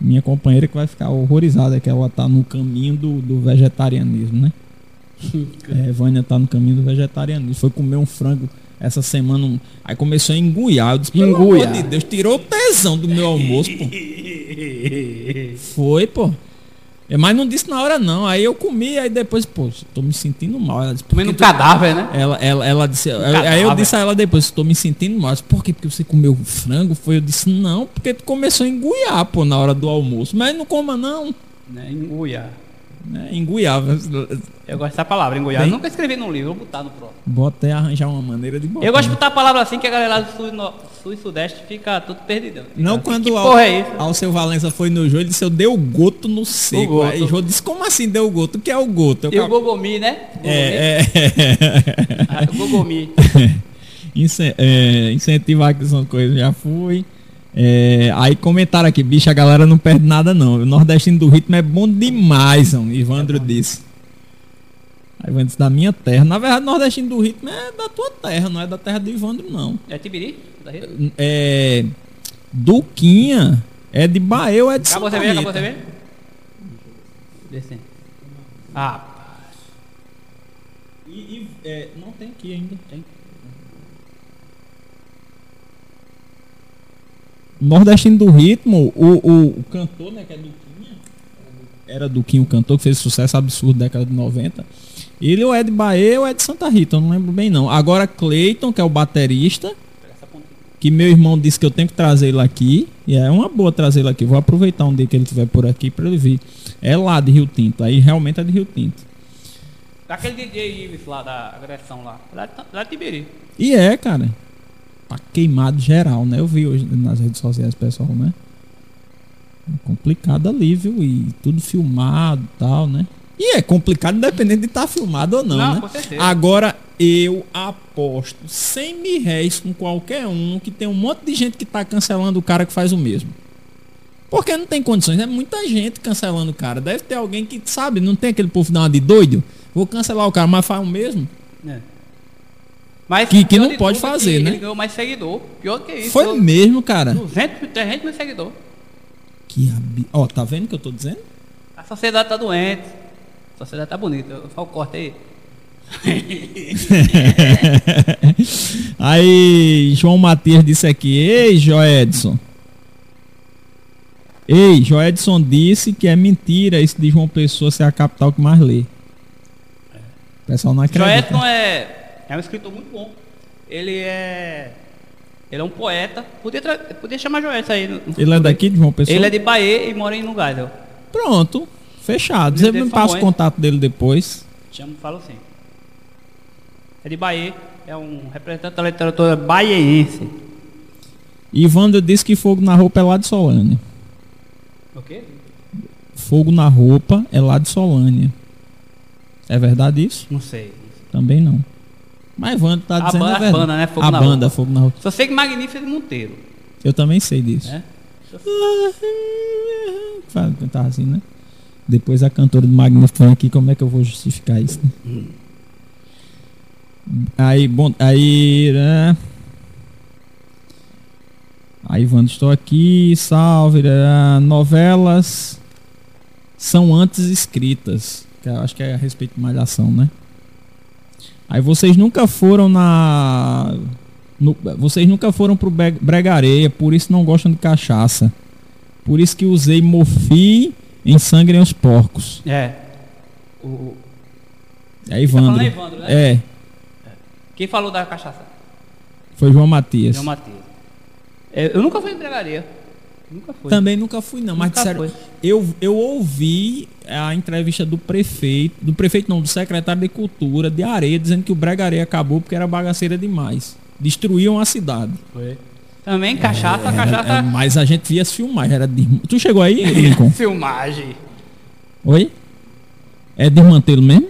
minha companheira que vai ficar horrorizada, que ela tá no caminho do, do vegetarianismo, né? É, Vânia tá no caminho do vegetarianismo. Foi comer um frango essa semana. um- Aí começou a enguiar. Eu disse, pelo amor Enguiar. de Deus, tirou o tesão do meu almoço, pô. [laughs] Foi, pô. É, Mas não disse na hora, não. Aí eu comi, aí depois, pô, tô me sentindo mal. Ela disse, Comendo um cadáver, né? ela, ela, ela disse. aí eu disse a ela depois, estou me sentindo mal. Disse, Por quê? Porque você comeu frango? Foi? Eu disse, não, porque tu começou a enguiar, pô, na hora do almoço. Mas não coma, não. né? Enguiar. Né? Enguiar. Eu gosto dessa palavra, enguiar. Bem- Eu nunca escrevi num livro, vou botar no próximo. Bota e arranjar uma maneira de botar. Eu gosto de botar a palavra assim que a galera lá do sul, e no- sul e sudeste fica tudo perdidão. Não Fica, quando que o porra é isso? Alceu Valença foi no jogo, ele disse, eu dei o goto no seco. goto. Aí Jô disse, como assim deu o goto? O que é o goto? Eu E o ca- Gogomi, né? Gogomi. é, é, Ah, o Gogomi. [laughs] Incen- é, incentivar que são coisas, já fui. É, aí comentaram aqui, bicho, a galera não perde nada não. O nordestino do ritmo é bom demais, ó, Ivandro disse. Aí Ivandro disse, da minha terra. Na verdade, o nordestino do ritmo é da tua terra, não é da terra do Ivandro, não. É Tibiri? É, Duquinha é de Bahia ou é de Acabou Santa? Acabou a Rita? cerveja? Desce. Ah, E, e, é, não tem aqui ainda. Tem. Nordestino do ritmo, o, o, o cantor, né, que é Duquinha, era Duquinho o cantor, que fez sucesso absurdo na década de 90. Ele ou é de Bahia ou é de Santa Rita, eu não lembro bem não. Agora Cleiton, que é o baterista, que meu irmão disse que eu tenho que trazer ele aqui, e é uma boa trazer ele aqui. Vou aproveitar um dia que ele estiver por aqui para ele vir. É lá de Rio Tinto, aí realmente é de Rio Tinto. Daquele DJ Ives lá da agressão lá. Lá de, lá de Tibiri. E é, cara. Tá queimado geral, né? Eu vi hoje nas redes sociais, pessoal, né? É complicado ali, viu? E tudo filmado e tal, né? E é complicado independente de estar filmado ou não, Não, né? Agora, eu aposto 100 mil réis com qualquer um que tem um monte de gente que tá cancelando o cara que faz o mesmo. Porque não tem condições, é muita gente cancelando o cara. Deve ter alguém que, sabe, não tem aquele povo uma de doido. Vou cancelar o cara, mas faz o mesmo. É. Mas Que- que não de pode é fazer, né? Ele ganhou mais seguidor. Pior que isso. Foi eu- mesmo, cara. 200, 300 mil seguidores. Que abi... Ó, tá vendo o que eu tô dizendo? A sociedade tá doente. A sociedade tá bonita. Eu falo corte aí. [laughs] Aí, João Matias disse aqui: Ei, Joedson. Ei, Joedson disse que é mentira isso de João Pessoa ser a capital que mais lê. O pessoal não acredita. É, é um escritor muito bom. Ele é. Ele é um poeta. Podia, tra- podia chamar Joetson aí. no- Ele é daqui de João Pessoa? Ele é de Bahia e mora em Nugásio. Pronto, fechado. Você me passa o contato dele depois. Chamo, falo assim. É de Bahia. É um representante da literatura baiense. Ivandro disse que fogo na roupa é lá de Solânia. Fogo na Roupa é lá de Solânia. É verdade isso? Não sei. Também não. Mas Wanda tá A dizendo ba- a verdade. banda, né? Fogo a na banda, Roupa. Fogo na Roupa. Só sei que Magnífico é Monteiro. Eu também sei disso. Fala, cantar assim, né? Depois a cantora do Magnífico aqui, como é que eu vou justificar isso? né? Aí, bom, aí. Né? Aí, Wanda, estou aqui, salve. né? Novelas são antes escritas. Que eu acho que é a respeito de malhação, né? Aí vocês nunca foram na. no- vocês nunca foram pro Bregareia, por isso não gostam de cachaça. Por isso que usei Mofi em Sangrem os Porcos. É. O, É tá Ivandro. Evandro, né? É, Quem falou da cachaça? foi João Matias. João Matias. É, eu nunca fui em pregaria. Nunca fui. Também nunca fui não, mas Nunca disseram, foi. eu, eu ouvi a entrevista do prefeito, do prefeito não, do secretário de cultura de Areia, dizendo que o Bregareia acabou porque era bagaceira demais. Destruíam a cidade. Foi. Também cachaça, Era- cachaça. é, mas a gente via filmar, era de... Tu chegou aí, [laughs] Lincoln? Filmagem. Oi? É desmantelo mesmo?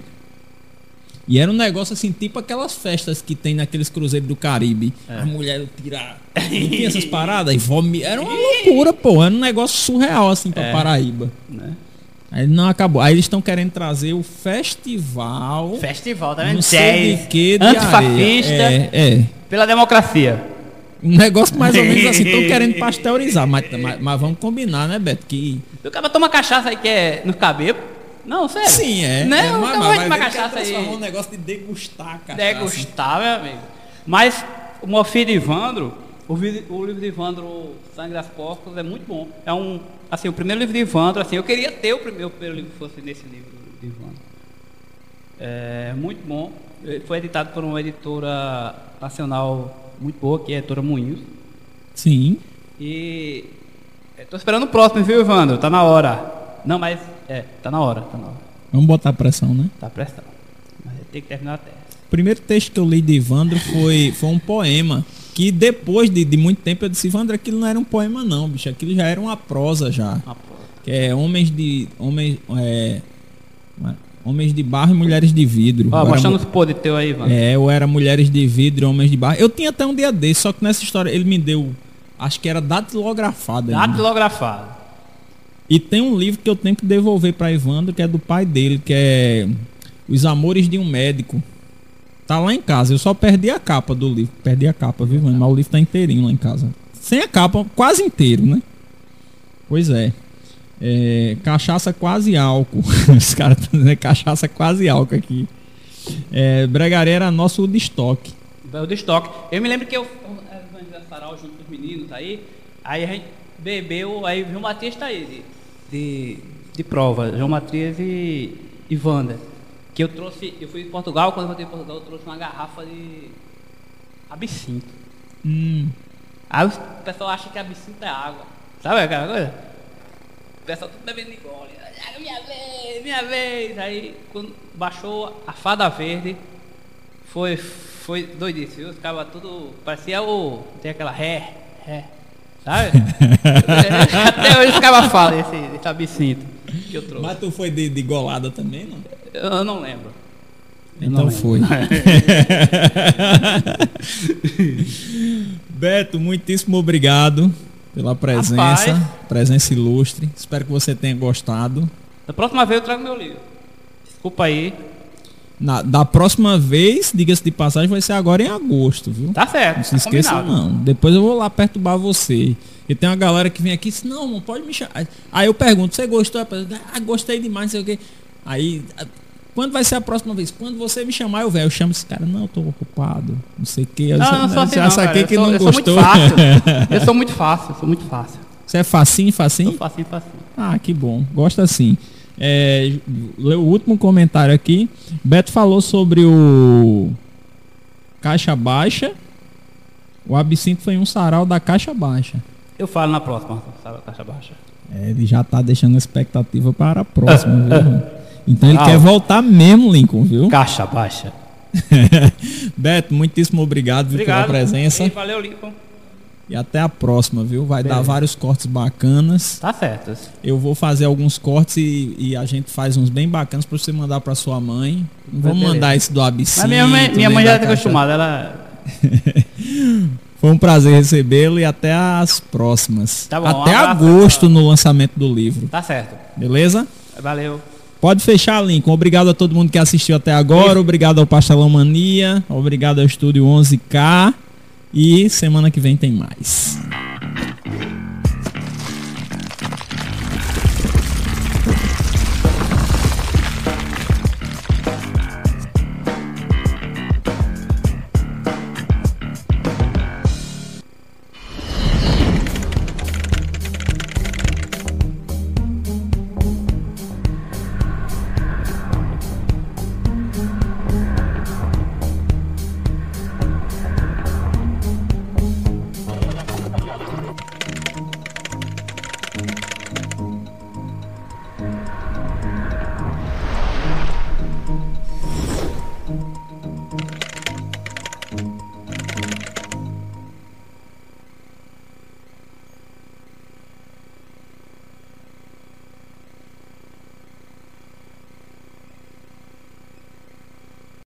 E era um negócio assim, tipo aquelas festas que tem naqueles cruzeiros do Caribe. É. A mulher tirar. Não tinha essas paradas? E vomi... Era uma loucura, pô. Era um negócio surreal, assim, pra É. Paraíba. Né? Aí não acabou. Aí eles estão querendo trazer o festival. Festival, tá não vendo? sei de que de Antifascista. É, é. Pela democracia. Um negócio mais ou menos assim. Estão [laughs] querendo pasteurizar. Mas, mas, mas vamos combinar, né, Beto? Que. O cara toma cachaça aí que é no cabelo. Não, sério. Sim, é. Né? é, mas- vai vai tomar cachaça transformar um aí. negócio de degustar cachaça. Degustar, meu amigo. Mas o Mofir de Ivandro, o, o livro de Ivandro, Sangue das Porcos, é muito bom. É um, assim, o primeiro livro de Ivandro, assim, eu queria ter o primeiro, o primeiro livro que fosse nesse livro de Ivandro. É muito bom. Ele foi editado por uma editora nacional muito boa, que é a editora Moinhos. Sim. E estou esperando o próximo, viu, Ivandro? Tá na hora. Não, mas é, tá na hora, tá na hora. Vamos botar pressão, né? Tá prestando. Mas tem que terminar a tese. O primeiro texto que eu li de Ivandro foi, foi um poema. Que depois de, de muito tempo eu disse, Ivandro, aquilo não era um poema, não, bicho. Aquilo já era uma prosa já. Uma prova. Que é homens de. Homens. É, homens de barro e mulheres de vidro. Ó, mostrando mu- os podres teu aí, Ivandro. É, ou era mulheres de vidro e homens de barro. Eu tinha até um dia desse, só que nessa história ele me deu. Acho que era datilografado. ainda. E tem um livro que eu tenho que devolver para Evandro, que é do pai dele, que é Os Amores de um Médico. Tá lá em casa. Eu só perdi a capa do livro. Perdi a capa, viu, Evandro? Mas o livro tá inteirinho lá em casa. Sem a capa, quase inteiro, né? Pois é. É, cachaça quase álcool. [laughs] Os caras estão dizendo cachaça quase álcool aqui. É, Bregaré era nosso de estoque. O de estoque. Eu me lembro que eu organizei a sarau junto com os meninos aí. Aí a gente bebeu, aí o João Matias tá aí, de, de, prova. João Matias e, e Wanda. Que eu trouxe, eu fui em Portugal, quando eu voltei em Portugal, eu trouxe uma garrafa de absinto. Hum, Aí o pessoal acha que absinto é água. Sabe aquela coisa? O pessoal tudo bebendo gole. Ah, Minha vez, minha vez. Aí quando baixou a fada verde, foi, foi doidice, viu? Ficava tudo. Parecia o. Tem aquela ré, ré. Sabe? [laughs] Até hoje ficava fala esse, esse absinto que eu trouxe. mas tu foi de, de golada também, não? Eu não lembro. Eu Então não foi. [laughs] Beto, muitíssimo obrigado pela presença, Rapaz. presença ilustre. Espero que você tenha gostado. Da próxima vez eu trago meu livro. Desculpa aí. Na- da próxima vez, diga-se de passagem, vai ser agora em agosto, viu? Tá certo. Não se tá esqueça combinado. não. Depois eu vou lá perturbar você. E tem uma galera que vem aqui e diz, não, não pode me chamar. Aí eu pergunto, você gostou? Ah, gostei demais, não sei o quê. Aí, quando vai ser a próxima vez? Quando você me chamar, eu venho. Eu chamo esse cara, não, eu tô ocupado, não sei o quê. Eu Não, já- não sou assim não, saquei cara. Eu que sou, não eu sou muito gostou. fácil. [laughs] Eu sou muito fácil, eu sou muito fácil. Você é facinho, facinho? Sou facinho, facinho. Ah, que bom. Gosta assim. É, o último comentário aqui. Beto falou sobre o Caixa Baixa. O absinto foi um sarau da Caixa Baixa. Eu falo na próxima, sabe, caixa baixa. É, ele já tá deixando a expectativa para a próxima, viu? [laughs] Então ele Ah. quer voltar mesmo, Lincoln, viu? Caixa baixa. [laughs] Beto, muitíssimo obrigado, Obrigado. pela presença. E valeu, Lincoln. E até a próxima, viu? Vai dar Beleza. vários cortes bacanas. Tá certo. Eu vou fazer alguns cortes e, e a gente faz uns bem bacanas pra você mandar pra sua mãe. Não vamos Beleza. mandar esse do absinto. Mas minha mãe, minha mãe já tá cachaça. acostumada, ela. [laughs] Foi um prazer recebê-lo e até as próximas. Tá bom, até agosto no lançamento do livro. Tá certo. Beleza? Valeu. Pode fechar, Lincoln. Obrigado a todo mundo que assistiu até agora. Obrigado ao Pastelão Mania. Obrigado ao Estúdio 11K. E semana que vem tem mais.